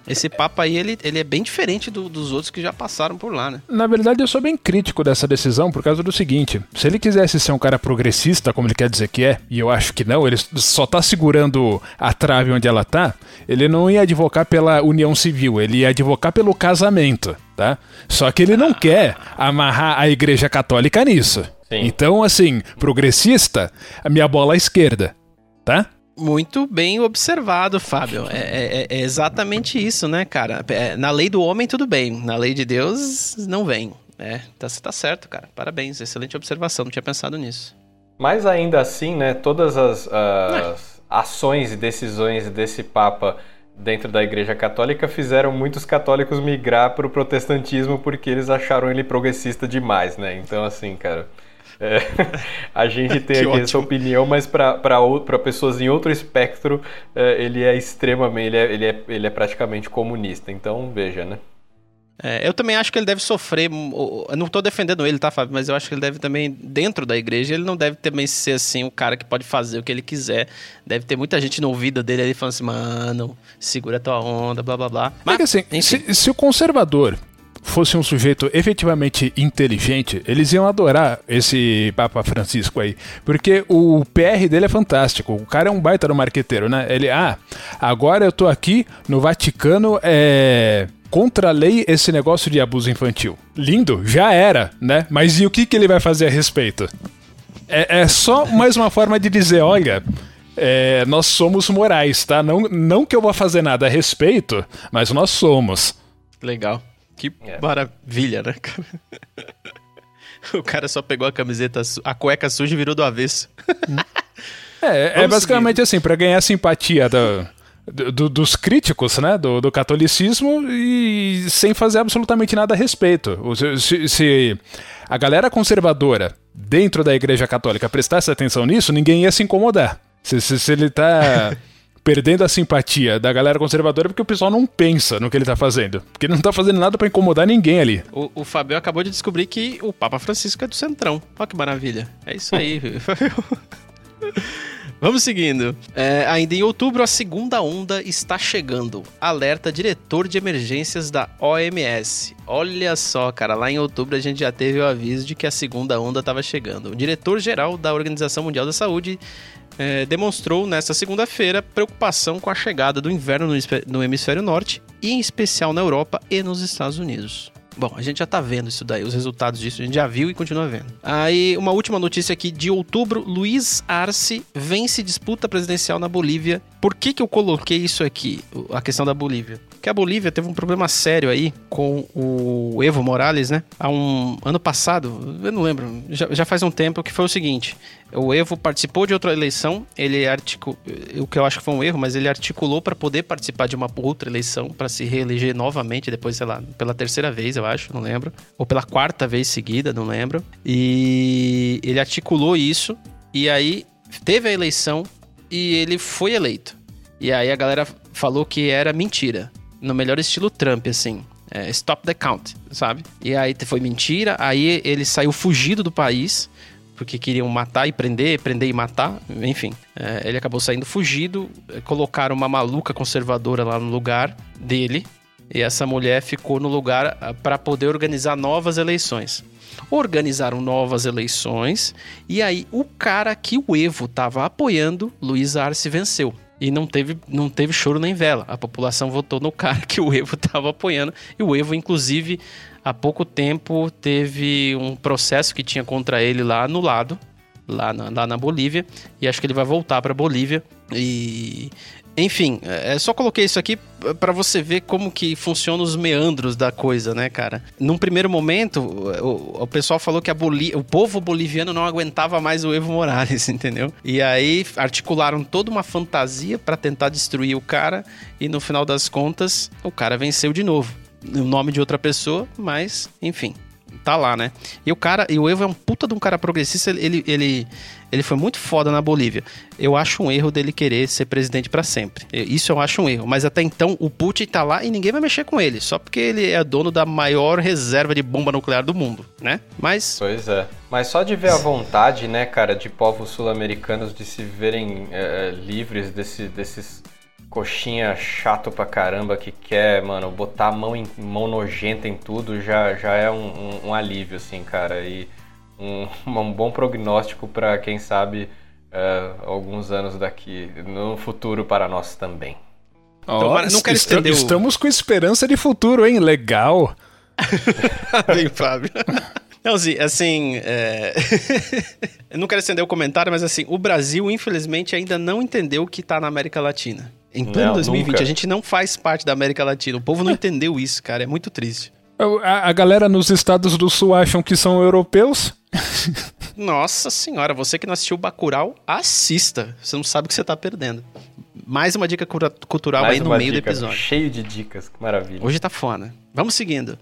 Esse papo aí, ele, ele é bem diferente do, dos outros que já passaram por lá, né? Na verdade, eu sou bem crítico dessa decisão por causa do seguinte: se ele quisesse ser um cara progressista, como ele quer dizer que é, e eu acho que não, ele só tá segurando a trave onde ela tá, ele não ia advocar pela união civil, ele ia advocar pelo casamento, tá? Só que ele não quer amarrar a igreja católica nisso. Sim. Então, assim, progressista, a minha bola à esquerda, tá? Muito bem observado, Fábio. É, é, é, exatamente isso, né, cara? É, na lei do homem, tudo bem. Na lei de Deus, não vem. É, tá, tá certo, cara. Parabéns. Excelente observação. Não tinha pensado nisso. Mas ainda assim, né, todas as, as ações e decisões desse Papa dentro da Igreja Católica fizeram muitos católicos migrar para o protestantismo porque eles acharam ele progressista demais, né? Então, assim, cara. É, a gente tem aqui ótimo. essa opinião, mas para pessoas em outro espectro, é, ele é extremamente, ele é, ele, é, ele é praticamente comunista. Então, veja, né? É, eu também acho que ele deve sofrer. Eu não estou defendendo ele, tá, Fábio? Mas eu acho que ele deve também, dentro da igreja, ele não deve também ser assim o cara que pode fazer o que ele quiser. Deve ter muita gente no ouvido dele ali falando assim, mano, segura tua onda, blá blá blá. Mas, é que assim, se, se, o conservador fosse um sujeito efetivamente inteligente, eles iam adorar esse Papa Francisco aí. Porque o PR dele é fantástico. O cara é um baita do marqueteiro, né? Ele, ah, agora eu tô aqui no Vaticano, é contra a lei esse negócio de abuso infantil. Lindo, já era, né? Mas e o que, que ele vai fazer a respeito? É, é só mais uma forma de dizer, olha, é, nós somos morais, tá? Não, não que eu vá fazer nada a respeito, mas nós somos. Legal. Que é. maravilha, né, cara? O cara só pegou a camiseta, a cueca suja e virou do avesso. é, é basicamente seguir. assim, para ganhar simpatia do, do, dos críticos, né, do, do, catolicismo e sem fazer absolutamente nada a respeito. Se, se, a galera conservadora dentro da igreja católica prestasse atenção nisso, ninguém ia se incomodar. Se, se, se ele tá perdendo a simpatia da galera conservadora porque o pessoal não pensa no que ele tá fazendo. Porque ele não tá fazendo nada para incomodar ninguém ali. O, o Fabio acabou de descobrir que o Papa Francisco é do Centrão. Olha que maravilha. É isso aí, Vamos seguindo. É, ainda em outubro, a segunda onda está chegando. Alerta diretor de emergências da OMS. Olha só, cara, lá em outubro a gente já teve o aviso de que a segunda onda estava chegando. O diretor-geral da Organização Mundial da Saúde é, demonstrou nesta segunda-feira preocupação com a chegada do inverno no, no hemisfério norte, e em especial na Europa e nos Estados Unidos. Bom, a gente já tá vendo isso daí, os resultados disso, a gente já viu e continua vendo. Aí, uma última notícia aqui de outubro: Luiz Arce vence disputa presidencial na Bolívia. Por que, que eu coloquei isso aqui, a questão da Bolívia? Porque a Bolívia teve um problema sério aí com o Evo Morales, né? Há um ano passado, eu não lembro, já, já faz um tempo, que foi o seguinte: o Evo participou de outra eleição, ele articulou, o que eu acho que foi um erro, mas ele articulou para poder participar de uma outra eleição, para se reeleger novamente, depois, sei lá, pela terceira vez, eu acho, não lembro, ou pela quarta vez seguida, não lembro. E ele articulou isso, e aí teve a eleição e ele foi eleito. E aí a galera falou que era mentira no melhor estilo Trump, assim. É, stop the count, sabe? E aí foi mentira, aí ele saiu fugido do país, porque queriam matar e prender, prender e matar, enfim. É, ele acabou saindo fugido, colocaram uma maluca conservadora lá no lugar dele, e essa mulher ficou no lugar ah, para poder organizar novas eleições. Organizaram novas eleições, e aí o cara que o Evo estava apoiando, Luiz Arce, venceu. E não teve, não teve choro nem vela. A população votou no cara que o Evo estava apoiando. E o Evo, inclusive, há pouco tempo teve um processo que tinha contra ele lá anulado, lá na, lá na Bolívia. E acho que ele vai voltar para Bolívia. E enfim, é, só coloquei isso aqui para você ver como que funcionam os meandros da coisa, né, cara? Num primeiro momento, o, o pessoal falou que Boli o povo boliviano não aguentava mais o Evo Morales, entendeu? E aí articularam toda uma fantasia para tentar destruir o cara e no final das contas, o cara venceu de novo. O nome de outra pessoa, mas enfim, tá lá, né? E o cara, e o Evo é um puta de um cara progressista, ele, ele, ele foi muito foda na Bolívia. Eu acho um erro dele querer ser presidente para sempre. Isso eu acho um erro. Mas até então, o Putin tá lá e ninguém vai mexer com ele, só porque ele é dono da maior reserva de bomba nuclear do mundo, né? Mas. Pois é. Mas só de ver a vontade, né, cara, de povos sul-americanos de se verem é, livres desse, desses coxinha chato pra caramba que quer, mano, botar a mão, em, mão nojenta em tudo já, já é um, um, um alívio, assim, cara. E um, um bom prognóstico para quem sabe uh, alguns anos daqui, no futuro para nós também. Oh, não quero estender Estamos com esperança de futuro, hein? Legal. Bem, Fábio. Não, assim, assim é... eu não quero estender o comentário, mas assim, o Brasil, infelizmente, ainda não entendeu o que está na América Latina. Em pleno 2020, nunca. a gente não faz parte da América Latina. O povo não entendeu isso, cara. É muito triste. A, a galera nos Estados do Sul acham que são europeus? Nossa senhora, você que não assistiu Bacurau, assista. Você não sabe o que você tá perdendo. Mais uma dica cultural Mais aí no meio dica, do episódio. Cheio de dicas, que maravilha. Hoje tá foda. Vamos seguindo.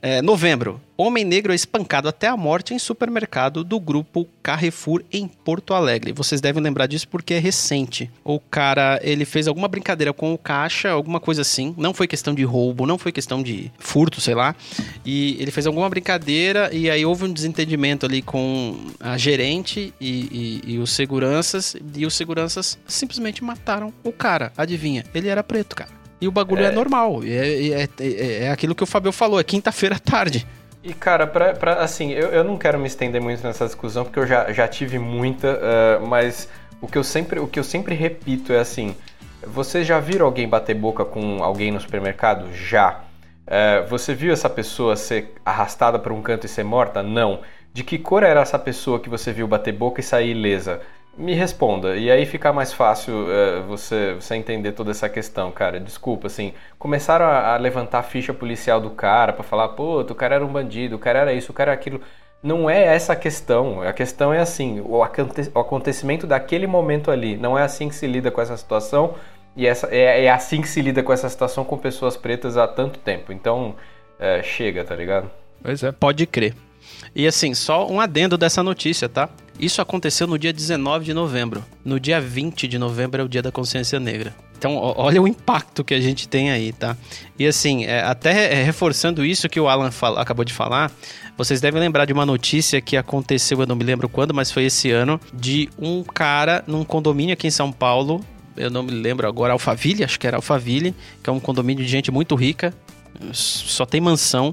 É, novembro. Homem negro é espancado até a morte em supermercado do grupo Carrefour em Porto Alegre. Vocês devem lembrar disso porque é recente. O cara, ele fez alguma brincadeira com o caixa, alguma coisa assim. Não foi questão de roubo, não foi questão de furto, sei lá. E ele fez alguma brincadeira e aí houve um desentendimento ali com a gerente e, e, e os seguranças. E os seguranças simplesmente mataram o cara. Adivinha? Ele era preto, cara. E o bagulho é, é normal. É, é, é, é, aquilo que o Fabio falou, é quinta-feira à tarde. E, cara, pra, pra, assim, eu, eu não quero me estender muito nessa discussão, porque eu já, já tive muita, uh, mas o que, eu sempre, o que eu sempre repito é assim: você já viram alguém bater boca com alguém no supermercado? Já. Uh, você viu essa pessoa ser arrastada para um canto e ser morta? Não. De que cor era essa pessoa que você viu bater boca e sair ilesa? Me responda, e aí fica mais fácil uh, você, você entender toda essa questão, cara. Desculpa, assim, começaram a, a levantar a ficha policial do cara para falar, pô, o cara era um bandido, o cara era isso, o cara era aquilo. Não é essa a questão. A questão é assim, o, aconte o acontecimento daquele momento ali. Não é assim que se lida com essa situação, e essa, é, é assim que se lida com essa situação com pessoas pretas há tanto tempo. Então, é, chega, tá ligado? Pois é, pode crer. E assim, só um adendo dessa notícia, tá? Isso aconteceu no dia 19 de novembro. No dia 20 de novembro é o dia da consciência negra. Então, olha o impacto que a gente tem aí, tá? E assim, é, até é, reforçando isso que o Alan acabou de falar, vocês devem lembrar de uma notícia que aconteceu, eu não me lembro quando, mas foi esse ano, de um cara num condomínio aqui em São Paulo, eu não me lembro agora, Alphaville, acho que era Alphaville, que é um condomínio de gente muito rica, só tem mansão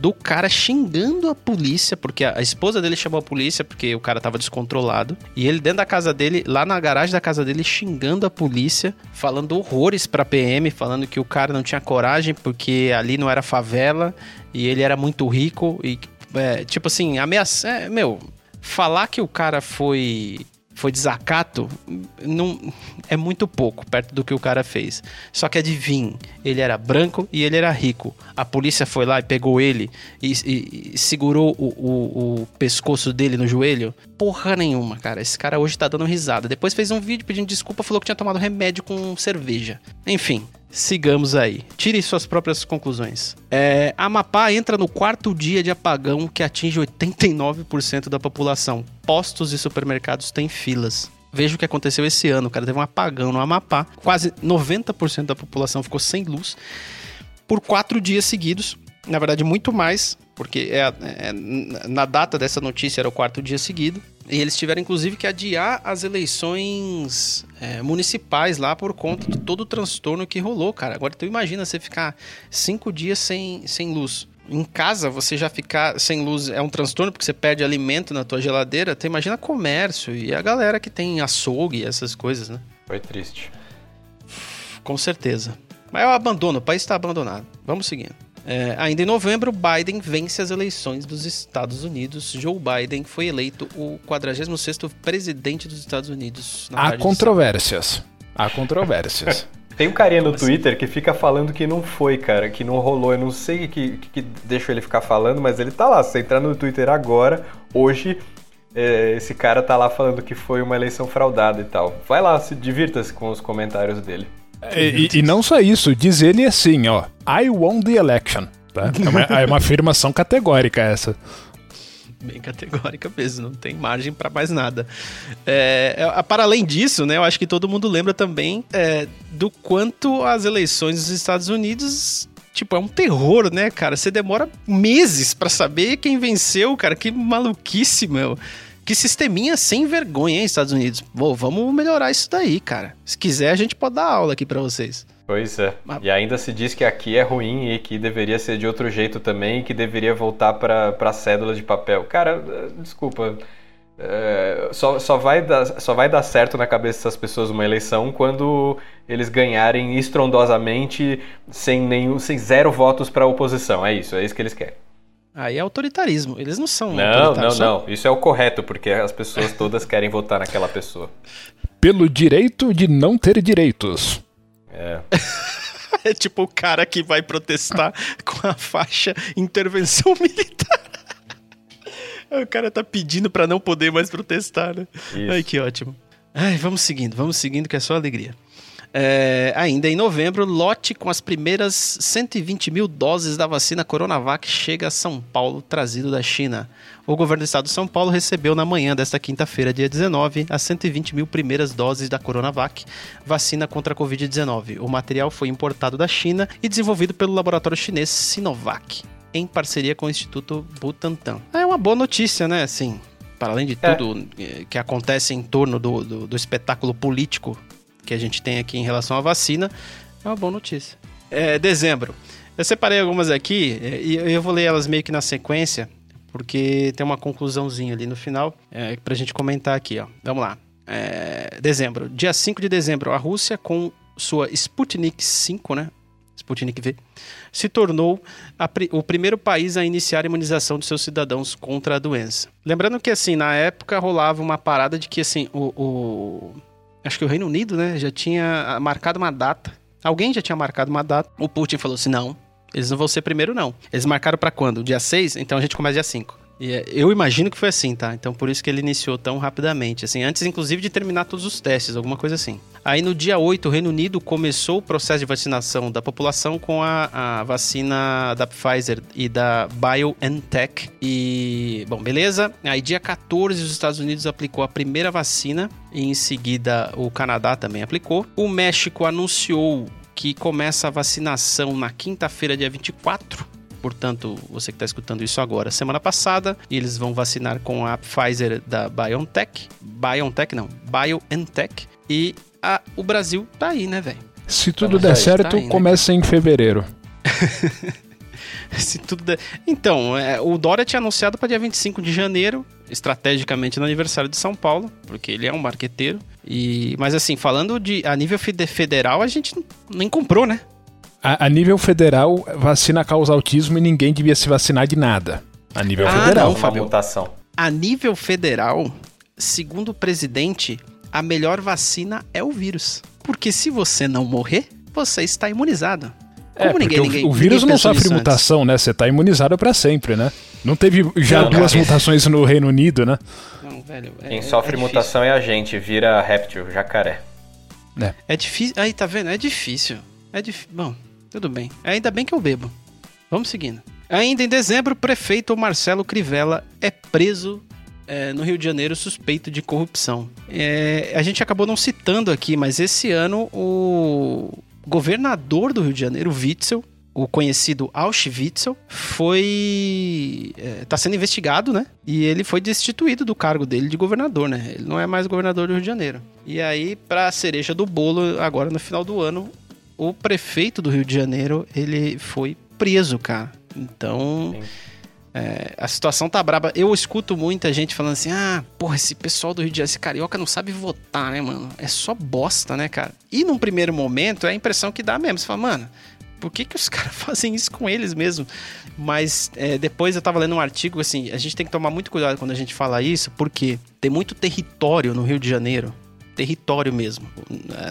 do cara xingando a polícia, porque a, esposa dele chamou a polícia porque o cara tava descontrolado. E ele dentro da casa dele, lá na garagem da casa dele, xingando a polícia, falando horrores pra PM, falando que o cara não tinha coragem porque ali não era favela e ele era muito rico. E, é, tipo assim, ameaça. É, meu, falar que o cara foi foi desacato, não, é muito pouco perto do que o cara fez. Só que adivinhe, ele era branco e ele era rico. A polícia foi lá e pegou ele e, e, e segurou o, o, o, pescoço dele no joelho. Porra nenhuma, cara. Esse cara hoje tá dando risada. Depois fez um vídeo pedindo desculpa, falou que tinha tomado remédio com cerveja. Enfim, sigamos aí. Tire suas próprias conclusões. É, Amapá entra no quarto dia de apagão que atinge 89% da população. Postos e supermercados têm filas. Veja o que aconteceu esse ano, cara. Teve um apagão no Amapá. Quase 90% da população ficou sem luz por quatro dias seguidos. Na verdade, muito mais, porque é, é, na data dessa notícia era o quarto dia seguido. E eles tiveram, inclusive, que adiar as eleições é, municipais lá por conta de todo o transtorno que rolou, cara. Agora, tu imagina você ficar cinco dias sem, sem luz. Em casa, você já ficar sem luz é um transtorno porque você perde alimento na tua geladeira. Tu imagina comércio e a galera que tem açougue e essas coisas, né? Foi triste. Com certeza. Mas eu abandono, o país está abandonado. Vamos seguindo. É, ainda em novembro, Biden vence as eleições dos Estados Unidos. Joe Biden foi eleito o 46º presidente dos Estados Unidos. Há controvérsias. Há controvérsias. Tem um carinha no assim? Twitter que fica falando que não foi, cara, que não rolou. Eu não sei o que, que, que deixou ele ficar falando, mas ele tá lá. Se você entrar no Twitter agora, hoje, é, esse cara tá lá falando que foi uma eleição fraudada e tal. Vai lá, se divirta-se com os comentários dele. E, e, não só isso, diz ele assim, ó. I won the election. É uma, é uma afirmação categórica essa bem categórica mesmo, não tem margem para mais nada. É, é, para além disso, né, eu acho que todo mundo lembra também é, do quanto as eleições dos Estados Unidos tipo, é um terror, né, cara? Você demora meses para saber quem venceu, cara. Que maluquice, meu. Que sisteminha sem vergonha, hein, Estados Unidos. Pô, vamos melhorar isso daí, cara. Se quiser, a gente pode dar aula aqui para vocês. Pois é. Mas... E ainda se diz que aqui é ruim e que deveria ser de outro jeito também e que deveria voltar para a cédula de papel. Cara, desculpa. É, só, só, vai dar, só vai dar certo na cabeça dessas pessoas uma eleição quando eles ganharem estrondosamente sem, nenhum, sem zero votos para a oposição. É isso, é isso que eles querem. Aí é autoritarismo. Eles não são. Não, não, só... não. Isso é o correto, porque as pessoas todas querem votar naquela pessoa. Pelo direito de não ter direitos. É. é tipo o cara que vai protestar com a faixa intervenção militar. O cara tá pedindo para não poder mais protestar, né? Isso. Ai, que ótimo. Ai, vamos seguindo, vamos seguindo, que é só alegria. É, ainda em novembro, lote com as primeiras 120 mil doses da vacina Coronavac chega a São Paulo, trazido da China. O governo do estado de São Paulo recebeu na manhã desta quinta-feira, dia 19, as 120 mil primeiras doses da Coronavac, vacina contra a Covid-19. O material foi importado da China e desenvolvido pelo laboratório chinês Sinovac em parceria com o Instituto Butantan. É uma boa notícia, né? Assim, para além de é. tudo é. que acontece em torno do, do, do, espetáculo político que a gente tem aqui em relação à vacina, é uma boa notícia. É, dezembro. Eu separei algumas aqui é, e eu vou ler elas meio que na sequência, porque tem uma conclusãozinha ali no final é, para a gente comentar aqui. Ó. Vamos lá. É, dezembro. Dia 5 de dezembro, a Rússia com sua Sputnik 5, né? Sputnik V, se tornou o primeiro país a iniciar a imunização de seus cidadãos contra a doença. Lembrando que, assim, na época rolava uma parada de que, assim, o, o acho que o Reino Unido, né, já tinha marcado uma data. Alguém já tinha marcado uma data. O Putin falou assim: não, eles não vão ser primeiro, não. Eles marcaram para quando? Dia 6? Então a gente começa dia 5. E é, eu imagino que foi assim, tá? Então por isso que ele iniciou tão rapidamente, assim, antes inclusive de terminar todos os testes, alguma coisa assim. Aí no dia 8, o Reino Unido começou o processo de vacinação da população com a, a vacina da Pfizer e da BioNTech. E, bom, beleza. Aí dia 14, os Estados Unidos aplicou a primeira vacina e em seguida o Canadá também aplicou. O México anunciou que começa a vacinação na quinta-feira, dia 24 portanto, você que está escutando isso agora, semana passada, eles vão vacinar com a Pfizer da BioNTech, BioNTech não, BioNTech, e a, o Brasil tá aí, né, velho? Se tudo der certo, tá aí, né? começa em fevereiro. Se tudo der... Então, é, o Dória tinha anunciado para dia 25 de janeiro, estrategicamente no aniversário de São Paulo, porque ele é um marqueteiro. E, mas assim, falando de a nível federal, a gente nem comprou, né? A, a, nível federal, vacina causa autismo e ninguém devia se vacinar de nada. A nível ah, federal. Não, Fábio. mutação. A nível federal, segundo o presidente, a melhor vacina é o vírus. Porque se você não morrer, você está imunizado. É, Como é, ninguém, ninguém, o vírus ninguém não sofre mutação, né? Você está imunizado para sempre, né? Não teve já não, duas cara. mutações no Reino Unido, né? Não, velho. É, Quem sofre é mutação é a gente, vira réptil, jacaré. É. é difícil. Aí, tá vendo? É difícil. É difícil. Bom, tudo bem. Ainda bem que eu bebo. Vamos seguindo. Ainda em dezembro, o prefeito Marcelo Crivella é preso é, no Rio de Janeiro suspeito de corrupção. É, a gente acabou não citando aqui, mas esse ano o governador do Rio de Janeiro, Witzel, o conhecido Auschwitz, foi. está é, sendo investigado, né? E ele foi destituído do cargo dele de governador, né? Ele não é mais governador do Rio de Janeiro. E aí, pra cereja do bolo, agora no final do ano, o prefeito do Rio de Janeiro, ele foi preso, cara. Então, é, a situação tá braba. Eu escuto muita gente falando assim: ah, porra, esse pessoal do Rio de Janeiro, esse carioca não sabe votar, né, mano? É só bosta, né, cara? E num primeiro momento é a impressão que dá mesmo. Você fala, mano, por que, que os caras fazem isso com eles mesmo? Mas é, depois eu tava lendo um artigo, assim, a gente tem que tomar muito cuidado quando a gente fala isso, porque tem muito território no Rio de Janeiro território mesmo,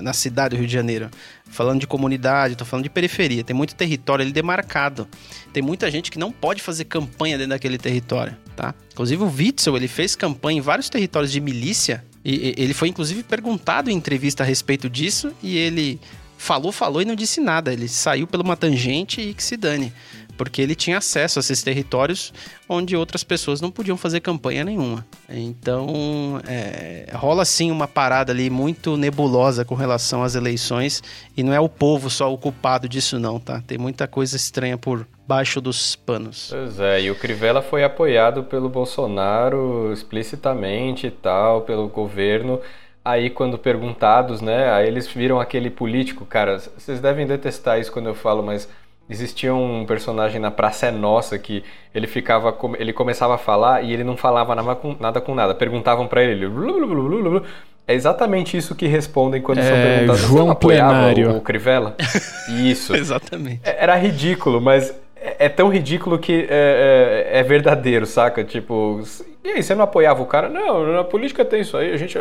na cidade do Rio de Janeiro. Falando de comunidade, tô falando de periferia. Tem muito território ali demarcado. Tem muita gente que não pode fazer campanha dentro daquele território, tá? Inclusive o Witzel, ele fez campanha em vários territórios de milícia. E ele foi inclusive perguntado em entrevista a respeito disso e ele falou, falou e não disse nada. Ele saiu pela uma tangente e que se dane. Porque ele tinha acesso a esses territórios onde outras pessoas não podiam fazer campanha nenhuma. Então, é, rola sim uma parada ali muito nebulosa com relação às eleições e não é o povo só o culpado disso não, tá? Tem muita coisa estranha por baixo dos panos. Pois é, e o Crivella foi apoiado pelo Bolsonaro explicitamente e tal, pelo governo. Aí, quando perguntados, né, aí eles viram aquele político, cara, vocês devem detestar isso quando eu falo, mas existia um personagem na Praça é Nossa que ele ficava, ele começava a falar e ele não falava nada com nada. Com nada. Perguntavam para ele, ele é exatamente isso que respondem quando é, são perguntados. João Plenário. O, o Crivella? Isso. exatamente. É, era ridículo, mas é, é tão ridículo que é, é, é, verdadeiro, saca? Tipo, e aí, você não apoiava o cara? Não, na política tem isso aí, a gente.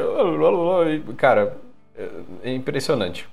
Cara, é impressionante.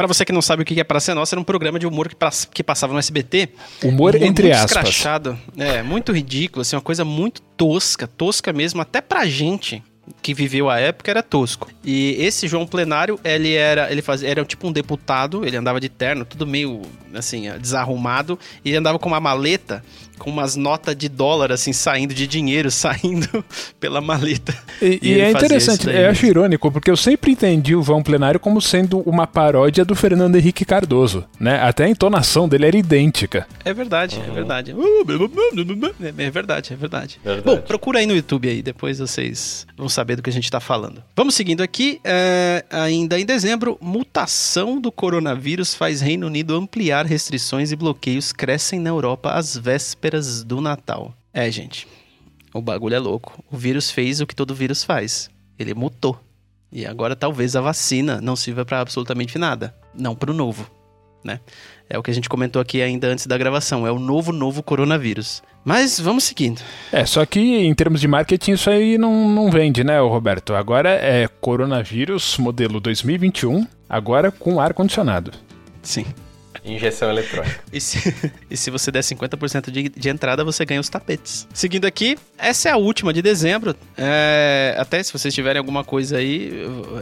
Para você que não sabe o que é Praça Nossa, era um programa de humor que, que passava no SBT. Humor, humor entre muito aspas. Escrachado, é, muito ridículo, assim, uma coisa muito tosca, tosca mesmo, até pra gente que viveu a época era tosco. E esse João Plenário, ele era, ele fazia, era tipo um deputado, ele andava de terno, tudo meio assim, desarrumado, e ele andava com uma maleta com umas notas de dólar, assim, saindo de dinheiro, saindo pela maleta. E, e, e é interessante, eu acho irônico, porque eu sempre entendi o Vão Plenário como sendo uma paródia do Fernando Henrique Cardoso, né? Até a entonação dele era idêntica. É verdade, uhum. é verdade. É verdade, é verdade. verdade. Bom, procura aí no YouTube aí, depois vocês vão saber do que a gente tá falando. Vamos seguindo aqui, é, ainda em dezembro, mutação do coronavírus faz Reino Unido ampliar restrições e bloqueios crescem na Europa às vésperas vésperas do Natal. É, gente, o bagulho é louco. O vírus fez o que todo vírus faz. Ele mutou. E agora talvez a vacina não sirva para absolutamente nada. Não para o novo, né? É o que a gente comentou aqui ainda antes da gravação. É o novo, novo coronavírus. Mas vamos seguindo. É, só que em termos de marketing isso aí não, não vende, né, Roberto? Agora é coronavírus modelo 2021, agora com ar-condicionado. Sim. Injeção eletrônica. E se, e se você der 50% de, de entrada, você ganha os tapetes. Seguindo aqui, essa é a última de dezembro. É, até se vocês tiverem alguma coisa aí,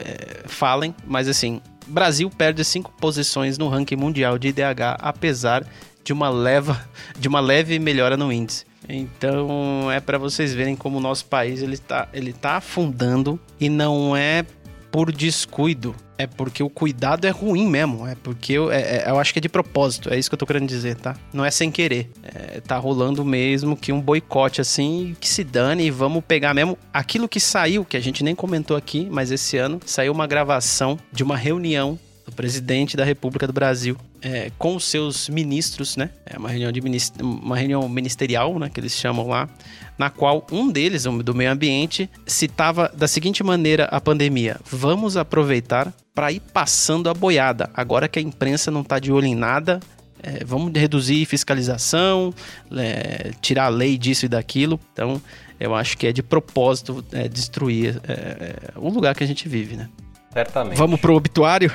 é, falem. Mas assim, Brasil perde cinco posições no ranking mundial de IDH, apesar de uma, leva, de uma leve melhora no índice. Então é para vocês verem como o nosso país ele está ele tá afundando e não é por descuido. É porque o cuidado é ruim mesmo. É porque eu, é, é, eu acho que é de propósito. É isso que eu tô querendo dizer, tá? Não é sem querer. É, tá rolando mesmo que um boicote assim, que se dane e vamos pegar mesmo aquilo que saiu, que a gente nem comentou aqui, mas esse ano saiu uma gravação de uma reunião do presidente da República do Brasil é, com os seus ministros, né? É uma reunião, de minister, uma reunião ministerial, né? Que eles chamam lá, na qual um deles, do meio ambiente, citava da seguinte maneira a pandemia: vamos aproveitar para ir passando a boiada. Agora que a imprensa não está de olho em nada, é, vamos reduzir fiscalização, é, tirar a lei disso e daquilo. Então, eu acho que é de propósito é, destruir é, é, o lugar que a gente vive, né? Certamente. Vamos pro obituário?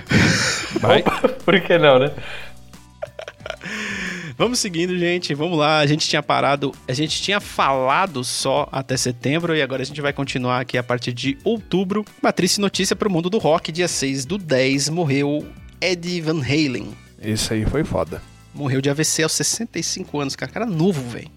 Vai. Por que não, né? Vamos seguindo, gente. Vamos lá. A gente tinha parado, a gente tinha falado só até setembro e agora a gente vai continuar aqui a partir de outubro. Uma triste notícia para o mundo do rock. Dia 6 do 10 morreu Eddie Van Halen. Isso aí foi foda. Morreu de AVC aos 65 anos, cara. Cara novo, velho.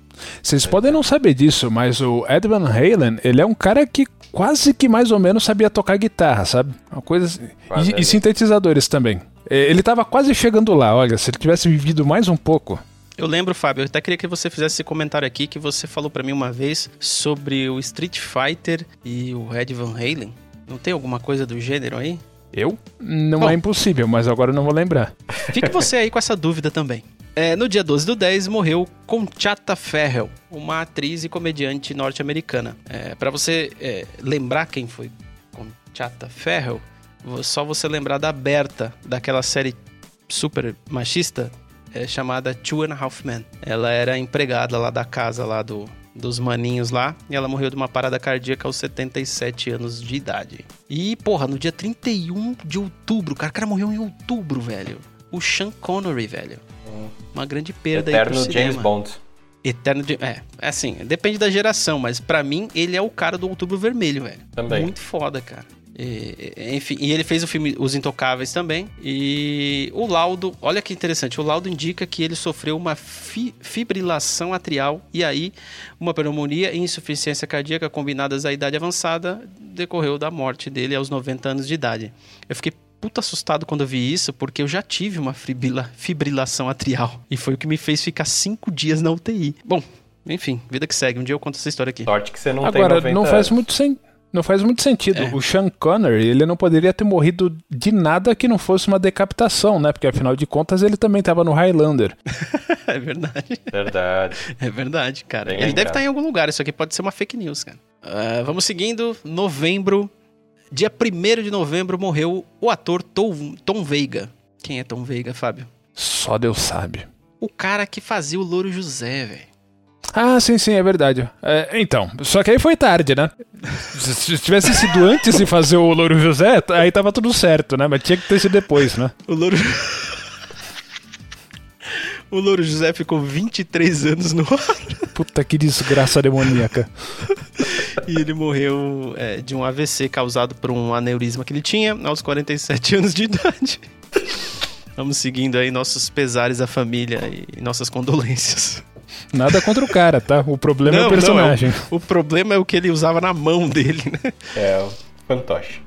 Vocês podem não saber disso, mas o Ed Van Halen, ele é um cara que quase que mais ou menos sabia tocar guitarra, sabe? Uma coisa assim. E, e, sintetizadores também. Ele tava quase chegando lá, olha, se ele tivesse vivido mais um pouco. Eu lembro, Fábio, eu até queria que você fizesse esse comentário aqui que você falou para mim uma vez sobre o Street Fighter e o Ed Van Halen. Não tem alguma coisa do gênero aí? Eu? Não Bom, é impossível, mas agora não vou lembrar. Fique você aí com essa dúvida também. É, no dia 12 do 10 morreu Conchata Ferrell, uma atriz e comediante norte-americana. É, para você é, lembrar quem foi Conchata Ferrell, só você lembrar da Berta, daquela série super machista é, chamada Two and a Half Men. Ela era empregada lá da casa lá do, dos maninhos lá, e ela morreu de uma parada cardíaca aos 77 anos de idade. E, porra, no dia 31 de outubro, cara, o cara morreu em outubro, velho. O Sean Connery, velho. Uma grande perda Eterno aí James Bond. Eterno de... É, é, assim, depende da geração, mas para mim ele é o cara do Outubro Vermelho, velho. Também. Muito foda, cara. E, enfim, e ele fez o filme Os Intocáveis também. E o laudo, olha que interessante, o laudo indica que ele sofreu uma fi, fibrilação atrial e aí uma pneumonia e insuficiência cardíaca combinadas à idade avançada decorreu da morte dele aos 90 anos de idade. Eu fiquei puta assustado quando eu vi isso, porque eu já tive uma fibrila, fibrilação atrial. E foi o que me fez ficar cinco dias na UTI. Bom, enfim, vida que segue. Um dia eu conto essa história aqui. Sorte que você não Agora, tem 90 não faz muito sentido. Não faz muito sentido. É. O Sean Connery, ele não poderia ter morrido de nada que não fosse uma decapitação, né? Porque afinal de contas ele também estava no Highlander. é verdade. Verdade. É verdade, cara. Bem Ele deve estar em algum lugar. Isso aqui pode ser uma fake news, cara. Ah, vamos seguindo. Novembro. Dia 1 de novembro morreu o ator Tom, Tom Veiga. Quem é Tom Veiga, Fábio? Só Deus sabe. O cara que fazia o Louro José, velho. Ah, sim, sim, é verdade. É, então, só que aí foi tarde, né? Se se tivesse sido antes de fazer o Louro José, aí tava tudo certo, né? Mas tinha que ter sido depois, né? O Louro. O Louro José ficou 23 anos no ar. Puta que desgraça demoníaca. E ele morreu é, de um AVC causado por um aneurisma que ele tinha aos 47 anos de idade. Vamos seguindo aí nossos pesares à família e nossas condolências. Nada contra o cara, tá? O problema é o personagem. o, o problema é o que ele usava na mão dele, né? É, o fantoche.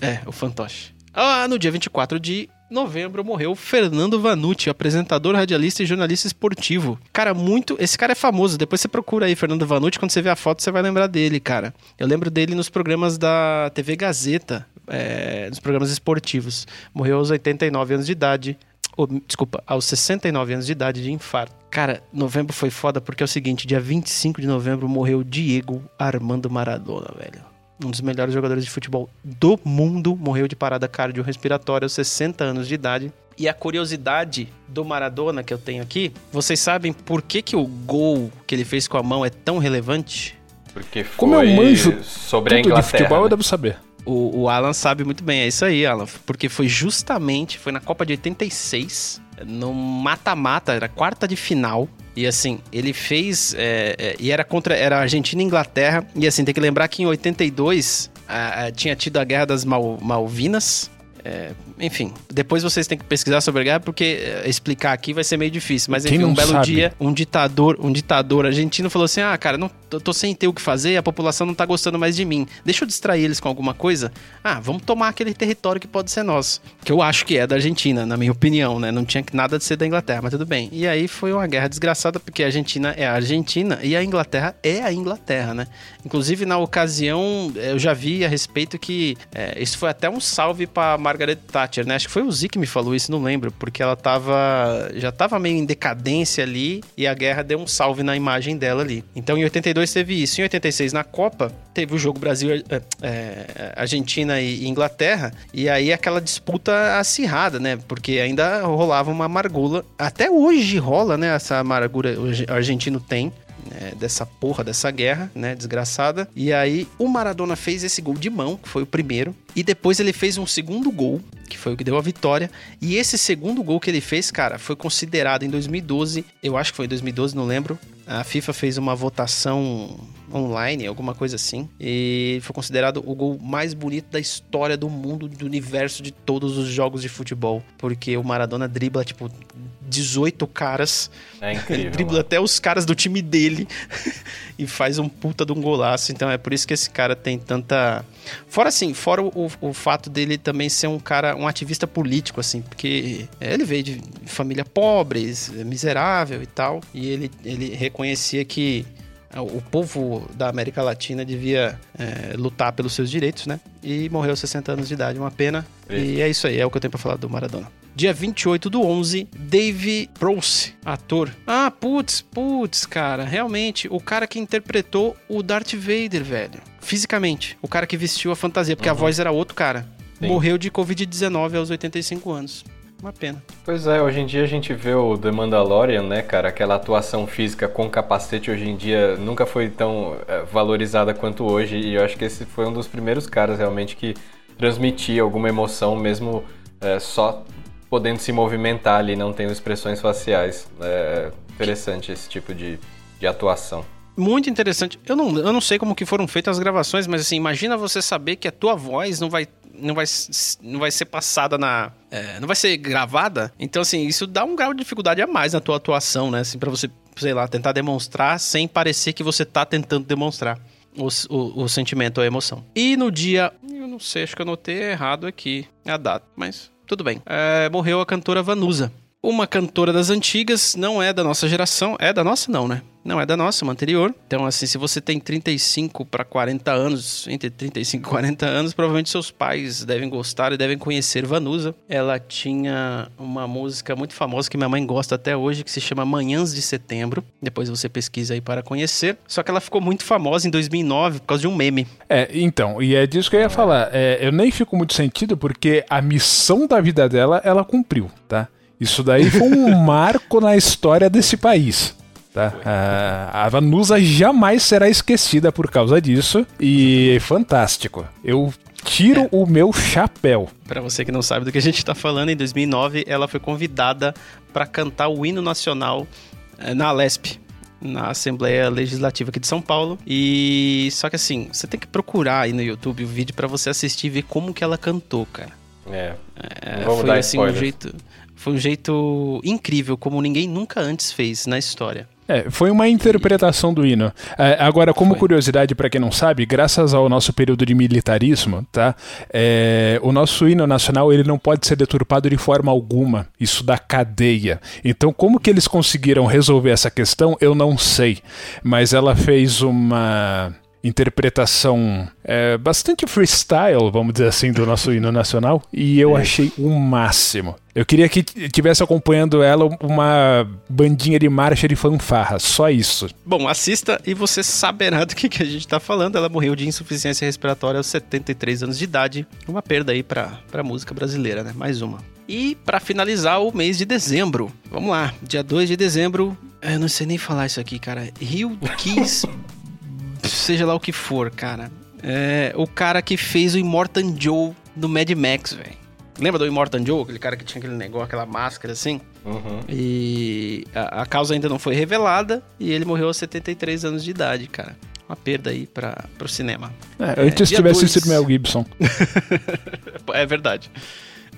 É, o fantoche. Ah, no dia 24 de novembro morreu Fernando Vanucci, apresentador, radialista e jornalista esportivo. Cara, muito. Esse cara é famoso. Depois você procura aí Fernando Vanucci, quando você vê a foto, você vai lembrar dele, cara. Eu lembro dele nos programas da TV Gazeta, é, nos programas esportivos. Morreu aos 89 anos de idade. Ou, desculpa, aos 69 anos de idade de infarto. Cara, novembro foi foda porque é o seguinte: dia 25 de novembro morreu Diego Armando Maradona, velho um dos melhores jogadores de futebol do mundo, morreu de parada cardiorrespiratória aos 60 anos de idade. E a curiosidade do Maradona que eu tenho aqui, vocês sabem por que, que o gol que ele fez com a mão é tão relevante? Porque foi Como eu manjo sobre a de futebol eu né? devo saber. O, o Alan sabe muito bem, é isso aí, Alan. Porque foi justamente, foi na Copa de 86, no mata-mata, era quarta de final. E assim, ele fez. é, é, e era contra. Era Argentina e Inglaterra. E assim, tem que lembrar que em 82 ah, ah, tinha tido a Guerra das Mal- Malvinas. É, enfim, depois vocês têm que pesquisar sobre a guerra, porque é, explicar aqui vai ser meio difícil. Mas enfim, um belo sabe? dia, um ditador, um ditador argentino falou assim: Ah, cara, não, tô, tô sem ter o que fazer, a população não tá gostando mais de mim. Deixa eu distrair eles com alguma coisa. Ah, vamos tomar aquele território que pode ser nosso. Que eu acho que é da Argentina, na minha opinião, né? Não tinha nada de ser da Inglaterra, mas tudo bem. E aí foi uma guerra desgraçada, porque a Argentina é a Argentina e a Inglaterra é a Inglaterra, né? Inclusive, na ocasião, eu já vi a respeito que é, isso foi até um salve pra Margaret Thatcher, né? Acho que foi o Z que me falou isso, não lembro, porque ela tava. já tava meio em decadência ali e a guerra deu um salve na imagem dela ali. Então em 82 teve isso. Em 86, na Copa, teve o jogo Brasil, é, é, Argentina e Inglaterra, e aí aquela disputa acirrada, né? Porque ainda rolava uma amargura. Até hoje rola, né? Essa amargura o argentino tem né, dessa porra dessa guerra, né, desgraçada. E aí o Maradona fez esse gol de mão, que foi o primeiro, e depois ele fez um segundo gol, que foi o que deu a vitória. E esse segundo gol que ele fez, cara, foi considerado em 2012, eu acho que foi em 2012, não lembro. A FIFA fez uma votação online, alguma coisa assim, e foi considerado o gol mais bonito da história do mundo, do universo de todos os jogos de futebol, porque o Maradona dribla tipo 18 caras É incrível. dribla mano. até os caras do time dele e faz um puta de um golaço. Então é por isso que esse cara tem tanta. Fora assim, fora o, o fato dele também ser um cara, um ativista político, assim, porque ele veio de família pobre, miserável e tal, e ele, ele reconhecia que o povo da América Latina devia é, lutar pelos seus direitos, né? E morreu aos 60 anos de idade, uma pena. E é isso aí, é o que eu tenho pra falar do Maradona. Dia 28 do 11, Dave Proce, ator. Ah, putz, putz, cara, realmente, o cara que interpretou o Darth Vader, velho. Fisicamente, o cara que vestiu a fantasia, porque a voz era outro cara. Sim. Morreu de Covid-19 aos 85 anos. Uma pena. Pois é, hoje em dia a gente vê o The Mandalorian, né, cara? Aquela atuação física com capacete hoje em dia nunca foi tão é, valorizada quanto hoje. E eu acho que esse foi um dos primeiros caras realmente que transmitia alguma emoção, mesmo é, só podendo se movimentar ali, não tendo expressões faciais. É interessante esse tipo de, de atuação. muito interessante. Eu não, eu não sei como que foram feitas as gravações, mas assim, imagina você saber que a tua voz não vai não vai, não vai ser passada na. É, não vai ser gravada. Então, assim, isso dá um grau de dificuldade a mais na tua atuação, né? Assim, pra você, sei lá, tentar demonstrar sem parecer que você tá tentando demonstrar. O, o, o, sentimento ou a emoção. E no dia. Eu não sei, acho que eu anotei errado aqui a data, mas tudo bem. É, morreu a cantora Vanusa uma cantora das antigas, não é da nossa geração, é da nossa não, né? Não é da nossa, uma anterior. Então, assim, se você tem 35 para 40 anos, entre 35 e 40 anos, provavelmente seus pais devem gostar e devem conhecer Vanusa. Ela tinha uma música muito famosa que minha mãe gosta até hoje, que se chama Manhãs de Setembro. Depois você pesquisa aí para conhecer. Só que ela ficou muito famosa em 2009 por causa de um meme. É, então, e é disso que eu ia falar. É, eu nem fico muito sentido porque a missão da vida dela, ela cumpriu, tá? Isso daí foi um marco na história desse país. Tá? A, a Vanusa jamais será esquecida por causa disso. E fantástico. Eu tiro é. o meu chapéu. Para você que não sabe do que a gente está falando, em 2009 ela foi convidada para cantar o hino nacional eh, na Alesp, na Assembleia Legislativa aqui de São Paulo. E só que assim, você tem que procurar aí no YouTube o vídeo para você assistir e ver como que ela cantou, cara. É. é Vamos foi dar assim spoilers. um jeito foi um jeito incrível, como ninguém nunca antes fez na história. É, foi uma interpretação do hino. É, agora, como foi. curiosidade para quem não sabe, graças ao nosso período de militarismo, tá? É, o nosso hino nacional ele não pode ser deturpado de forma alguma. Isso dá cadeia. Então, como que eles conseguiram resolver essa questão, eu não sei. Mas ela fez uma interpretação é, bastante freestyle, vamos dizer assim, do nosso hino nacional, e eu é. achei o máximo. Eu queria que tivesse acompanhando ela uma bandinha de marcha de fanfarra, só isso. Bom, assista e você saberá do que, que a gente tá falando. Ela morreu de insuficiência respiratória aos 73 anos de idade. Uma perda aí pra, pra música brasileira, né? Mais uma. E para finalizar o mês de dezembro, vamos lá, dia 2 de dezembro, eu não sei nem falar isso aqui, cara. Rio Kiss seja lá o que for, cara. É o cara que fez o Immortan Joe do Mad Max, velho. Lembra do Immortan Joe? Aquele cara que tinha aquele negócio, aquela máscara assim? Uhum. E a, a, causa ainda não foi revelada e ele morreu aos 73 anos de idade, cara. Uma perda aí para o cinema. É, antes é, tivesse dois... sido Mel Gibson. é verdade.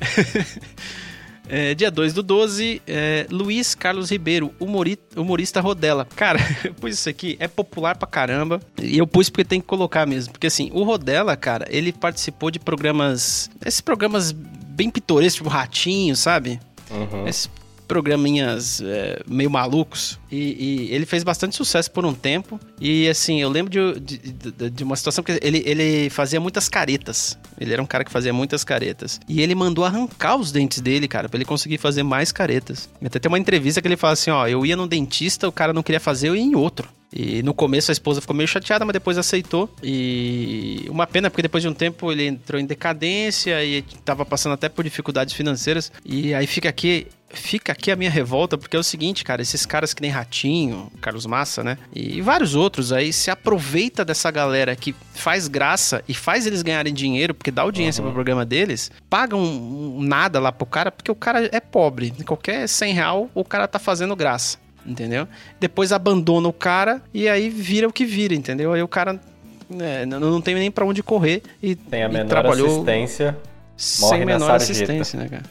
É, dia 2 do 12, é, Luiz Carlos Ribeiro, humori, humorista Rodela. Cara, eu pus isso aqui, é popular pra caramba. E eu pus porque tem que colocar mesmo. Porque assim, o Rodela, cara, ele participou de programas. Esses programas bem pitorescos, tipo Ratinho, sabe? Uhum. Esses programinhas é, meio malucos. E, e, ele fez bastante sucesso por um tempo. E assim, eu lembro de, de, de, uma situação que ele, ele fazia muitas caretas. Ele era um cara que fazia muitas caretas. E ele mandou arrancar os dentes dele, cara, pra ele conseguir fazer mais caretas. Até tem uma entrevista que ele fala assim: ó, eu ia no dentista, o cara não queria fazer, eu ia em outro. E no começo a esposa ficou meio chateada, mas depois aceitou. E uma pena, porque depois de um tempo ele entrou em decadência e tava passando até por dificuldades financeiras. E aí fica aqui fica aqui a minha revolta, porque é o seguinte, cara, esses caras que nem Ratinho, Carlos Massa, né? E vários outros aí se aproveita dessa galera que faz graça e faz eles ganharem dinheiro, porque dá audiência uhum. pro programa deles, pagam nada lá pro cara, porque o cara é pobre. Qualquer 100 real, o cara tá fazendo graça. Entendeu? Depois abandona o cara e aí vira o que vira, entendeu? Aí o cara é, não, não tem nem para onde correr e, tem a menor trabalhou assistência, morre sem menor assistência, né, cara?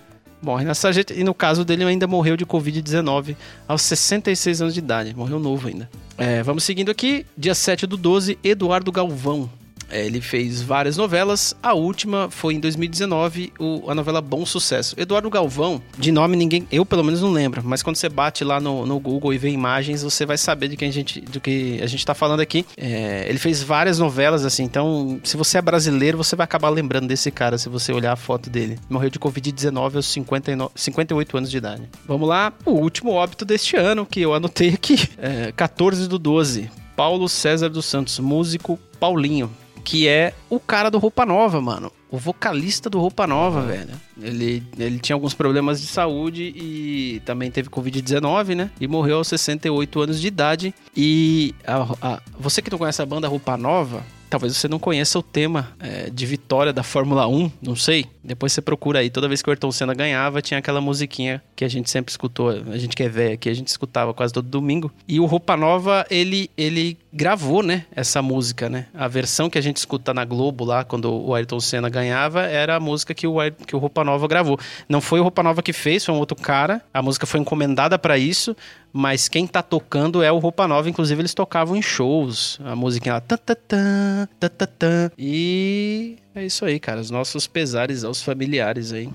Morre na sarjeta. E no caso dele, ainda morreu de Covid-19 aos 66 anos de idade. Morreu novo ainda. É, vamos seguindo aqui. Dia 7 do 12, Eduardo Galvão. É, ele fez várias novelas. A última foi em 2019, o, a novela Bom Sucesso. Eduardo Galvão, de nome ninguém, eu pelo menos não lembro, mas quando você bate lá no, no Google e vê imagens, você vai saber de quem a gente, do que a gente está falando aqui. É, ele fez várias novelas, assim, então se você é brasileiro, você vai acabar lembrando desse cara se você olhar a foto dele. Morreu de Covid-19 aos 59, 58 anos de idade. Vamos lá, o último óbito deste ano que eu anotei aqui, é, 14 do 12. Paulo César dos Santos, músico Paulinho que é o cara do Roupa Nova, mano. O vocalista do Roupa Nova, uhum. velho. Ele, ele tinha alguns problemas de saúde e também teve Covid-19, né? E morreu aos 68 anos de idade. E a, a, você que não conhece a banda Roupa Nova, talvez você não conheça o tema é, de vitória da Fórmula 1, não sei. Depois você procura aí. Toda vez que o Ayrton Senna ganhava, tinha aquela musiquinha que a gente sempre escutou. A gente que é velho aqui, a gente escutava quase todo domingo. E o Roupa Nova, ele, ele gravou, né, essa música, né? A versão que a gente escuta na Globo lá, quando o Ayrton Senna ganhava, era a música que o, que o Roupa Nova gravou. Não foi o Roupa Nova que fez, foi um outro cara. A música foi encomendada para isso, mas quem tá tocando é o Roupa Nova. Inclusive, eles tocavam em shows. A música lá. Tá, tá, tá, tá, tá, tá. E é isso aí, cara. Os nossos pesares aos familiares aí.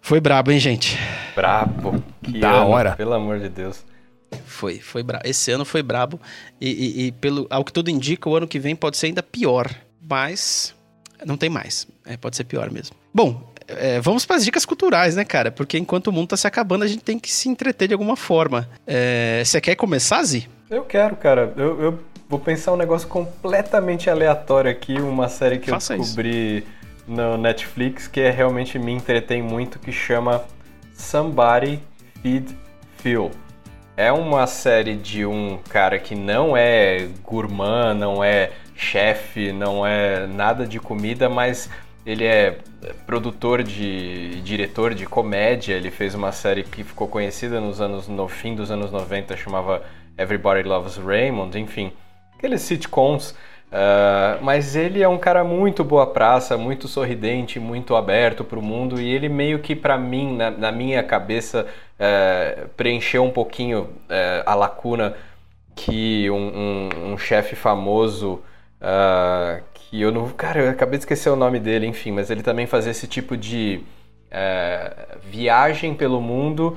Foi brabo, hein, gente? Brabo. Que da ano, hora. Pelo amor de Deus. Foi, foi brabo. Esse ano foi brabo. E, e, e, pelo, ao que tudo indica, o ano que vem pode ser ainda pior. Mas não tem mais. É, pode ser pior mesmo. Bom, é, vamos para as dicas culturais, né, cara? Porque enquanto o mundo tá se acabando, a gente tem que se entreter de alguma forma. É, você quer começar, Zi? Eu quero, cara. Eu, eu, vou pensar um negócio completamente aleatório aqui, uma série que Faça eu descobri isso. no Netflix que é, realmente me entretém muito, que chama Somebody Feed Phil. É uma série de um cara que não é gourmand, não é chefe, não é nada de comida, mas ele é produtor de diretor de comédia. Ele fez uma série que ficou conhecida nos anos no fim dos anos 90, chamava Everybody Loves Raymond, enfim, aqueles sitcoms Uh, mas ele é um cara muito boa praça, muito sorridente, muito aberto para o mundo e ele meio que para mim, na, na, minha cabeça, uh, preencheu um pouquinho uh, a lacuna que um, um, um chefe famoso que eu não, cara, eu acabei de esquecer o nome dele, enfim, mas ele também fazia esse tipo de viagem pelo mundo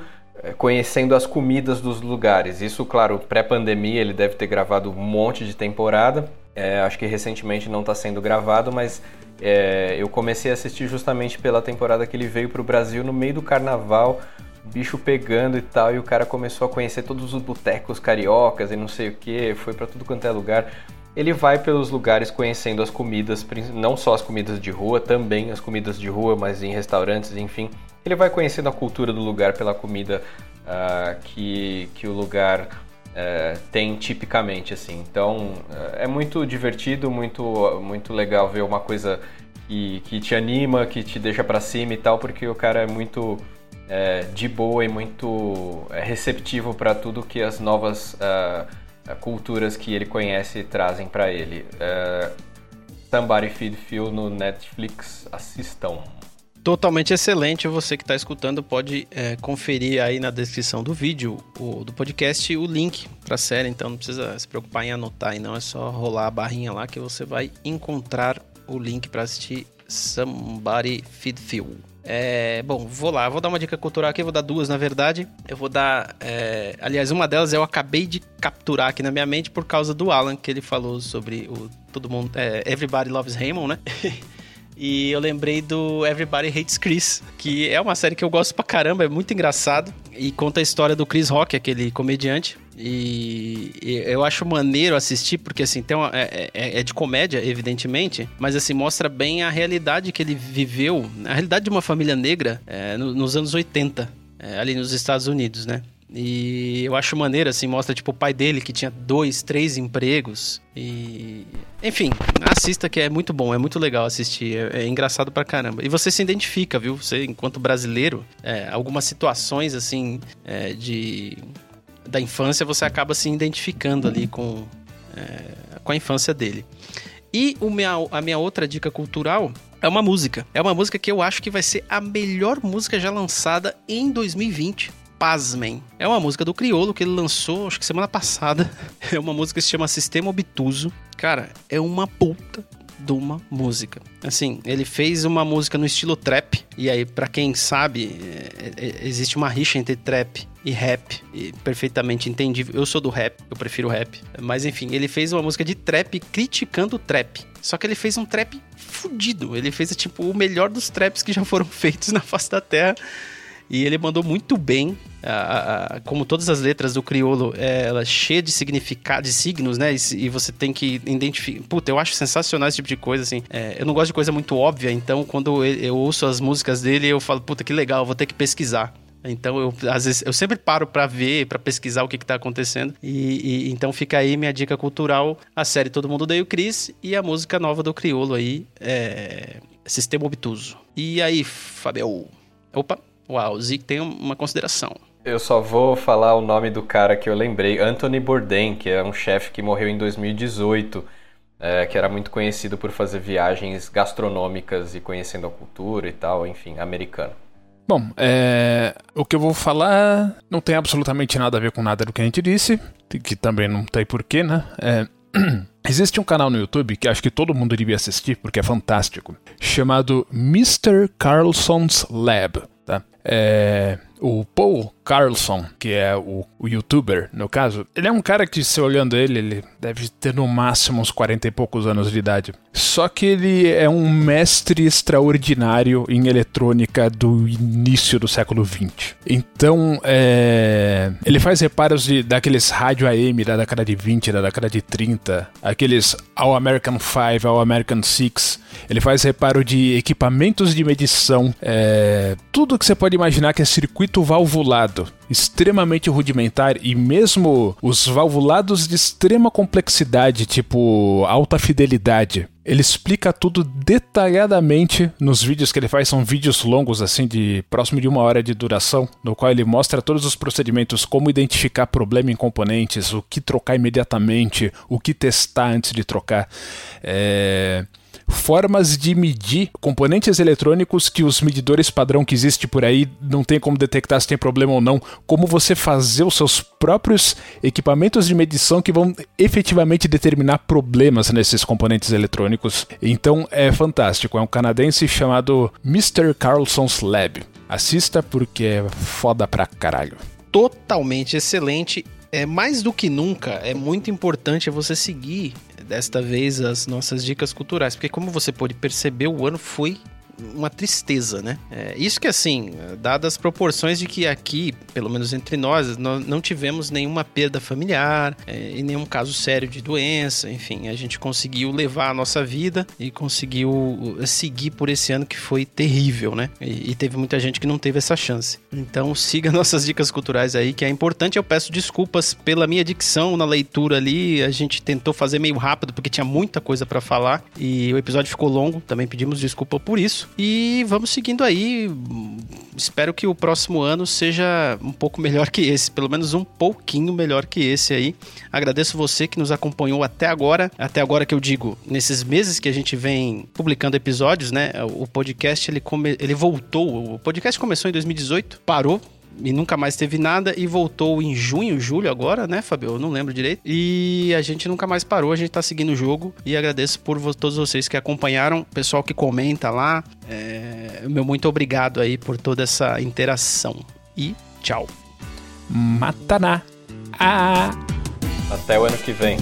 conhecendo as comidas dos lugares. Isso, claro, pré-pandemia ele deve ter gravado um monte de temporada é, acho que recentemente não está sendo gravado, mas é, eu comecei a assistir justamente pela temporada que ele veio para o Brasil no meio do carnaval, bicho pegando e tal, e o cara começou a conhecer todos os botecos cariocas e não sei o que, foi para tudo quanto é lugar. Ele vai pelos lugares conhecendo as comidas, não só as comidas de rua, também as comidas de rua, mas em restaurantes, enfim. Ele vai conhecendo a cultura do lugar pela comida uh, que, que o lugar é, tem tipicamente assim. Então é, é muito divertido, muito muito legal ver uma coisa que, que te anima, que te deixa para cima e tal, porque o cara é muito é, de boa e muito é, receptivo para tudo que as novas uh, culturas que ele conhece trazem para ele. Uh, Somebody Feed Phil no Netflix, assistam totalmente excelente. Você que está escutando pode é, conferir aí na descrição do vídeo, o, do podcast, o link para a série. Então não precisa se preocupar em anotar, e não é só rolar a barrinha lá que você vai encontrar o link para assistir Somebody Feed Feel. É, bom, vou lá, vou dar uma dica cultural aqui, vou dar duas na verdade. Eu vou dar. É, aliás, uma delas eu acabei de capturar aqui na minha mente por causa do Alan, que ele falou sobre o. Todo mundo. É, Everybody Loves Raymond, né? E eu lembrei do Everybody Hates Chris, que é uma série que eu gosto pra caramba, é muito engraçado. E conta a história do Chris Rock, aquele comediante. E, eu acho maneiro assistir, porque assim, tem uma, é, é, é, de comédia, evidentemente, mas assim, mostra bem a realidade que ele viveu, a realidade de uma família negra é, no, nos anos 80, é, ali nos Estados Unidos, né? E eu acho maneiro, assim, mostra, tipo, o pai dele que tinha dois, três empregos. E. Enfim, assista que é muito bom, é muito legal assistir. É, é engraçado pra caramba. E você se identifica, viu? Você, enquanto brasileiro, é, algumas situações, assim, é, de. Da infância, você acaba se identificando ali com, é, com a infância dele. E o minha, a minha outra dica cultural é uma música. É uma música que eu acho que vai ser a melhor música já lançada em 2020 pasmem. É uma música do Criolo que ele lançou, acho que semana passada. É uma música que se chama Sistema Obtuso. Cara, é uma puta de uma música. Assim, ele fez uma música no estilo trap, e aí, para quem sabe, é, é, existe uma rixa entre trap e rap, e perfeitamente entendível. Eu sou do rap, eu prefiro rap. Mas enfim, ele fez uma música de trap criticando o trap. Só que ele fez um trap fudido. Ele fez, tipo, o melhor dos traps que já foram feitos na face da terra. E ele mandou muito bem, como todas as letras do crioulo, é, ela é cheia de significado, de signos, né? E, você tem que identificar. Puta, eu acho sensacional esse tipo de coisa, assim. É, eu não gosto de coisa muito óbvia, então quando eu, eu ouço as músicas dele, eu falo, puta, que legal, vou ter que pesquisar. Então eu às vezes eu sempre paro para ver, para pesquisar o que está acontecendo. E, e, então fica aí minha dica cultural, a série Todo Mundo Odeia o Chris e a música nova do Criolo aí, é... Sistema Obtuso. E aí, Fabio? Opa, Uau, o Zeke tem uma consideração. Eu só vou falar o nome do cara que eu lembrei, Anthony Bourdain, que é um chefe que morreu em 2018, é, que era muito conhecido por fazer viagens gastronômicas e conhecendo a cultura e tal, enfim, americano. Bom, é, o que eu vou falar não tem absolutamente nada a ver com nada do que a gente disse, que também não tem porquê, né? É, existe um canal no YouTube que acho que todo mundo devia assistir porque é fantástico, chamado Mr. Carlson's Lab. É, o Paul Carlson, que é o, o, youtuber, no caso, ele é um cara que, se olhando ele, ele deve ter no máximo uns 40 e poucos anos de idade. Só que ele é um mestre extraordinário em eletrônica do início do século XX. Então, é, ele faz reparos de, daqueles rádio AM da década de 20, da década de 30, aqueles All American 5, All American 6. Ele faz reparo de equipamentos de medição, é, tudo que você pode imaginar que é circuito valvulado extremamente rudimentar e mesmo os valvulados de extrema complexidade, tipo alta fidelidade. Ele explica tudo detalhadamente nos vídeos que ele faz, são vídeos longos, assim, de próximo de uma hora de duração, no qual ele mostra todos os procedimentos, como identificar problema em componentes, o que trocar imediatamente, o que testar antes de trocar. É formas de medir componentes eletrônicos que os medidores padrão que existe por aí não tem como detectar se tem problema ou não, como você fazer os seus próprios equipamentos de medição que vão efetivamente determinar problemas nesses componentes eletrônicos. Então é fantástico, é um canadense chamado Mr. Carlson's Lab. Assista porque é foda pra caralho. Totalmente excelente é mais do que nunca é muito importante você seguir desta vez as nossas dicas culturais, porque como você pode perceber, o ano foi uma tristeza, né? É, isso que assim, dadas as proporções de que aqui, pelo menos entre nós, nós não tivemos nenhuma perda familiar é, e nenhum caso sério de doença, enfim, a gente conseguiu levar a nossa vida e conseguiu uh, seguir por esse ano que foi terrível, né? E, e teve muita gente que não teve essa chance. Então siga nossas dicas culturais aí, que é importante. Eu peço desculpas pela minha dicção na leitura ali, a gente tentou fazer meio rápido porque tinha muita coisa para falar e o episódio ficou longo, também pedimos desculpa por isso. E vamos seguindo aí. Espero que o próximo ano seja um pouco melhor que esse, pelo menos um pouquinho melhor que esse aí. Agradeço você que nos acompanhou até agora. Até agora que eu digo, nesses meses que a gente vem publicando episódios, né? O podcast ele, come... ele voltou. O podcast começou em 2018, parou e nunca mais teve nada e voltou em junho, julho agora, né, Fabio? Eu não lembro direito. E a gente nunca mais parou, a gente tá seguindo o jogo e agradeço por todos vocês que acompanharam, pessoal que comenta lá. É... Meu muito obrigado aí por toda essa interação. E tchau. Mataná. Ah. Até o ano que vem.